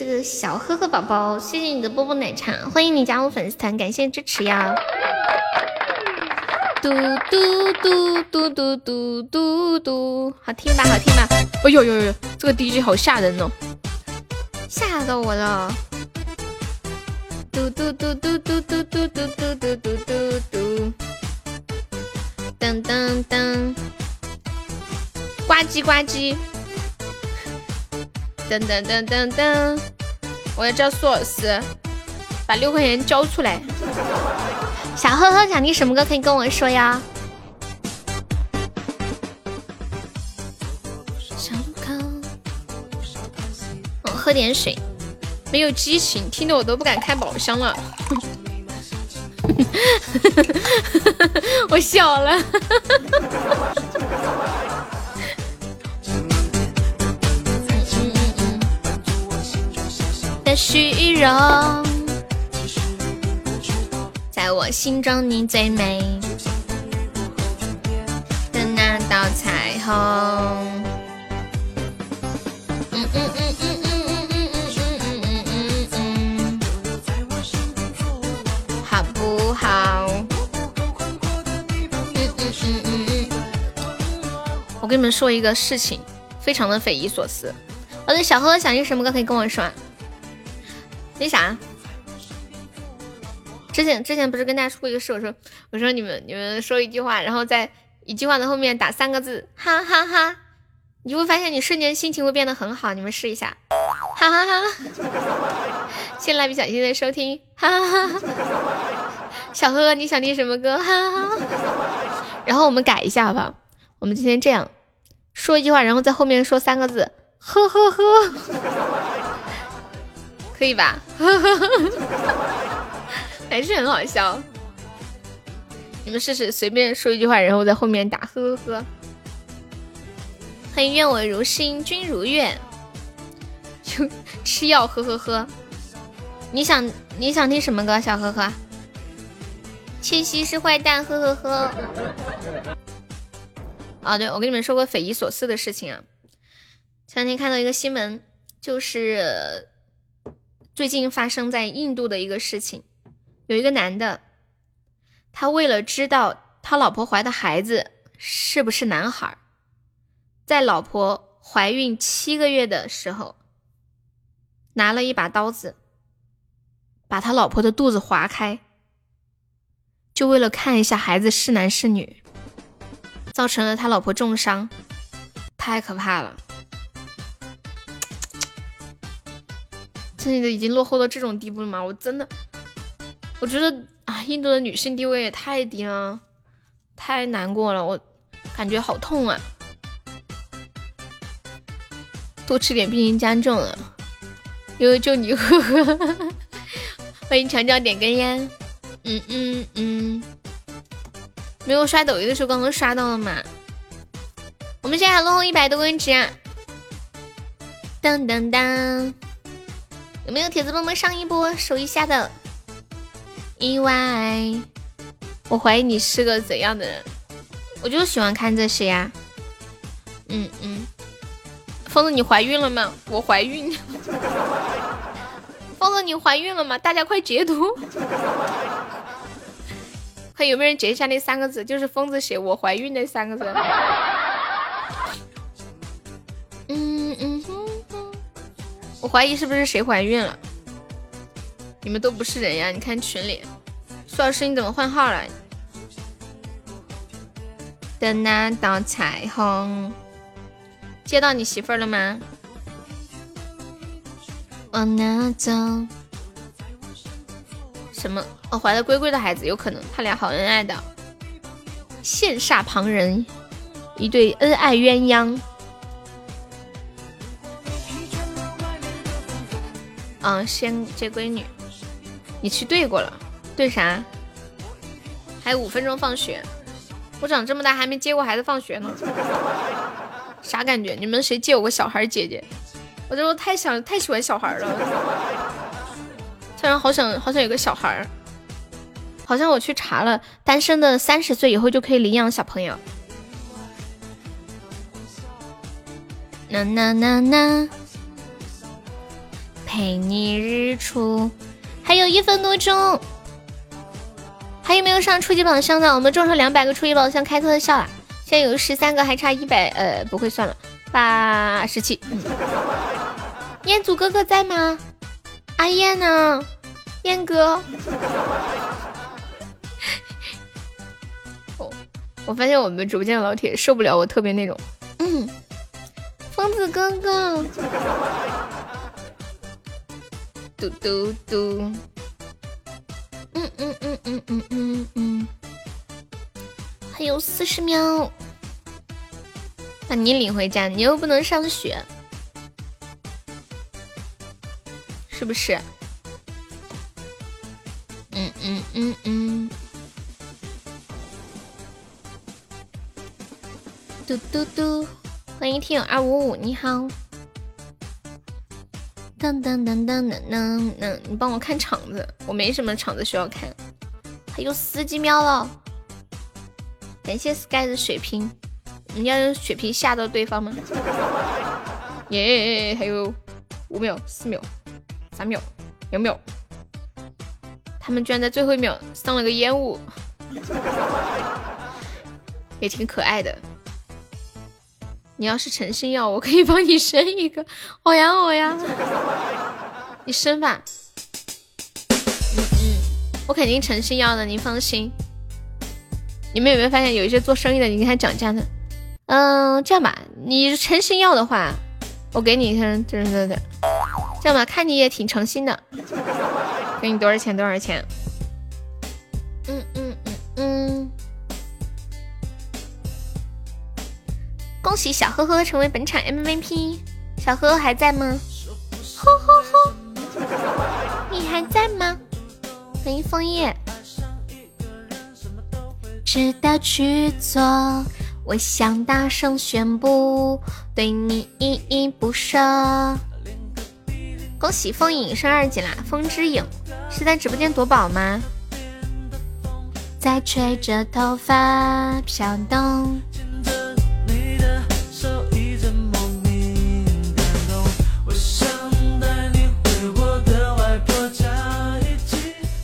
这个小呵呵宝宝，谢谢你的波波奶茶，欢迎你加入粉丝团，感谢支持呀！嘟嘟嘟嘟嘟嘟嘟嘟，好听吧？好听吧？哎呦呦呦，这个 DJ 好吓人哦，吓到我了！嘟嘟嘟嘟嘟嘟嘟嘟嘟嘟嘟嘟嘟，噔噔噔，呱唧呱唧。噔噔噔噔噔，我要叫苏老师把六块钱交出来。想呵呵想听什么歌可以跟我说呀？我喝点水，没有激情，听得我都不敢开宝箱了。我笑了。的虚荣，在我心中你最美的那道彩虹。好不好？我跟你们说一个事情，非常的匪夷所思。我的小呵呵想听什么歌可以跟我说。那啥，之前之前不是跟大家说过一个事，我说我说你们你们说一句话，然后在一句话的后面打三个字，哈哈哈，你就会发现你瞬间心情会变得很好。你们试一下，哈哈哈。谢蜡笔小新的收听，哈哈哈。小呵呵，你想听什么歌？哈哈哈。然后我们改一下吧，我们今天这样说一句话，然后在后面说三个字，呵呵呵。可以吧？还是很好笑。你们试试随便说一句话，然后在后面打呵呵呵。欢迎愿我如心，君如愿。就吃药呵呵呵。你想你想听什么歌？小呵呵。七夕是坏蛋呵呵呵。啊，对，我跟你们说过匪夷所思的事情啊。前两天看到一个新闻，就是。最近发生在印度的一个事情，有一个男的，他为了知道他老婆怀的孩子是不是男孩，在老婆怀孕七个月的时候，拿了一把刀子，把他老婆的肚子划开，就为了看一下孩子是男是女，造成了他老婆重伤。太可怕了！真的已经落后到这种地步了吗？我真的，我觉得啊，印度的女性地位也太低了，太难过了，我感觉好痛啊！多吃点，病情加重了。因为就你呵呵，欢迎强强点根烟。嗯嗯嗯，没有刷抖音的时候，刚刚刷到了嘛？我们现在还落后一百多个值。当当当，有没有铁子帮忙上一波手一下的？意外，我怀疑你是个怎样的人？我就喜欢看这些呀。嗯嗯，疯子，你怀孕了吗？我怀孕。疯子，你怀孕了吗？大家快截图！看有没有人截一下那三个字，就是疯子写我怀孕那三个字。我怀疑是不是谁怀孕了？你们都不是人呀！你看群里，苏老师你怎么换号了？的那道彩虹，接到你媳妇儿了吗？往哪走？什么？哦，怀了龟龟的孩子，有可能他俩好恩爱的，羡煞旁人，一对恩爱鸳鸯。嗯，先接闺女，你去对过了，对啥？还有五分钟放学，我长这么大还没接过孩子放学呢，啥感觉？你们谁接我个小孩姐姐？我就太想太喜欢小孩了，突然好想好想有个小孩儿，好像我去查了，单身的三十岁以后就可以领养小朋友。呐呐呐呐，陪你日出，还有一分多钟，还有没有上初级宝箱的？我们中上两百个初级宝箱开特效了，现在有十三个，还差一百，呃，不会算了。八十七，彦祖哥哥在吗？阿燕呢？燕哥，我我发现我们直播间的老铁受不了我特别那种，嗯，疯子哥哥，嘟嘟嘟，嗯嗯嗯嗯嗯嗯嗯，还有四十秒。把你领回家，你又不能上学，是不是？嗯嗯嗯嗯。嘟嘟嘟，欢迎听友二五五，你好。当当当当当当，嗯，你帮我看场子，我没什么场子需要看。还有十几秒了，感谢 Sky 的水瓶。你要用血瓶吓到对方吗？耶，还有五秒、四秒、三秒、两秒，他们居然在最后一秒上了个烟雾，也挺可爱的。你要是诚心要，我可以帮你生一个，我呀我呀，你生吧。嗯嗯，我肯定诚心要的，你放心。你们有没有发现，有一些做生意的，你跟他讲价呢？嗯，这样吧，你诚心要的话，我给你看，对对对，这样吧，看你也挺诚心的，给你多少钱多少钱？嗯嗯嗯嗯，恭喜小呵呵成为本场 MVP，小呵呵还在吗？呵呵呵，你还在吗？欢迎枫叶，值得去做。我想大声宣布，对你依依不舍。恭喜风影升二级啦！风之影是在直播间夺宝吗？在吹着头发飘动。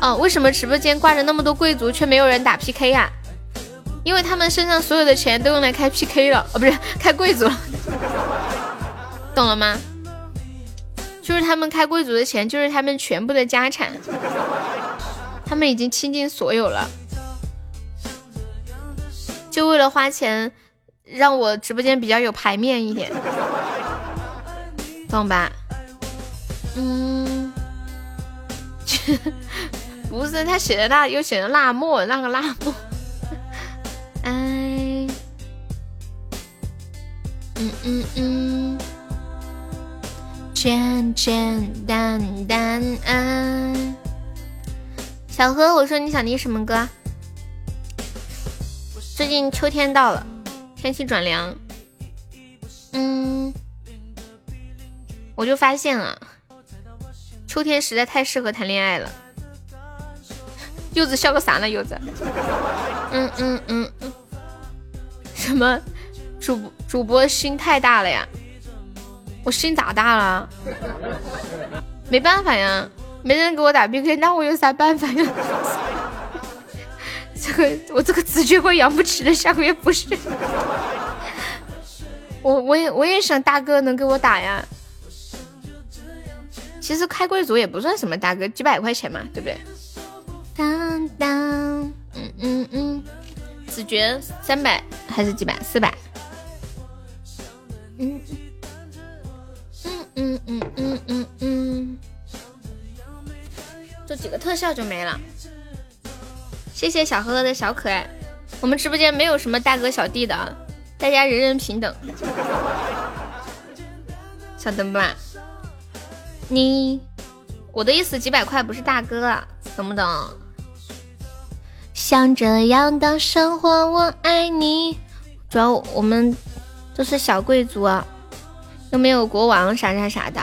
哦，为什么直播间挂着那么多贵族，却没有人打 PK 呀？因为他们身上所有的钱都用来开 PK 了，哦，不是开贵族了，懂了吗？就是他们开贵族的钱，就是他们全部的家产，他们已经倾尽所有了，就为了花钱让我直播间比较有排面一点，懂吧？嗯，不是他写的那又写的辣墨，那个辣墨。哎，嗯嗯嗯，简简单单啊。小何，我说你想听什么歌？最近秋天到了，天气转凉，嗯，我就发现了，秋天实在太适合谈恋爱了。柚子笑个啥呢？柚子，嗯嗯嗯嗯，什么主主播心太大了呀？我心咋大了？没办法呀，没人给我打 PK，那我有啥办法呀？这个我这个直觉过养不起的，下个月不是。我我也我也想大哥能给我打呀。其实开贵族也不算什么大哥，几百块钱嘛，对不对？当当，嗯嗯嗯，子爵三百还是几百？四百。嗯嗯嗯嗯嗯嗯嗯，做几个特效就没了。谢谢小呵呵的小可爱。我们直播间没有什么大哥小弟的，大家人人平等，晓得吧？你，我的意思几百块不是大哥，懂不懂？像这样的生活，我爱你。主要我们都是小贵族，又没有国王啥啥啥的。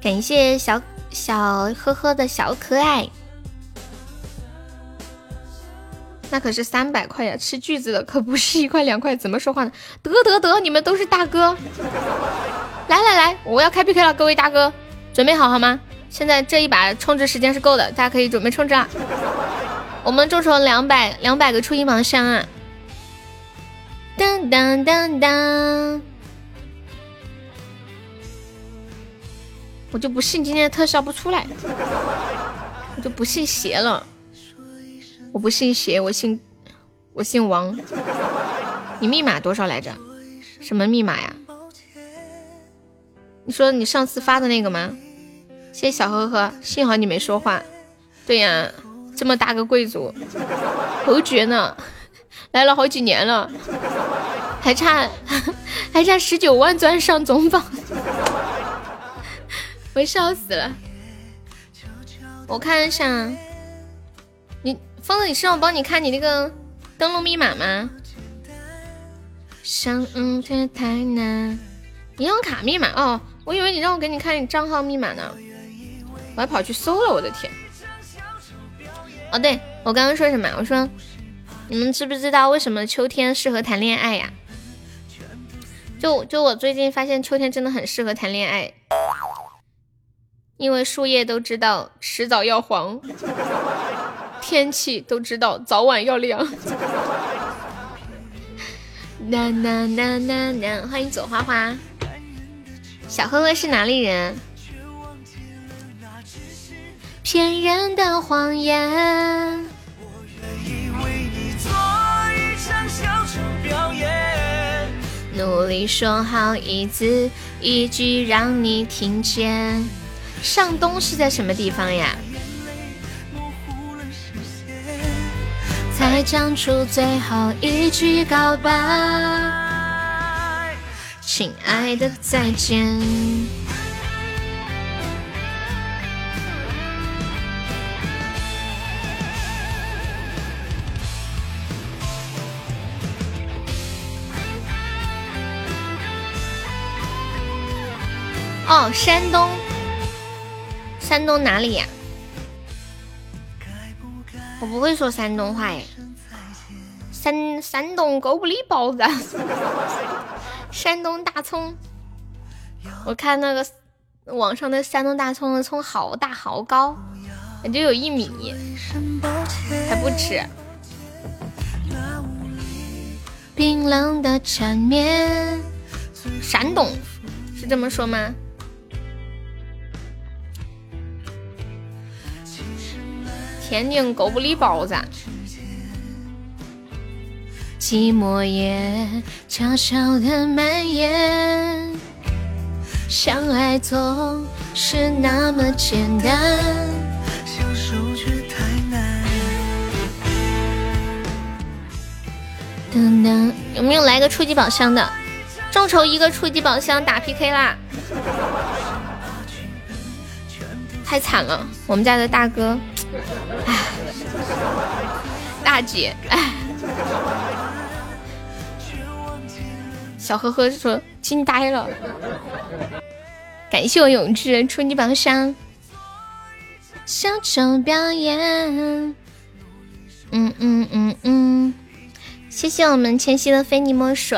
感谢小小呵呵的小可爱，那可是三百块呀！吃橘子的可不是一块两块，怎么说话呢？得得得，你们都是大哥。来来来，我要开 PK 了，各位大哥，准备好好吗？现在这一把充值时间是够的，大家可以准备充值了。我们众筹两百两百个初音盲箱啊！当当当当！我就不信今天的特效不出来，我就不信邪了。我不信邪，我信我姓王。你密码多少来着？什么密码呀？你说你上次发的那个吗？谢谢小呵呵，幸好你没说话。对呀。这么大个贵族，侯爵呢？来了好几年了，还差 还差十九万钻上总榜，我笑死了。我看一下，你疯子，你是让我帮你看你那个登录密码吗？想却太难，银行卡密码哦，我以为你让我给你看你账号密码呢，我还跑去搜了，我的天。哦，对我刚刚说什么？我说，你们知不知道为什么秋天适合谈恋爱呀？就就我最近发现秋天真的很适合谈恋爱，因为树叶都知道迟早要黄，天气都知道早晚要凉。呐呐呐呐呐！欢迎左花花，小呵呵是哪里人？骗人的谎言。我愿意为你做一场小丑表演努力说好一字一句让你听见。上东是在什么地方呀？才讲出最后一句告白，亲爱的再见。哦，山东，山东哪里呀？我不会说山东话耶。山山东狗不理包子，山东大葱。我看那个网上的山东大葱的葱好大好高，感觉有一米，还不吃。冰冷的缠绵，山东是这么说吗？天津狗不理包子。寂寞也悄悄的蔓延，相爱总是那么简单，相守却太难。噔噔，有没有来个初级宝箱的？众筹一个初级宝箱打 PK 啦！太惨了，我们家的大哥，唉，大姐，唉。小呵呵说惊呆了，感谢我永志初级榜上小丑表演，嗯嗯嗯嗯，谢谢我们千玺的非你莫属，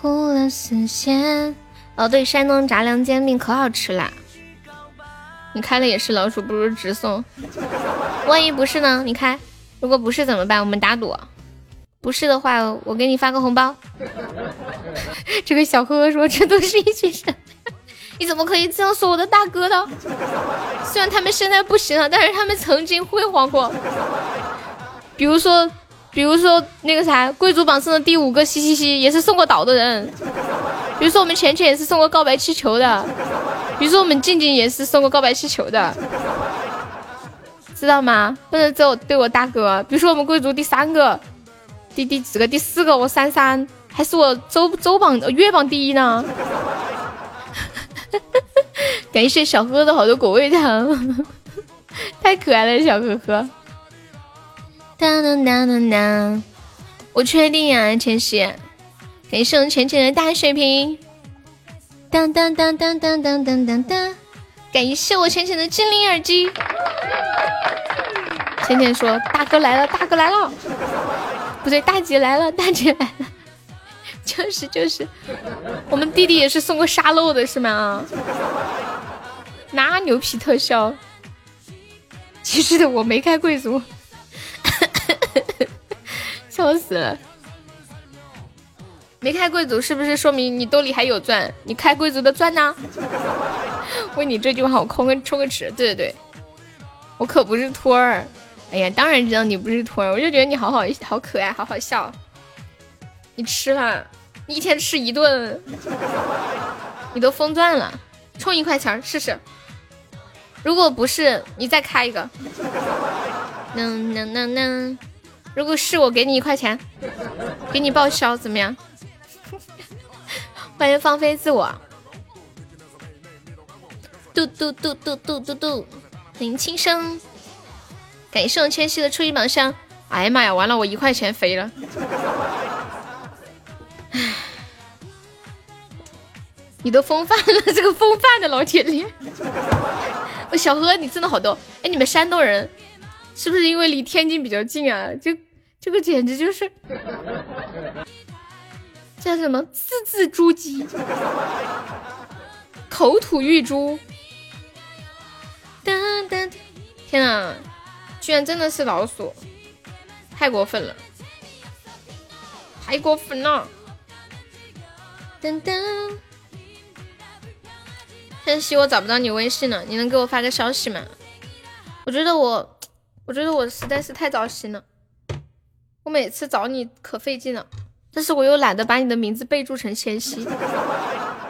忽了丝线。哦对，山东杂粮煎饼可好吃啦，你开了也是老鼠，不如直送。万一不是呢？你开，如果不是怎么办？我们打赌。不是的话，我给你发个红包。这个小呵呵说：“这都是一群人，你怎么可以这样说我的大哥呢？虽然他们现在不行了，但是他们曾经辉煌过。比如说，比如说那个啥，贵族榜上的第五个，嘻嘻嘻，也是送过岛的人。比如说我们浅浅也是送过告白气球的。比如说我们静静也是送过告白气球的，知道吗？不能只有对我大哥。比如说我们贵族第三个。”第第几个？第四个，我三三，还是我周周榜、月榜第一呢。感谢小哥的好多果味糖，太可爱了，小哥哥。当当当当当，我确定呀，千玺。感谢我浅浅的大水瓶。当当当当当当当当当，感谢我浅浅的精灵耳机。浅浅说：“大哥来了，大哥来了。”不对，大姐来了，大姐来了，就是就是，我们弟弟也是送过沙漏的是吗？啊，那牛皮特效，其实的我没开贵族，笑死了，没开贵族是不是说明你兜里还有钻？你开贵族的钻呢？为你这句话我空个抽个尺，对对对，我可不是托儿。哎呀，当然知道你不是托儿，我就觉得你好好好可爱，好好笑。你吃了，你一天吃一顿，你都疯钻了。充一块钱试试，如果不是，你再开一个。能能能能，如果是我给你一块钱，给你报销，怎么样？欢迎放飞自我。嘟嘟嘟嘟嘟嘟嘟，欢迎轻声。感谢我千玺的初级宝箱，哎呀妈呀，完了，我一块钱飞了。你都风范了，这个风范的老铁脸。我小何，你真的好逗。哎，你们山东人是不是因为离天津比较近啊？这这个简直就是叫什么字字珠玑，口吐玉珠。噔噔，天啊！居然真的是老鼠，太过分了，太过分了！噔噔，晨曦，我找不到你微信了，你能给我发个消息吗？我觉得我，我觉得我实在是太糟心了，我每次找你可费劲了，但是我又懒得把你的名字备注成千玺，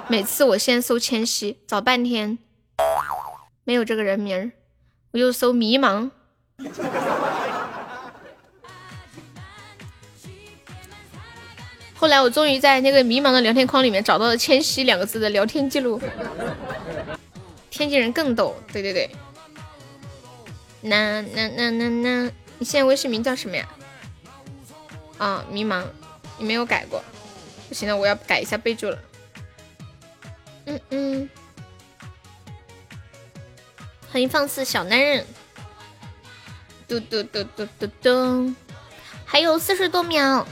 每次我先搜千玺，找半天没有这个人名儿，我又搜迷茫。后来我终于在那个迷茫的聊天框里面找到了“千玺”两个字的聊天记录。天津人更逗，对对对。那那那那那，你现在微信名叫什么呀？啊，迷茫，你没有改过，不行了，我要改一下备注了。嗯嗯，欢迎放肆小男人。嘟嘟嘟嘟嘟嘟，还有四十多秒。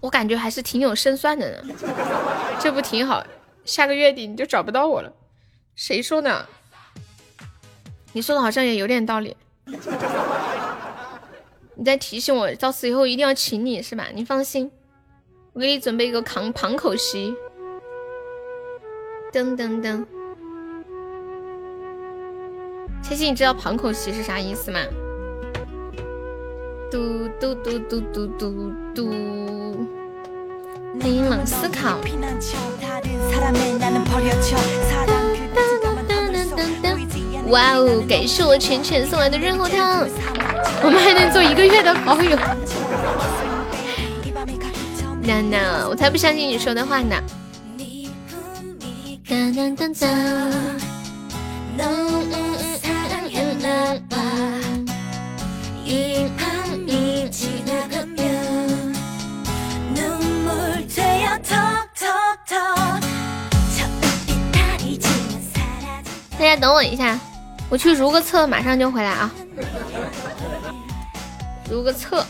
我感觉还是挺有胜算的呢，这不挺好？下个月底你就找不到我了。谁说的？你说的好像也有点道理。你在提醒我，到此以后一定要请你是吧？你放心，我给你准备一个扛庞口席。噔噔噔，千玺，你知道庞口席是啥意思吗？嘟嘟嘟嘟嘟嘟嘟，欢迎冷思考。哇哦！感谢我浅浅送来的润喉糖，我们还能做一个月的好友。娜娜，我才不相信你说的话呢。大家等我一下。我去如个厕，马上就回来啊！如个厕。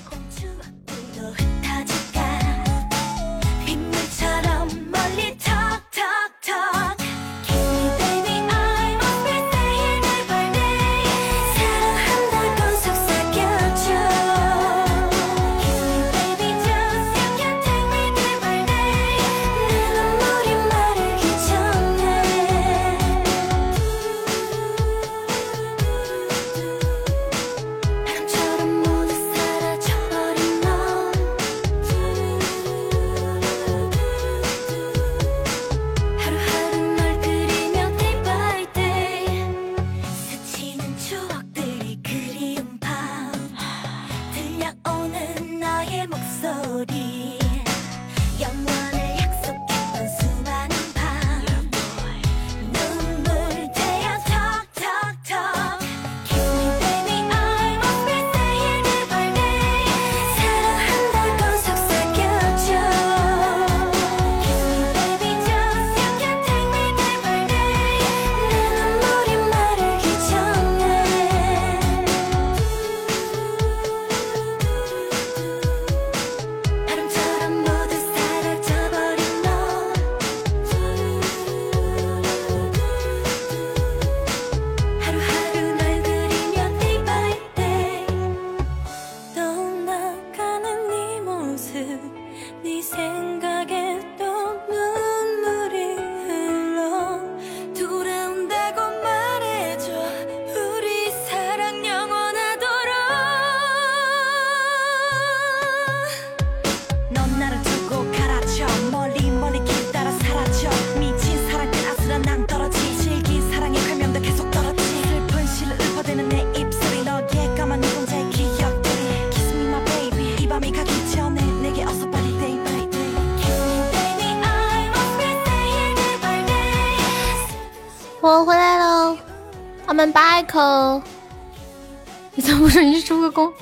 公，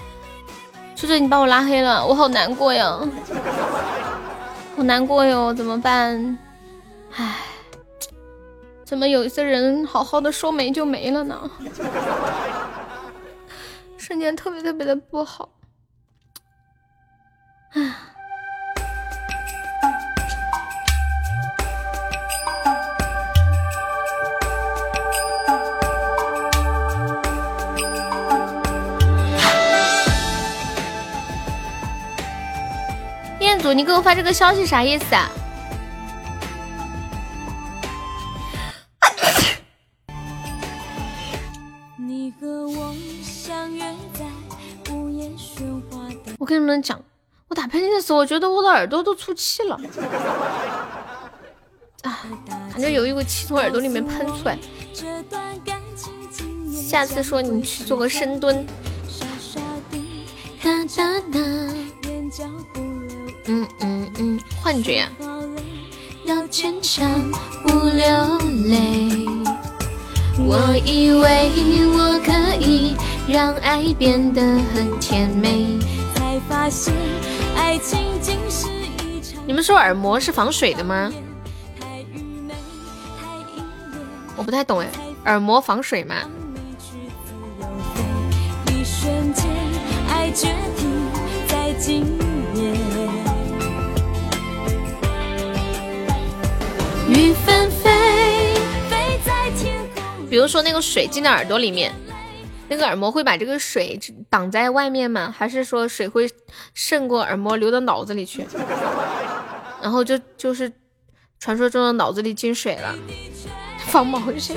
就是？你把我拉黑了，我好难过呀，好难过哟，怎么办？唉，怎么有一些人好好的说没就没了呢？瞬间特别特别的不好，我发这个消息啥意思啊？我跟你们讲，我打喷嚏的时候，我觉得我的耳朵都出气了，啊，感觉有一股气从耳朵里面喷出来。下次说你去做个深蹲。嗯觉呀。要坚强不流泪。我以为我可以让爱变得很甜美，才发现爱情竟是一场。你们说耳膜是防水的吗？我不太懂哎，耳膜防水吗？一瞬间，爱决定在今云纷飞，飞在天空。比如说那个水进到耳朵里面，那个耳膜会把这个水挡在外面吗？还是说水会渗过耳膜流到脑子里去，然后就就是传说中的脑子里进水了？放毛线。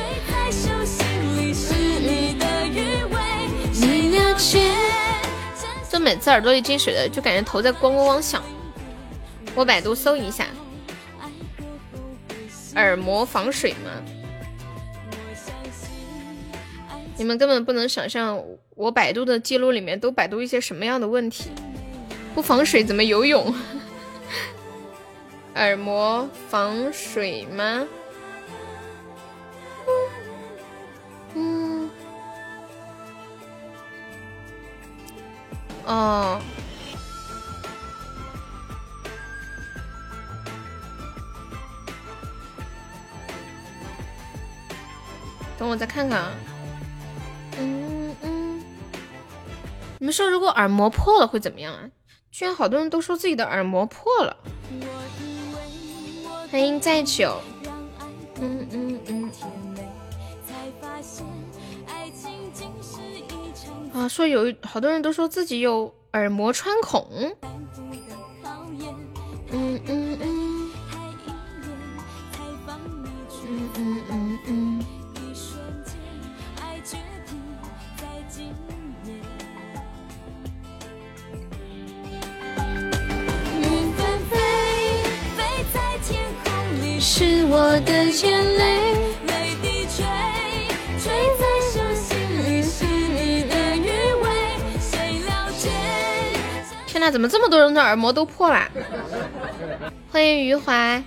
就每次耳朵里进水的，就感觉头在咣咣咣响。我百度搜一下，耳膜防水吗？你们根本不能想象，我百度的记录里面都百度一些什么样的问题。不防水怎么游泳？耳膜防水吗？嗯。哦。等我再看看啊。嗯嗯。你们说如果耳膜破了会怎么样啊？居然好多人都说自己的耳膜破了。欢迎再久。嗯嗯嗯。啊，说有好多人都说自己有耳膜穿孔。嗯嗯嗯。嗯嗯嗯嗯。是我的眼泪。天哪，怎么这么多人的耳膜都破了？欢迎余淮，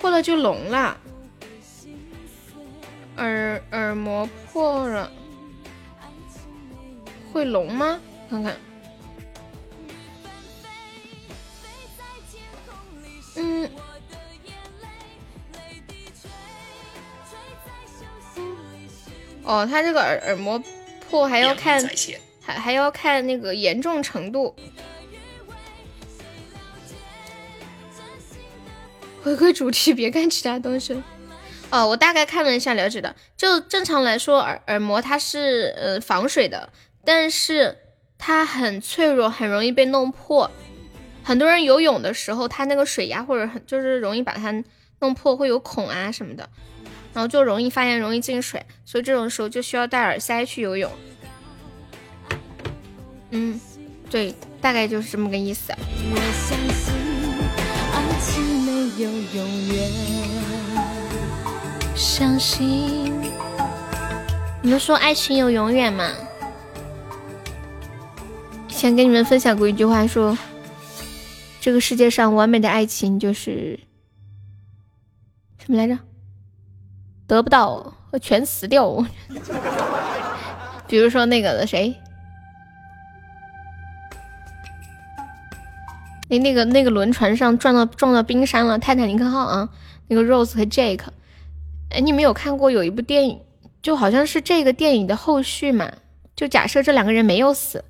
破了就聋了。耳耳膜破了会聋吗？看看。嗯。哦，他这个耳耳膜破还要看，还还要看那个严重程度。回归主题，别看其他东西。哦，我大概看了一下，了解的。就正常来说，耳耳膜它是呃防水的，但是它很脆弱，很容易被弄破。很多人游泳的时候，它那个水压或者很就是容易把它弄破，会有孔啊什么的。然后就容易发炎，容易进水，所以这种时候就需要戴耳塞去游泳。嗯，对，大概就是这么个意思。相信你们说爱情有永远吗？先跟你们分享过一句话，说这个世界上完美的爱情就是什么来着？得不到，全死掉。比如说那个谁，那那个那个轮船上撞到撞到冰山了，泰坦尼克号啊，那个 Rose 和 Jake，哎，你们有看过有一部电影，就好像是这个电影的后续嘛？就假设这两个人没有死，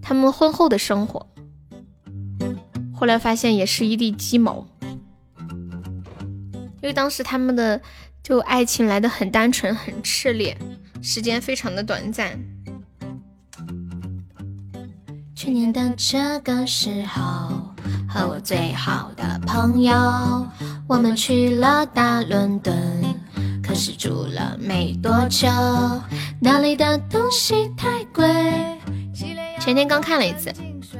他们婚后的生活，后来发现也是一地鸡毛，因为当时他们的。就爱情来的很单纯，很炽烈，时间非常的短暂。去年的这个时候，和我最好的朋友，我们去了大伦敦，可是住了没多久，那里的东西太贵。前天刚看了一次，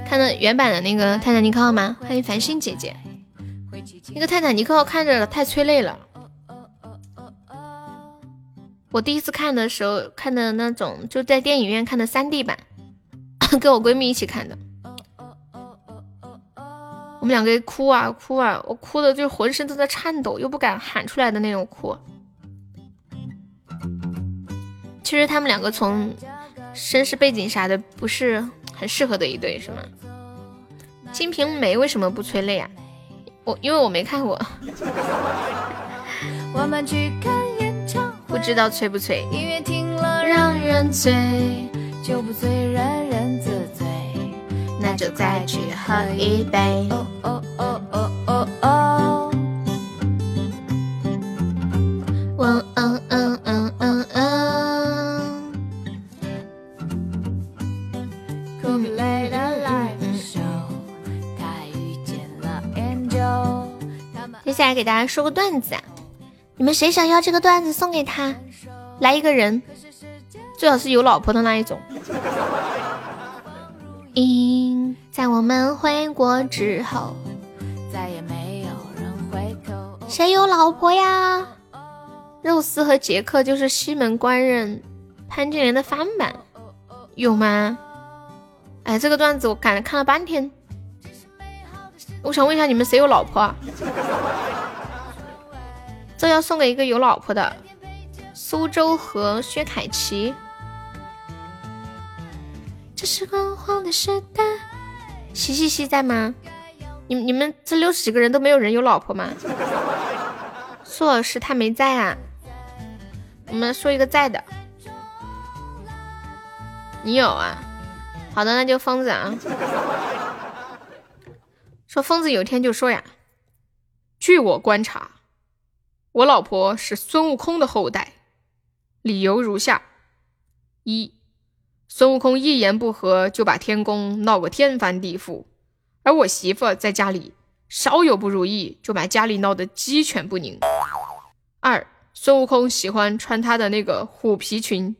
看的原版的那个泰坦尼克号吗？欢迎繁星姐姐。那个泰坦尼克号看着太催泪了。我第一次看的时候看的那种，就在电影院看的三 D 版，跟我闺蜜一起看的。我们两个哭啊哭啊，我哭的就浑身都在颤抖，又不敢喊出来的那种哭。其实他们两个从身世背景啥的不是很适合的一对，是吗？《金瓶梅》为什么不催泪啊？我因为我没看过。我们去看。不知道催不催。音乐听了，让人醉，酒不醉人人自醉，那就再去喝一杯。哦哦哦哦哦哦。接下来给大家说个段子、啊，你们谁想要这个段子送给他？来一个人，最好是有老婆的那一种。因在我们回国之后，再也没有人回头。谁有老婆呀？肉丝和杰克就是西门官人潘金莲的翻版，有吗？哎，这个段子我看看了半天，我想问一下你们谁有老婆？这要送给一个有老婆的苏州和薛凯琪。这是光荒的时代。西西西在吗？你你们这六十几个人都没有人有老婆吗？苏老师他没在啊。我们说一个在的。你有啊？好的，那就疯子啊。说疯子有天就说呀，据我观察，我老婆是孙悟空的后代，理由如下：一。孙悟空一言不合就把天宫闹个天翻地覆，而我媳妇在家里稍有不如意就把家里闹得鸡犬不宁。二，孙悟空喜欢穿他的那个虎皮裙，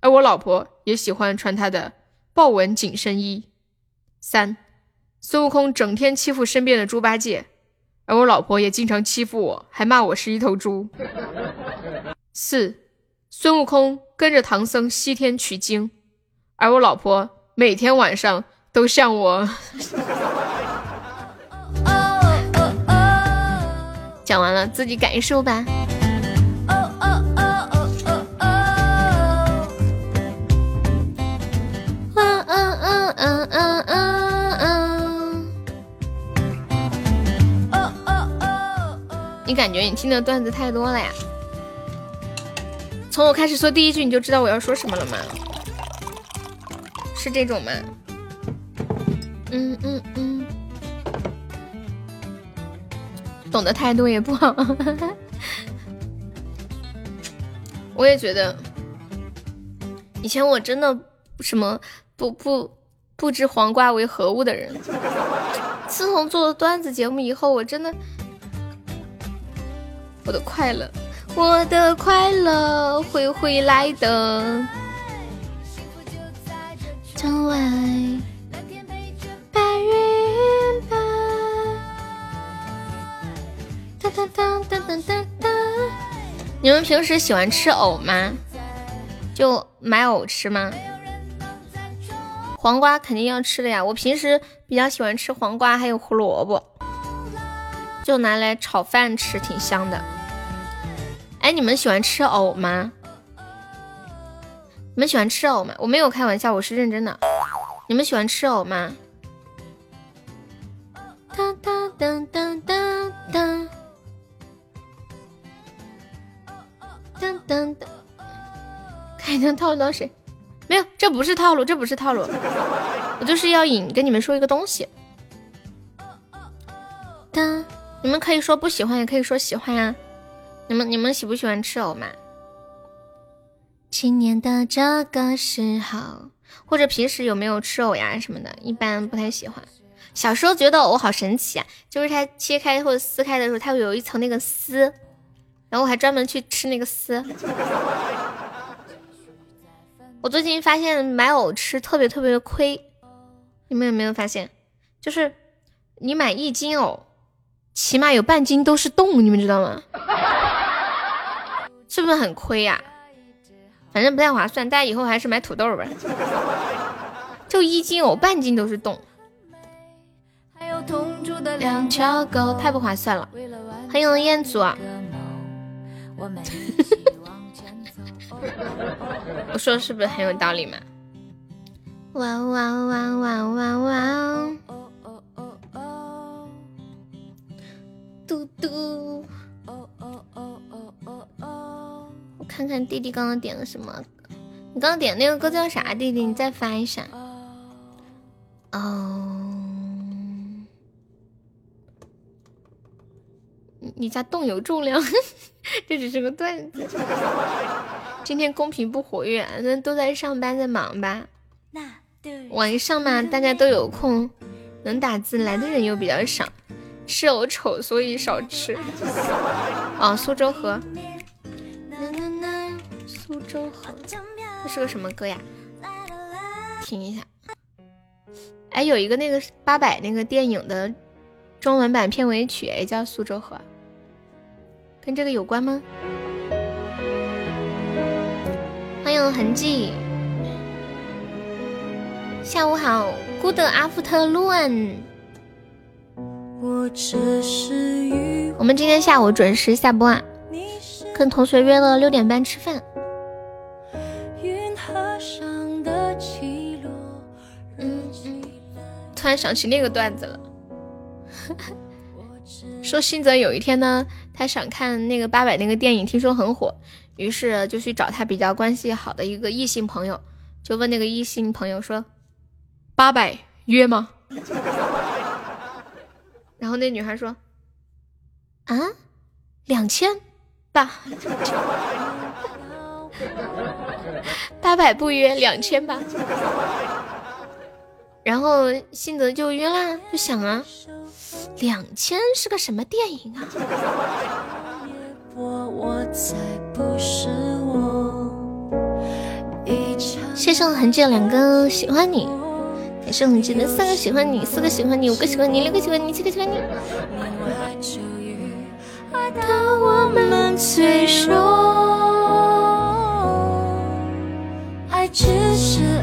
而我老婆也喜欢穿他的豹纹紧身衣。三，孙悟空整天欺负身边的猪八戒，而我老婆也经常欺负我，还骂我是一头猪。四，孙悟空跟着唐僧西天取经。而我老婆每天晚上都向我 讲完了，自己感受吧。你感觉你听的段子太多了呀？从我开始说第一句，你就知道我要说什么了吗？是这种吗？嗯嗯嗯，懂得太多也不好。我也觉得，以前我真的什么不不不知黄瓜为何物的人，自从做了段子节目以后，我真的我的快乐，我的快乐会回来的。窗外，白云白。哒哒哒哒哒哒哒。你们平时喜欢吃藕吗？就买藕吃吗？黄瓜肯定要吃的呀。我平时比较喜欢吃黄瓜，还有胡萝卜，就拿来炒饭吃，挺香的。哎，你们喜欢吃藕吗？你们喜欢吃藕吗？我没有开玩笑，我是认真的。你们喜欢吃藕吗？哒哒哒哒哒哒。噔噔噔。看一下套路到谁？没有，这不是套路，这不是套路。我就是要引跟你们说一个东西。哒，你们可以说不喜欢，也可以说喜欢呀。你们你们喜不喜欢吃藕嘛？今年的这个时候，或者平时有没有吃藕呀什么的？一般不太喜欢。小时候觉得藕好神奇啊，就是它切开或者撕开的时候，它会有一层那个丝，然后我还专门去吃那个丝。我最近发现买藕吃特别特别的亏，你们有没有发现？就是你买一斤藕，起码有半斤都是洞，你们知道吗？是不是很亏呀？反正不太划算，大家以后还是买土豆吧。就一斤藕，半斤都是洞。两条狗太不划算了。欢迎彦祖。我说是不是很有道理嘛？哇哇哇哇哇哇！嘟嘟。看看弟弟刚刚点了什么？你刚刚点那个歌叫啥？弟弟，你再发一下。哦，你家洞有重量？这只是个段子。今天公屏不活跃，那都在上班在忙吧？晚上嘛，大家都有空，能打字来的人又比较少。是我丑，所以少吃。哦，苏州河。苏州河，这是个什么歌呀？听一下。哎，有一个那个八佰那个电影的中文版片尾曲，哎，叫《苏州河》，跟这个有关吗？欢迎痕迹，下午好，Good afternoon。我们今天下午准时下播啊，跟同学约了六点半吃饭。突然想起那个段子了，说新泽有一天呢，他想看那个八佰那个电影，听说很火，于是就去找他比较关系好的一个异性朋友，就问那个异性朋友说：“八百约吗？” 然后那女孩说：“啊，两千吧，八百不约，两千吧。”然后辛泽就晕啦，就想啊，两千是个什么电影啊？谢谢我痕迹两个喜欢你，也是痕迹的三个喜欢你，四个喜欢你，五个喜欢你，六个喜欢你，七个喜欢你。爱只是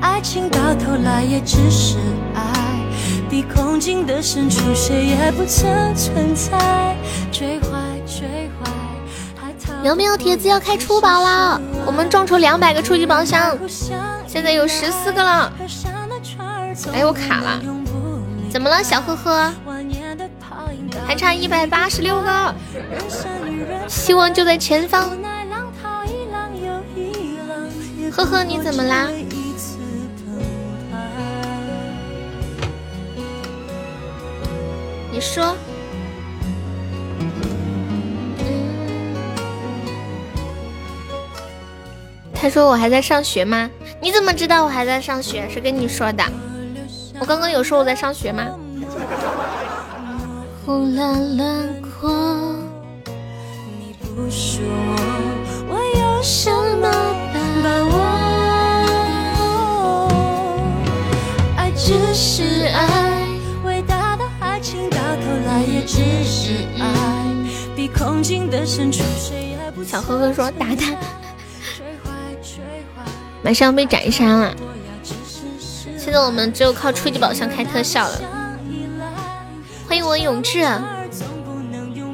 爱情到头来也只是爱，比空境的深处谁也不曾存在。追坏最坏，有没有帖子要开初宝了？我们众筹两百个初级宝箱，现在有十四个了。哎，我卡了，怎么了，小呵呵？还差一百八十六个，希望就在前方。呵呵，你怎么啦？你说。他说我还在上学吗？你怎么知道我还在上学？是跟你说的。我刚刚有说我在上学吗？呼啦啦过，你不说，我有什么把握？爱只是爱，小呵呵说打他，马上要被斩杀了。现在我们只有靠初级宝箱开特效了。欢迎我永志。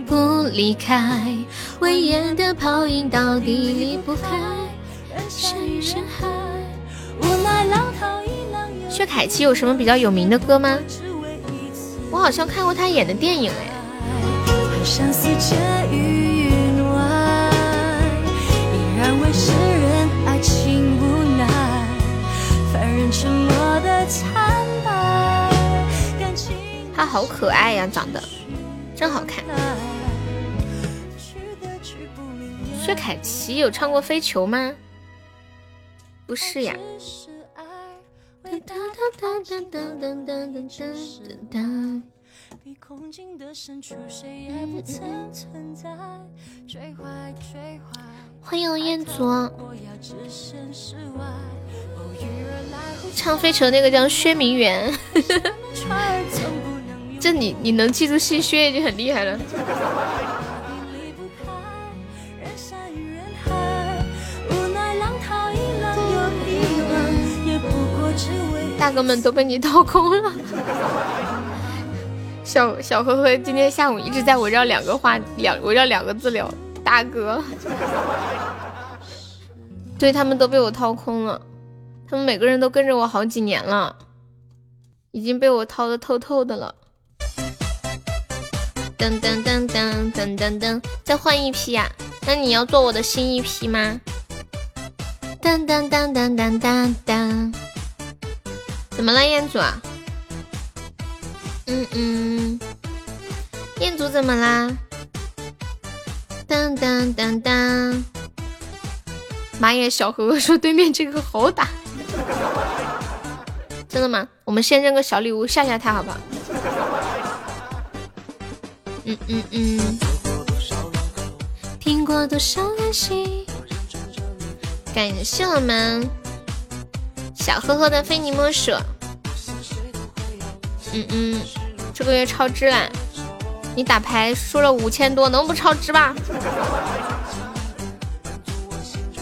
不离开，威严的泡影到底离不开。薛凯琪有什么比较有名的歌吗？我好像看过他演的电影哎。他好可爱呀，长得真好看。薛凯琪有唱过《飞球》吗？不是呀。欢迎彦祖。唱《飞球》那个叫薛明媛。这你你能记住姓薛已经很厉害了。大哥们都被你掏空了。小小呵呵今天下午一直在围绕两个话两围绕两个字聊大哥，对他们都被我掏空了，他们每个人都跟着我好几年了，已经被我掏的透透的了。噔噔噔噔噔噔噔，再换一批呀？那你要做我的新一批吗？噔噔噔噔噔噔噔，怎么了，彦祖啊？嗯嗯，彦祖怎么啦？当当当当！妈耶，小何哥说对面这个好打，真的吗？我们先扔个小礼物吓吓他，好不好？嗯嗯嗯。听过多少练习？感谢我们小呵呵的非你莫属。嗯嗯，这个月超支了，你打牌输了五千多，能不超支吗？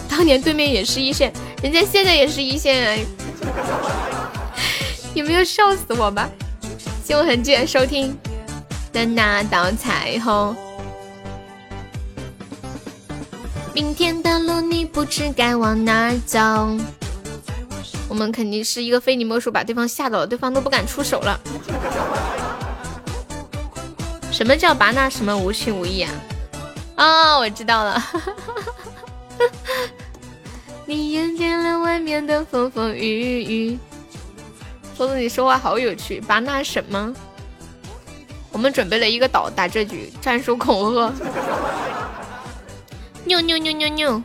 当年对面也是一线，人家现在也是一线，有没有笑死我吧？谢我痕迹收听的那道彩虹。明天的路你不知该往哪走。我们肯定是一个非你莫属，把对方吓到了，对方都不敢出手了。什么叫拔那什么无情无义啊？啊，我知道了。你眼见了外面的风风雨雨。说子，你说话好有趣。拔那什么？我们准备了一个岛打这局，战术恐吓。牛牛牛牛牛，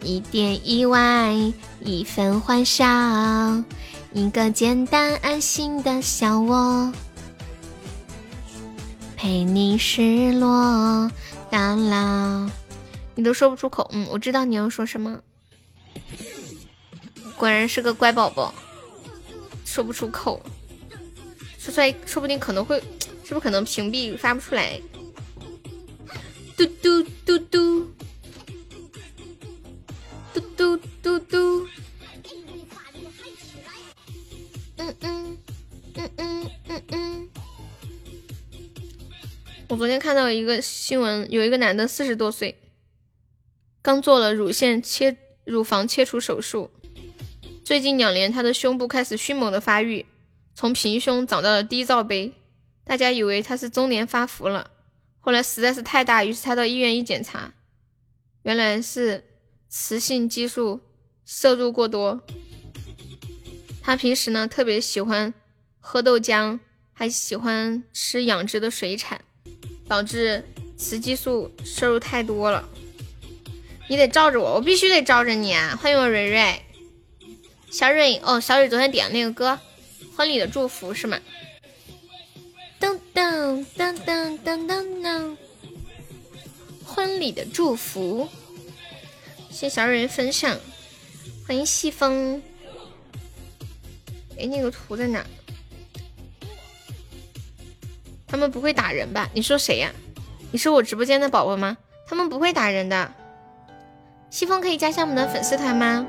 一点意外，一份欢笑，一个简单安心的小窝，陪你失落到老。你都说不出口，嗯，我知道你要说什么。果然是个乖宝宝，说不出口，说出来说不定可能会，是不是可能屏蔽发不出来？嘟嘟嘟嘟。嘟嘟嘟嘟，嗯嗯嗯嗯嗯嗯。我昨天看到一个新闻，有一个男的四十多岁，刚做了乳腺切乳房切除手术，最近两年他的胸部开始迅猛的发育，从平胸长到了低罩杯，大家以为他是中年发福了，后来实在是太大，于是他到医院一检查，原来是。雌性激素摄入过多，他平时呢特别喜欢喝豆浆，还喜欢吃养殖的水产，导致雌激素摄入太多了。你得罩着我，我必须得罩着你啊！欢迎我蕊蕊，小蕊哦，小蕊昨天点的那个歌，婚礼的祝福是吗？噔噔噔噔噔噔噔，婚礼的祝福。谢小蕊分享，欢迎细风。哎，那个图在哪？他们不会打人吧？你说谁呀？你是我直播间的宝宝吗？他们不会打人的。西风可以加下我们的粉丝团吗？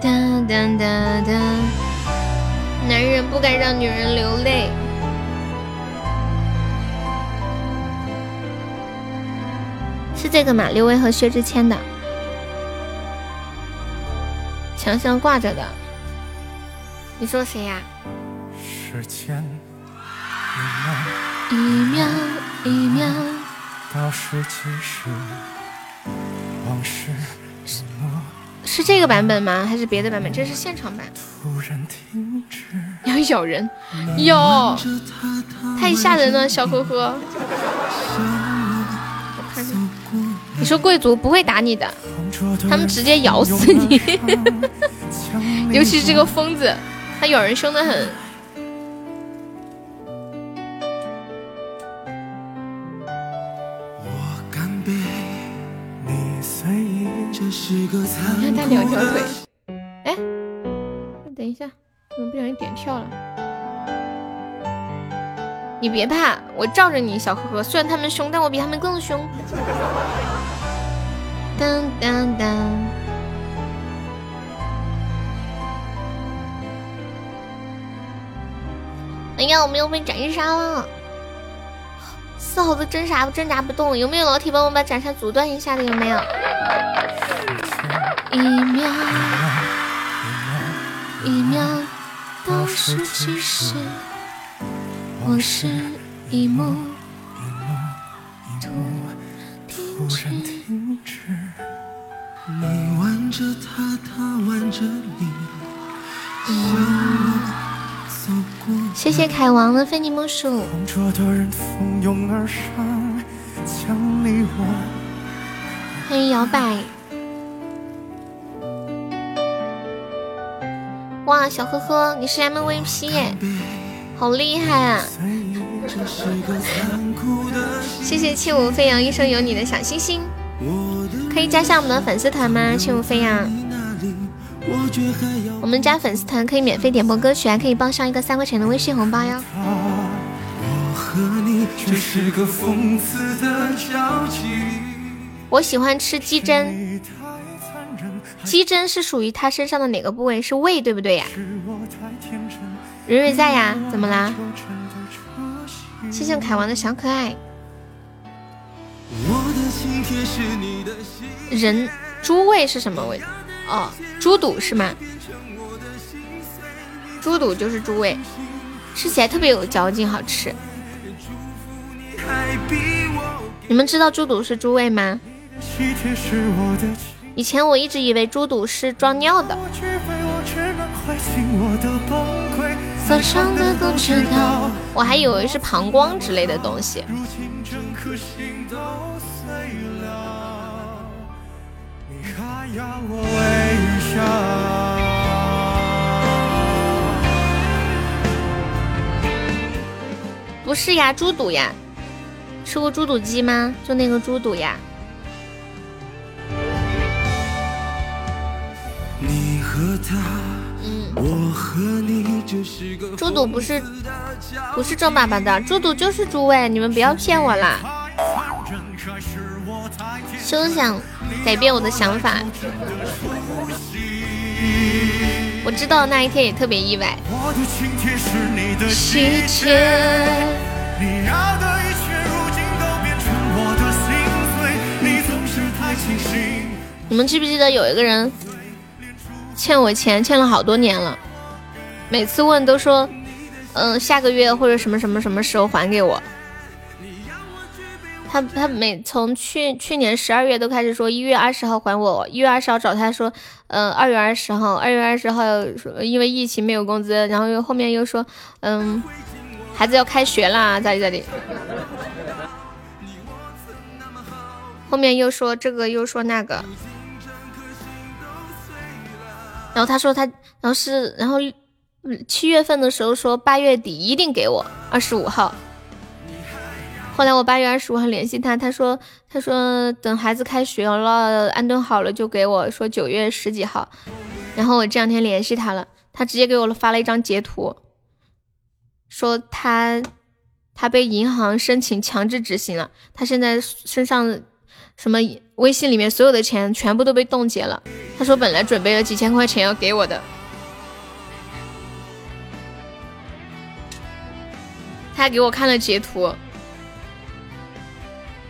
哒哒哒哒，男人不该让女人流泪。是这个吗？刘维和薛之谦的，墙上挂着的。你说谁呀？时间一秒一秒倒数计时，往事是这个版本吗？还是别的版本？这是现场版。突然停止要咬人，哟，太吓人了，小呵呵。我看你说贵族不会打你的，他们直接咬死你。尤其是这个疯子，他咬人凶的很。你看他两条腿，哎，等一下，怎么不小心点跳了？你别怕，我罩着你，小呵呵。虽然他们凶，但我比他们更凶。当当当！哎呀，我们又被斩杀了，丝毫的挣扎挣扎不动。有没有老铁帮我把斩杀阻断一下的？有没有？一秒一秒倒数计时。往事一幕一幕突然停止，你挽着他，他挽着你，向我走过。谢谢凯王的非你莫属。欢迎摇摆。哇，小呵呵，你是 MVP 耶！好厉害啊！谢谢轻舞飞扬，一生有你的小星星，可以加下我们的粉丝团吗？轻舞飞扬，我们加粉丝团可以免费点播歌曲，还可以报上一个三块钱的微信红包哟。我喜欢吃鸡胗，鸡胗是属于他身上的哪个部位？是胃对不对呀？蕊蕊在呀？怎么啦？谢谢凯王的小可爱。人猪胃是什么胃？哦，猪肚是吗？猪肚就是猪胃，吃起来特别有嚼劲，好吃。你们知道猪肚是猪胃吗？以前我一直以为猪肚是装尿的。我还以为是膀胱之类的东西。不是呀，猪肚呀，吃过猪肚鸡吗？就那个猪肚呀。嗯猪肚不是不是正爸爸的，猪肚就是猪胃，你们不要骗我啦！休想改变我的想法。我知道那一天也特别意外。你们记不记得有一个人？欠我钱，欠了好多年了，每次问都说，嗯，下个月或者什么什么什么时候还给我。他他每从去去年十二月都开始说一月二十号还我，一月二十号找他说，嗯，二月二十号，二月二十号说因为疫情没有工资，然后又后面又说，嗯，孩子要开学啦，咋地咋地。后面又说这个又说那个。然后他说他，然后是，然后七月份的时候说八月底一定给我二十五号。后来我八月二十五号联系他，他说他说等孩子开学了安顿好了就给我说九月十几号。然后我这两天联系他了，他直接给我发了一张截图，说他他被银行申请强制执行了，他现在身上什么微信里面所有的钱全部都被冻结了。他说本来准备了几千块钱要给我的，他还给我看了截图，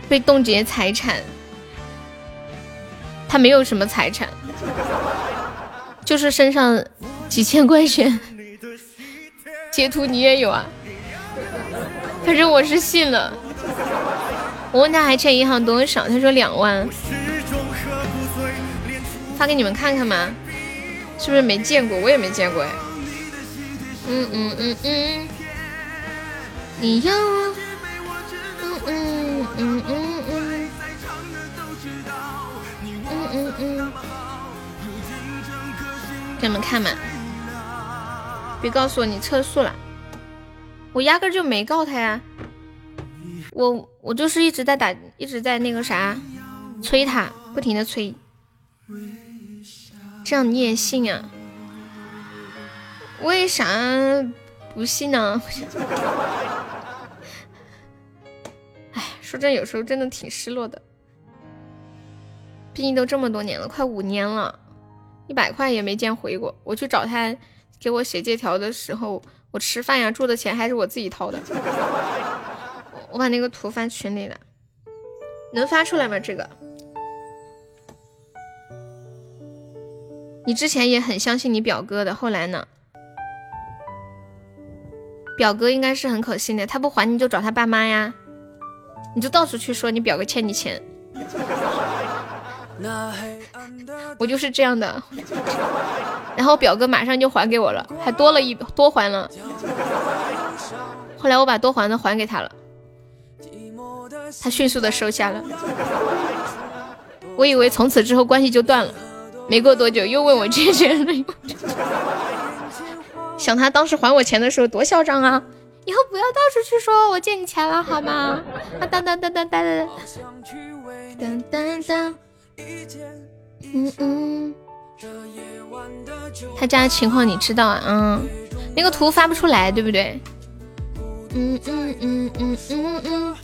被冻结财产，他没有什么财产，就是身上几千块钱。截图你也有啊？反正我是信了。我问他还欠银行多少，他说两万。发给你们看看吗？是不是没见过？我也没见过哎。嗯嗯嗯嗯，你要嗯嗯嗯嗯，给你们看嘛，别告诉我你测速了。我压根就没告他呀，我我就是一直在打，一直在那个啥催他，不停的催，这样你也信啊？为啥不信呢？说真，有时候真的挺失落的。毕竟都这么多年了，快五年了，一百块也没见回过。我去找他给我写借条的时候，我吃饭呀、住的钱还是我自己掏的。我把那个图发群里了，能发出来吗？这个？你之前也很相信你表哥的，后来呢？表哥应该是很可信的，他不还你就找他爸妈呀，你就到处去说你表哥欠你钱。我就是这样的，然后表哥马上就还给我了，还多了一多还了。后来我把多还的还给他了，他迅速的收下了。我以为从此之后关系就断了。没过多久，又问我借钱了。想他当时还我钱的时候多嚣张啊！以后不要到处去说我借你钱了，好吗？啊当当当当当当当当，嗯嗯。他家的情况你知道啊？嗯，那个图发不出来，对不对？嗯嗯嗯嗯嗯嗯。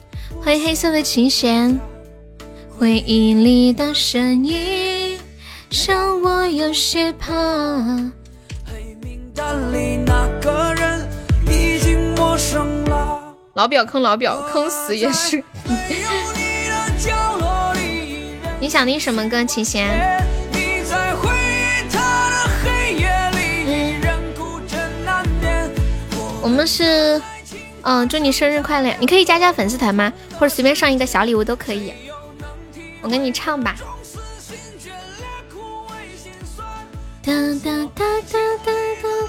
欢迎黑色的琴弦，回忆里的身影，让我有些怕。黑名单里那个人。老表坑老表坑死也是。你想听什么歌，琴弦？我们是，嗯，祝你生日快乐！你可以加加粉丝团吗？或者随便上一个小礼物都可以。我给你唱吧。哒哒哒哒哒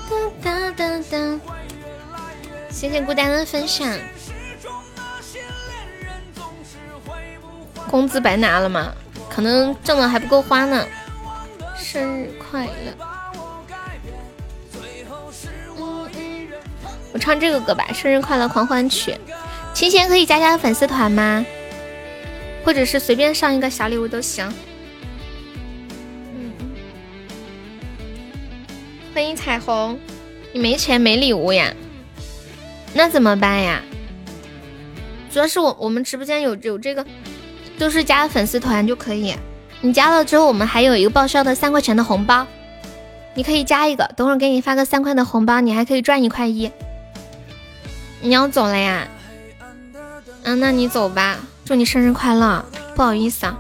哒哒哒哒。谢谢孤单的分享。工资白拿了吗？可能挣的还不够花呢。生日快乐。我唱这个歌吧，生日快乐狂欢曲。琴弦可以加加粉丝团吗？或者是随便上一个小礼物都行。嗯，欢迎彩虹，你没钱没礼物呀？那怎么办呀？主要是我我们直播间有有这个，就是加粉丝团就可以。你加了之后，我们还有一个报销的三块钱的红包，你可以加一个，等会儿给你发个三块的红包，你还可以赚一块一。你要走了呀？嗯，那你走吧。祝你生日快乐！不好意思啊。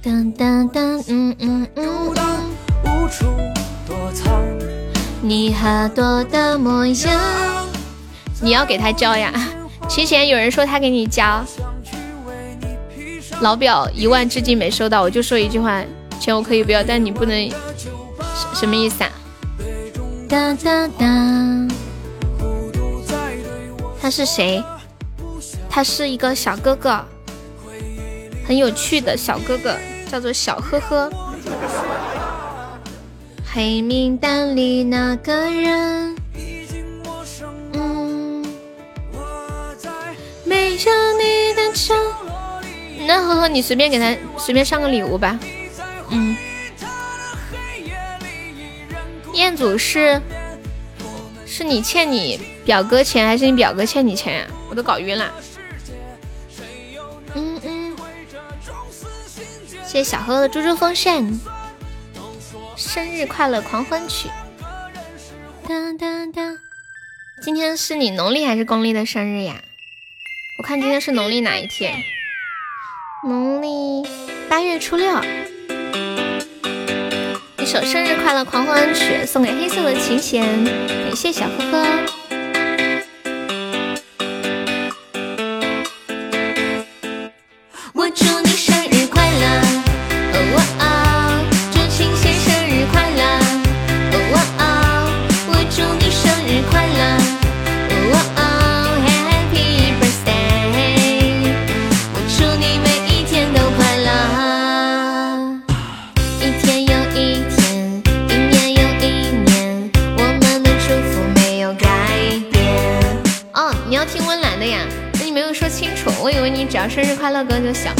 当当当，嗯嗯嗯。你好多的模样。你要给他交呀？提前有人说他给你交。老表一万至今没收到，我就说一句话：钱我可以不要，但你不能。什么意思啊？哒哒哒。他是谁？他是一个小哥哥，很有趣的小哥哥，叫做小呵呵。黑名单里那个人，没有你的那呵呵，你随便给他随便上个礼物吧。嗯，彦祖是。是你欠你表哥钱，还是你表哥欠你钱呀？我都搞晕了。嗯嗯，谢谢小何的猪猪风扇，生日快乐狂欢曲。当当当，今天是你农历还是公历的生日呀？我看今天是农历哪一天？农历八月初六。一首生日快乐狂欢曲送给黑色的琴弦，感谢小呵呵。哥就想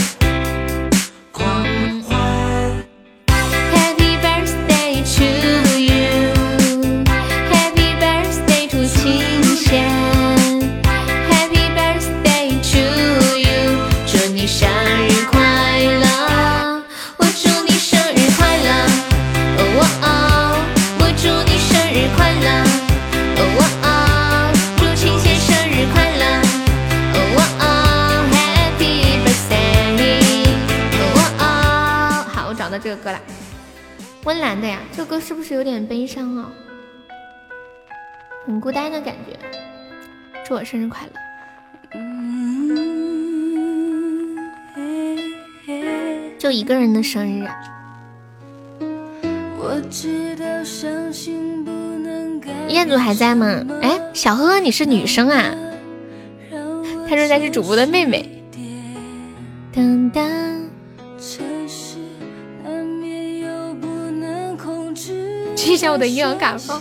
生日快乐。就一个人的生日啊。彦祖还在吗？哎，小呵呵，你是女生啊？他说他是主播的妹妹。当当。记一下我的银行卡号。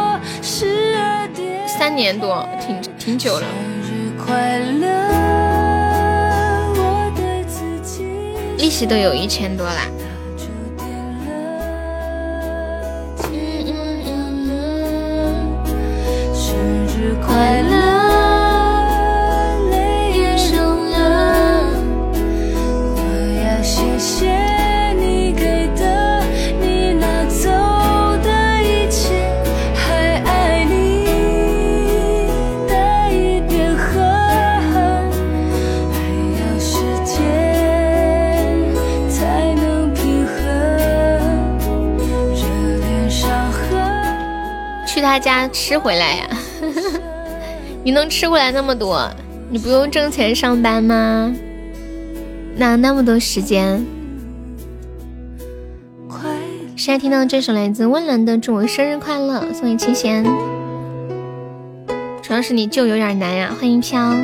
三年多，挺挺久了。利息都有一千多啦。生日快乐。他家吃回来呀？你能吃回来那么多？你不用挣钱上班吗？哪那么多时间？现在听到这首来自温岚的《祝我生日快乐》，送给清闲。主要是你舅有点难呀。欢迎飘。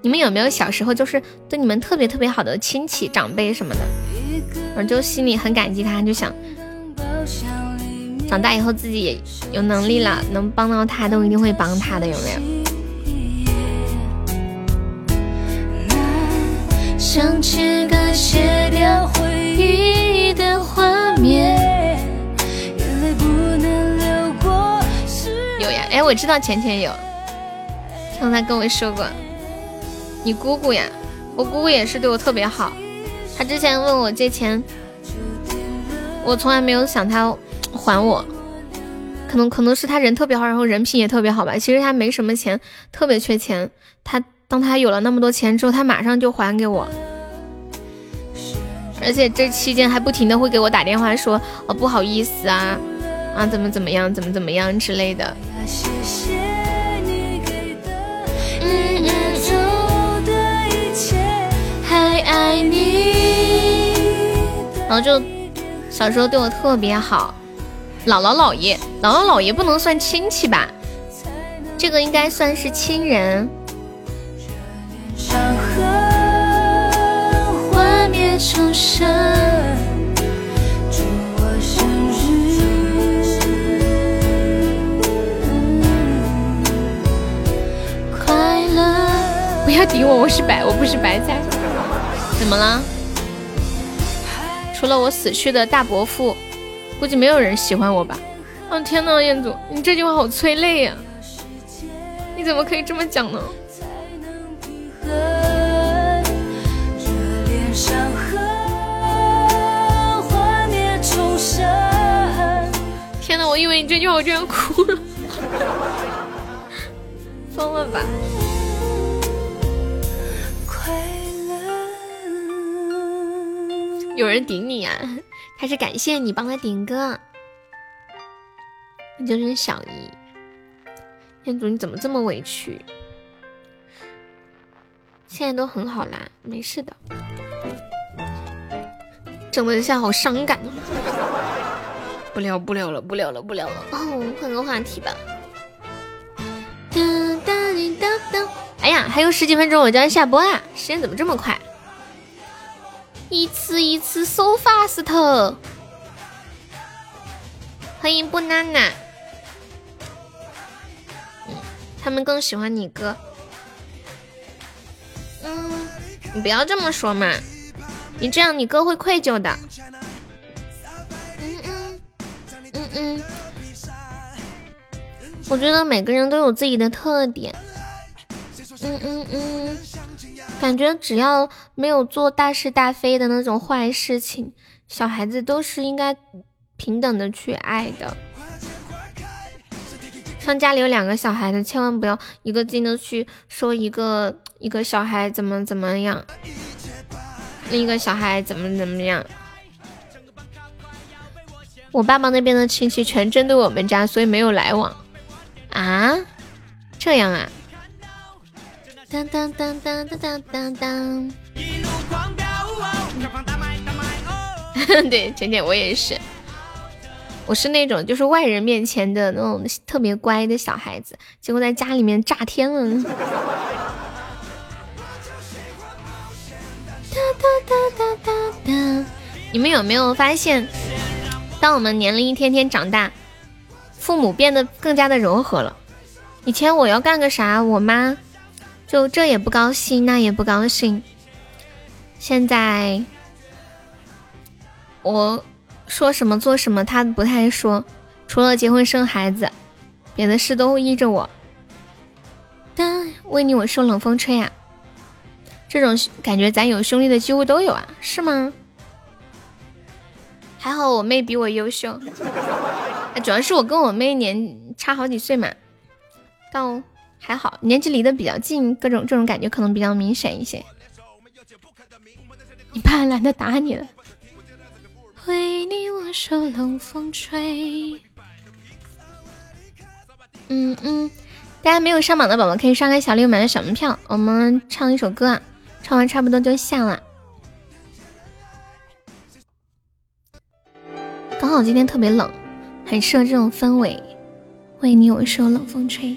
你们有没有小时候就是对你们特别特别好的亲戚长辈什么的，我就心里很感激他，就想。长大以后自己有能力了，能帮到他都一定会帮他的，有没有？有呀，哎，我知道钱钱有，听他跟我说过。你姑姑呀，我姑姑也是对我特别好，她之前问我借钱，我从来没有想她。还我，可能可能是他人特别好，然后人品也特别好吧。其实他没什么钱，特别缺钱。他当他有了那么多钱之后，他马上就还给我，而且这期间还不停的会给我打电话说，哦不好意思啊，啊怎么怎么样，怎么怎么样之类的。然后就小时候对我特别好。姥姥姥爷，姥姥姥爷不能算亲戚吧？这个应该算是亲人。快乐，不要顶我，我是白，我不是白菜。怎么了？除了我死去的大伯父。估计没有人喜欢我吧？哦天呐，彦祖，你这句话好催泪呀！你怎么可以这么讲呢？天呐，我以为你这句话我居然哭了，疯了吧？有人顶你呀？还是感谢你帮他点歌，你就是小姨。彦祖，你怎么这么委屈？现在都很好啦，没事的。整的一下好伤感。不聊不聊了，不聊了，不聊了。哦，换个话题吧。哒哒滴哒哒。哎呀，还有十几分钟我就要下播啦，时间怎么这么快？一次一次，so fast。欢迎布娜娜。嗯，他们更喜欢你哥。嗯，你不要这么说嘛，你这样你哥会愧疚的。嗯嗯嗯嗯，我觉得每个人都有自己的特点。嗯嗯嗯。感觉只要没有做大是大非的那种坏事情，小孩子都是应该平等的去爱的。像家里有两个小孩子，千万不要一个劲的去说一个一个小孩怎么怎么样，另一个小孩怎么怎么样。我爸爸那边的亲戚全针对我们家，所以没有来往。啊，这样啊？当当当当当当当当。对，浅浅我也是，我是那种就是外人面前的那种特别乖的小孩子，结果在家里面炸天了。哒哒哒哒哒哒。你们有没有发现，当我们年龄一天天长大，父母变得更加的柔和了。以前我要干个啥，我妈就这也不高兴，那也不高兴。现在我说什么做什么，他不太说，除了结婚生孩子，别的事都依着我。但为你我受冷风吹啊，这种感觉咱有兄弟的几乎都有啊，是吗？还好我妹比我优秀，主要是我跟我妹年差好几岁嘛，倒还好，年纪离得比较近，各种这种感觉可能比较明显一些。你爸懒得打你了。为你我受冷风吹。嗯嗯，大家没有上榜的宝宝可以刷个小礼物买个小门票，我们唱一首歌啊，唱完差不多就下了。刚好今天特别冷，很适合这种氛围。为你我受冷风吹，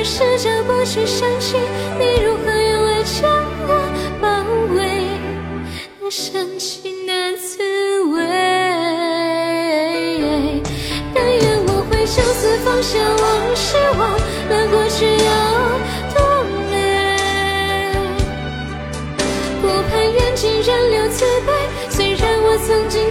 会试着不去想起你如何用爱将我包围，那深情的滋味。但愿我会就此放下往事，忘了过去有。人留慈悲，虽然我曾经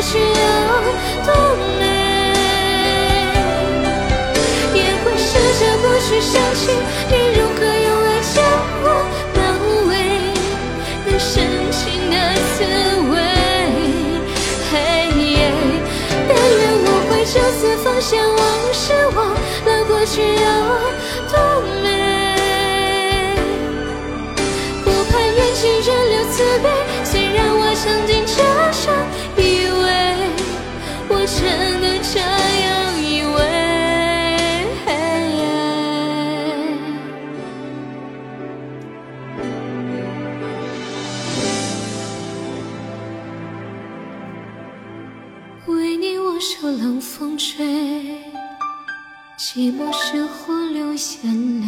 需要多美也会试着不去想起你如何用爱将我包围那深情的滋味嘿耶但愿我会就此放下往事忘了过去有多美不盼缘尽仍留慈悲虽然我曾经风吹，寂寞时候流眼泪。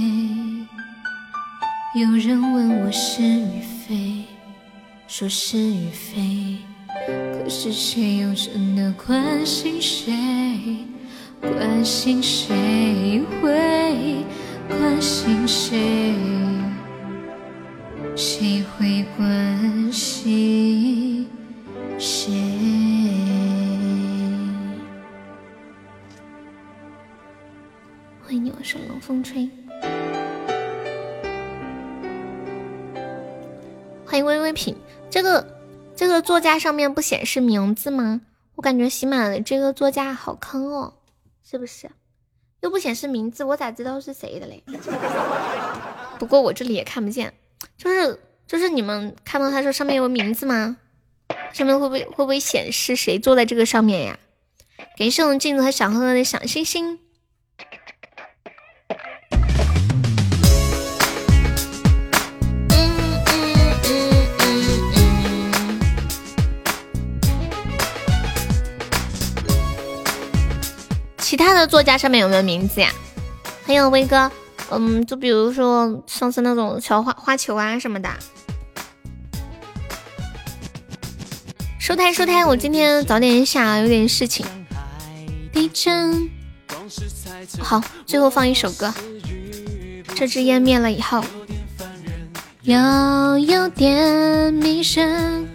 有人问我是与非，说是与非，可是谁？又真的关心谁？关心谁？会关心谁？谁？会关心谁？是冷风吹。欢迎微微品，这个这个作家上面不显示名字吗？我感觉喜马的这个作家好坑哦，是不是？又不显示名字，我咋知道是谁的嘞？不过我这里也看不见。就是就是你们看到他说上面有名字吗？上面会不会会不会显示谁坐在这个上面呀？感谢我们镜子和小呵呵的小星星。其他的作家上面有没有名字呀？还有威哥。嗯，就比如说上次那种小花花球啊什么的。收台收台，我今天早点下，有点事情。地震。好，最后放一首歌。这支烟灭了以后，要有点迷神。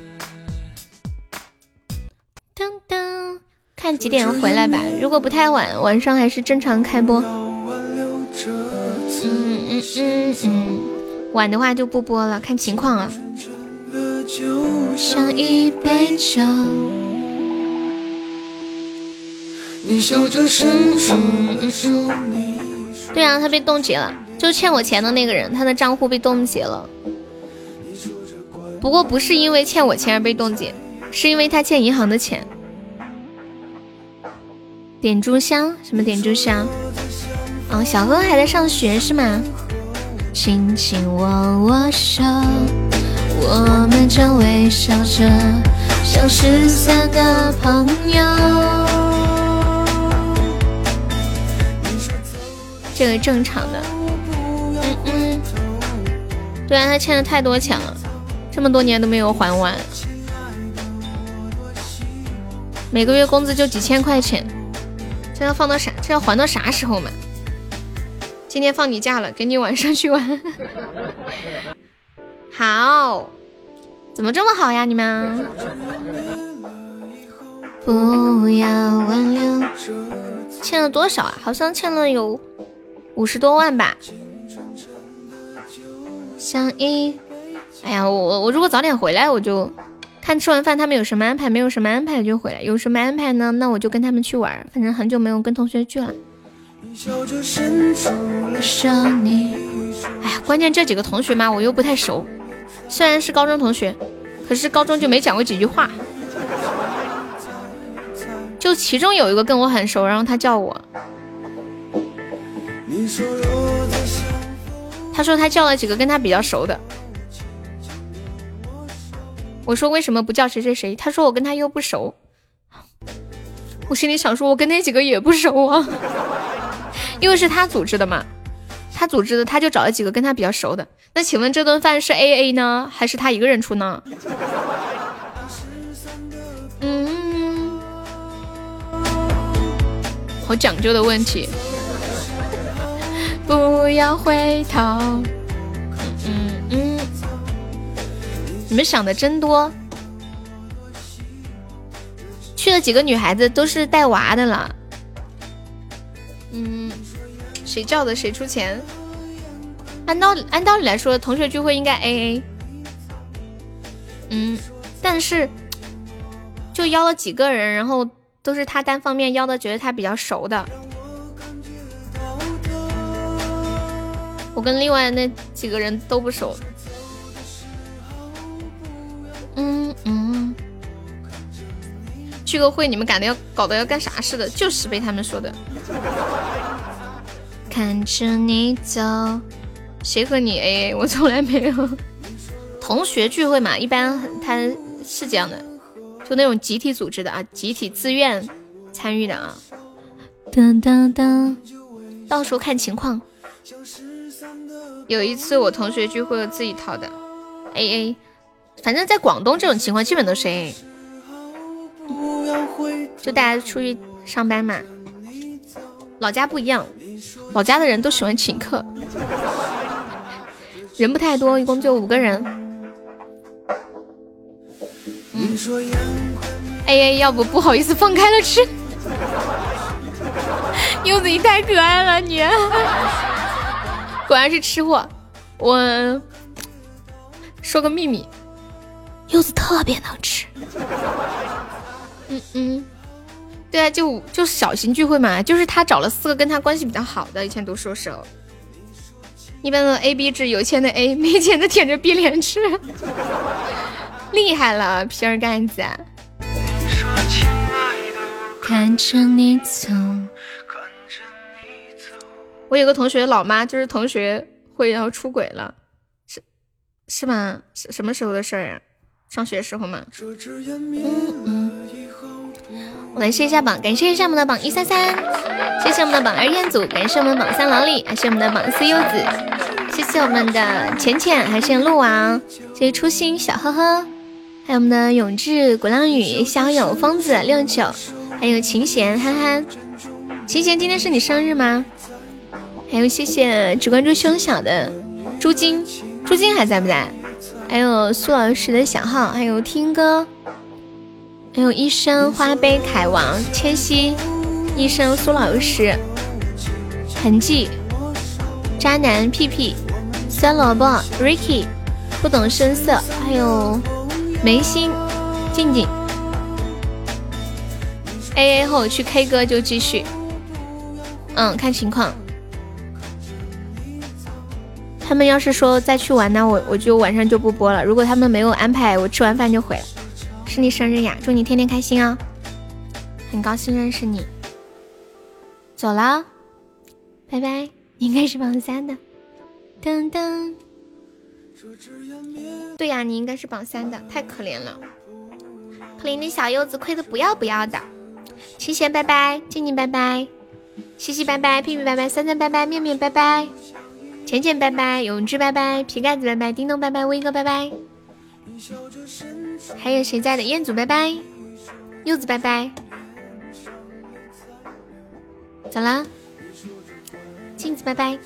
看几点回来吧。如果不太晚，晚上还是正常开播。嗯嗯嗯，晚的话就不播了，看情况啊。像一杯酒。对啊，他被冻结了，就欠我钱的那个人，他的账户被冻结了。不过不是因为欠我钱而被冻结，是因为他欠银行的钱。点炷香？什么点炷香？哦，小哥还在上学是吗？轻轻握握手，我们正微笑着，像失散的朋友。这个正常的，嗯嗯，对啊，他欠了太多钱了，这么多年都没有还完，每个月工资就几千块钱，这要放到啥？这要还到啥时候嘛？今天放你假了，给你晚上去玩。好，怎么这么好呀？你们不要挽留。欠了多少啊？好像欠了有五十多万吧。相依。哎呀，我我如果早点回来，我就看吃完饭他们有什么安排，没有什么安排就回来。有什么安排呢？那我就跟他们去玩。反正很久没有跟同学聚了。哎呀，关键这几个同学嘛，我又不太熟。虽然是高中同学，可是高中就没讲过几句话。就其中有一个跟我很熟，然后他叫我，他说他叫了几个跟他比较熟的。我说为什么不叫谁谁谁？他说我跟他又不熟。我心里想说，我跟那几个也不熟啊。因为是他组织的嘛，他组织的，他就找了几个跟他比较熟的。那请问这顿饭是 A A 呢，还是他一个人出呢？嗯，好讲究的问题。不要回头。嗯嗯，你们想的真多。去了几个女孩子，都是带娃的了。嗯。谁叫的谁出钱？按道理按道理来说，同学聚会应该 A A。嗯，但是就邀了几个人，然后都是他单方面邀的，觉得他比较熟的。我跟另外那几个人都不熟。嗯嗯，聚个会你们赶的要搞得要干啥似的，就是被他们说的。看着你走，谁和你 AA？我从来没有。同学聚会嘛，一般他是这样的，就那种集体组织的啊，集体自愿参与的啊。噔噔噔，到时候看情况。有一次我同学聚会，我自己掏的 A A，反正在广东这种情况基本都是 A，就大家出去上班嘛。老家不一样，老家的人都喜欢请客，人不太多，一共就五个人。嗯，A A，要不不好意思放开了吃。柚子你太可爱了，你果然是吃货。我说个秘密，柚子特别能吃。嗯嗯，对啊，就就小型聚会嘛，就是他找了四个跟他关系比较好的，以前读书时候。一般的 A B 制，有钱的 A，没钱的舔着 B 脸吃。厉害了，皮儿干子。看着你走。我有个同学老妈就是同学会，然后出轨了，是是吗？什什么时候的事儿呀？上学时候嘛？嗯嗯。我来谢一下榜，感谢一下我们的榜一三三，谢谢我们的榜二彦祖，感谢我们的榜三老李，感谢我们的榜四柚子，谢谢我们的浅浅，还是鹿王，谢谢初心小呵呵，还有我们的永志、鼓浪屿、小友、疯子六九，还有琴弦、憨憨，琴弦今天是你生日吗？还有谢谢只关注胸小的朱金，朱金还在不在？还有苏老师的小号，还有听歌，还有医生花呗凯王千玺，医生苏老师，痕迹，渣男屁屁，酸萝卜 Ricky，不懂声色，还有眉心静静，A A 后去 K 歌就继续，嗯，看情况。他们要是说再去玩，那我我就晚上就不播了。如果他们没有安排，我吃完饭就回了。是你生日呀，祝你天天开心哦！很高兴认识你。走了，拜拜。你应该是榜三的。噔噔。对呀，你应该是榜三的，太可怜了，可怜的小柚子，亏的不要不要的。琴弦拜拜，静静拜拜，西西拜拜，屁屁拜拜，三三拜拜，面面拜拜。浅浅拜拜，永志拜拜，皮盖子拜拜，叮咚拜拜，威哥拜拜，还有谁在的？彦祖拜拜，柚子拜拜，走啦，镜子拜拜。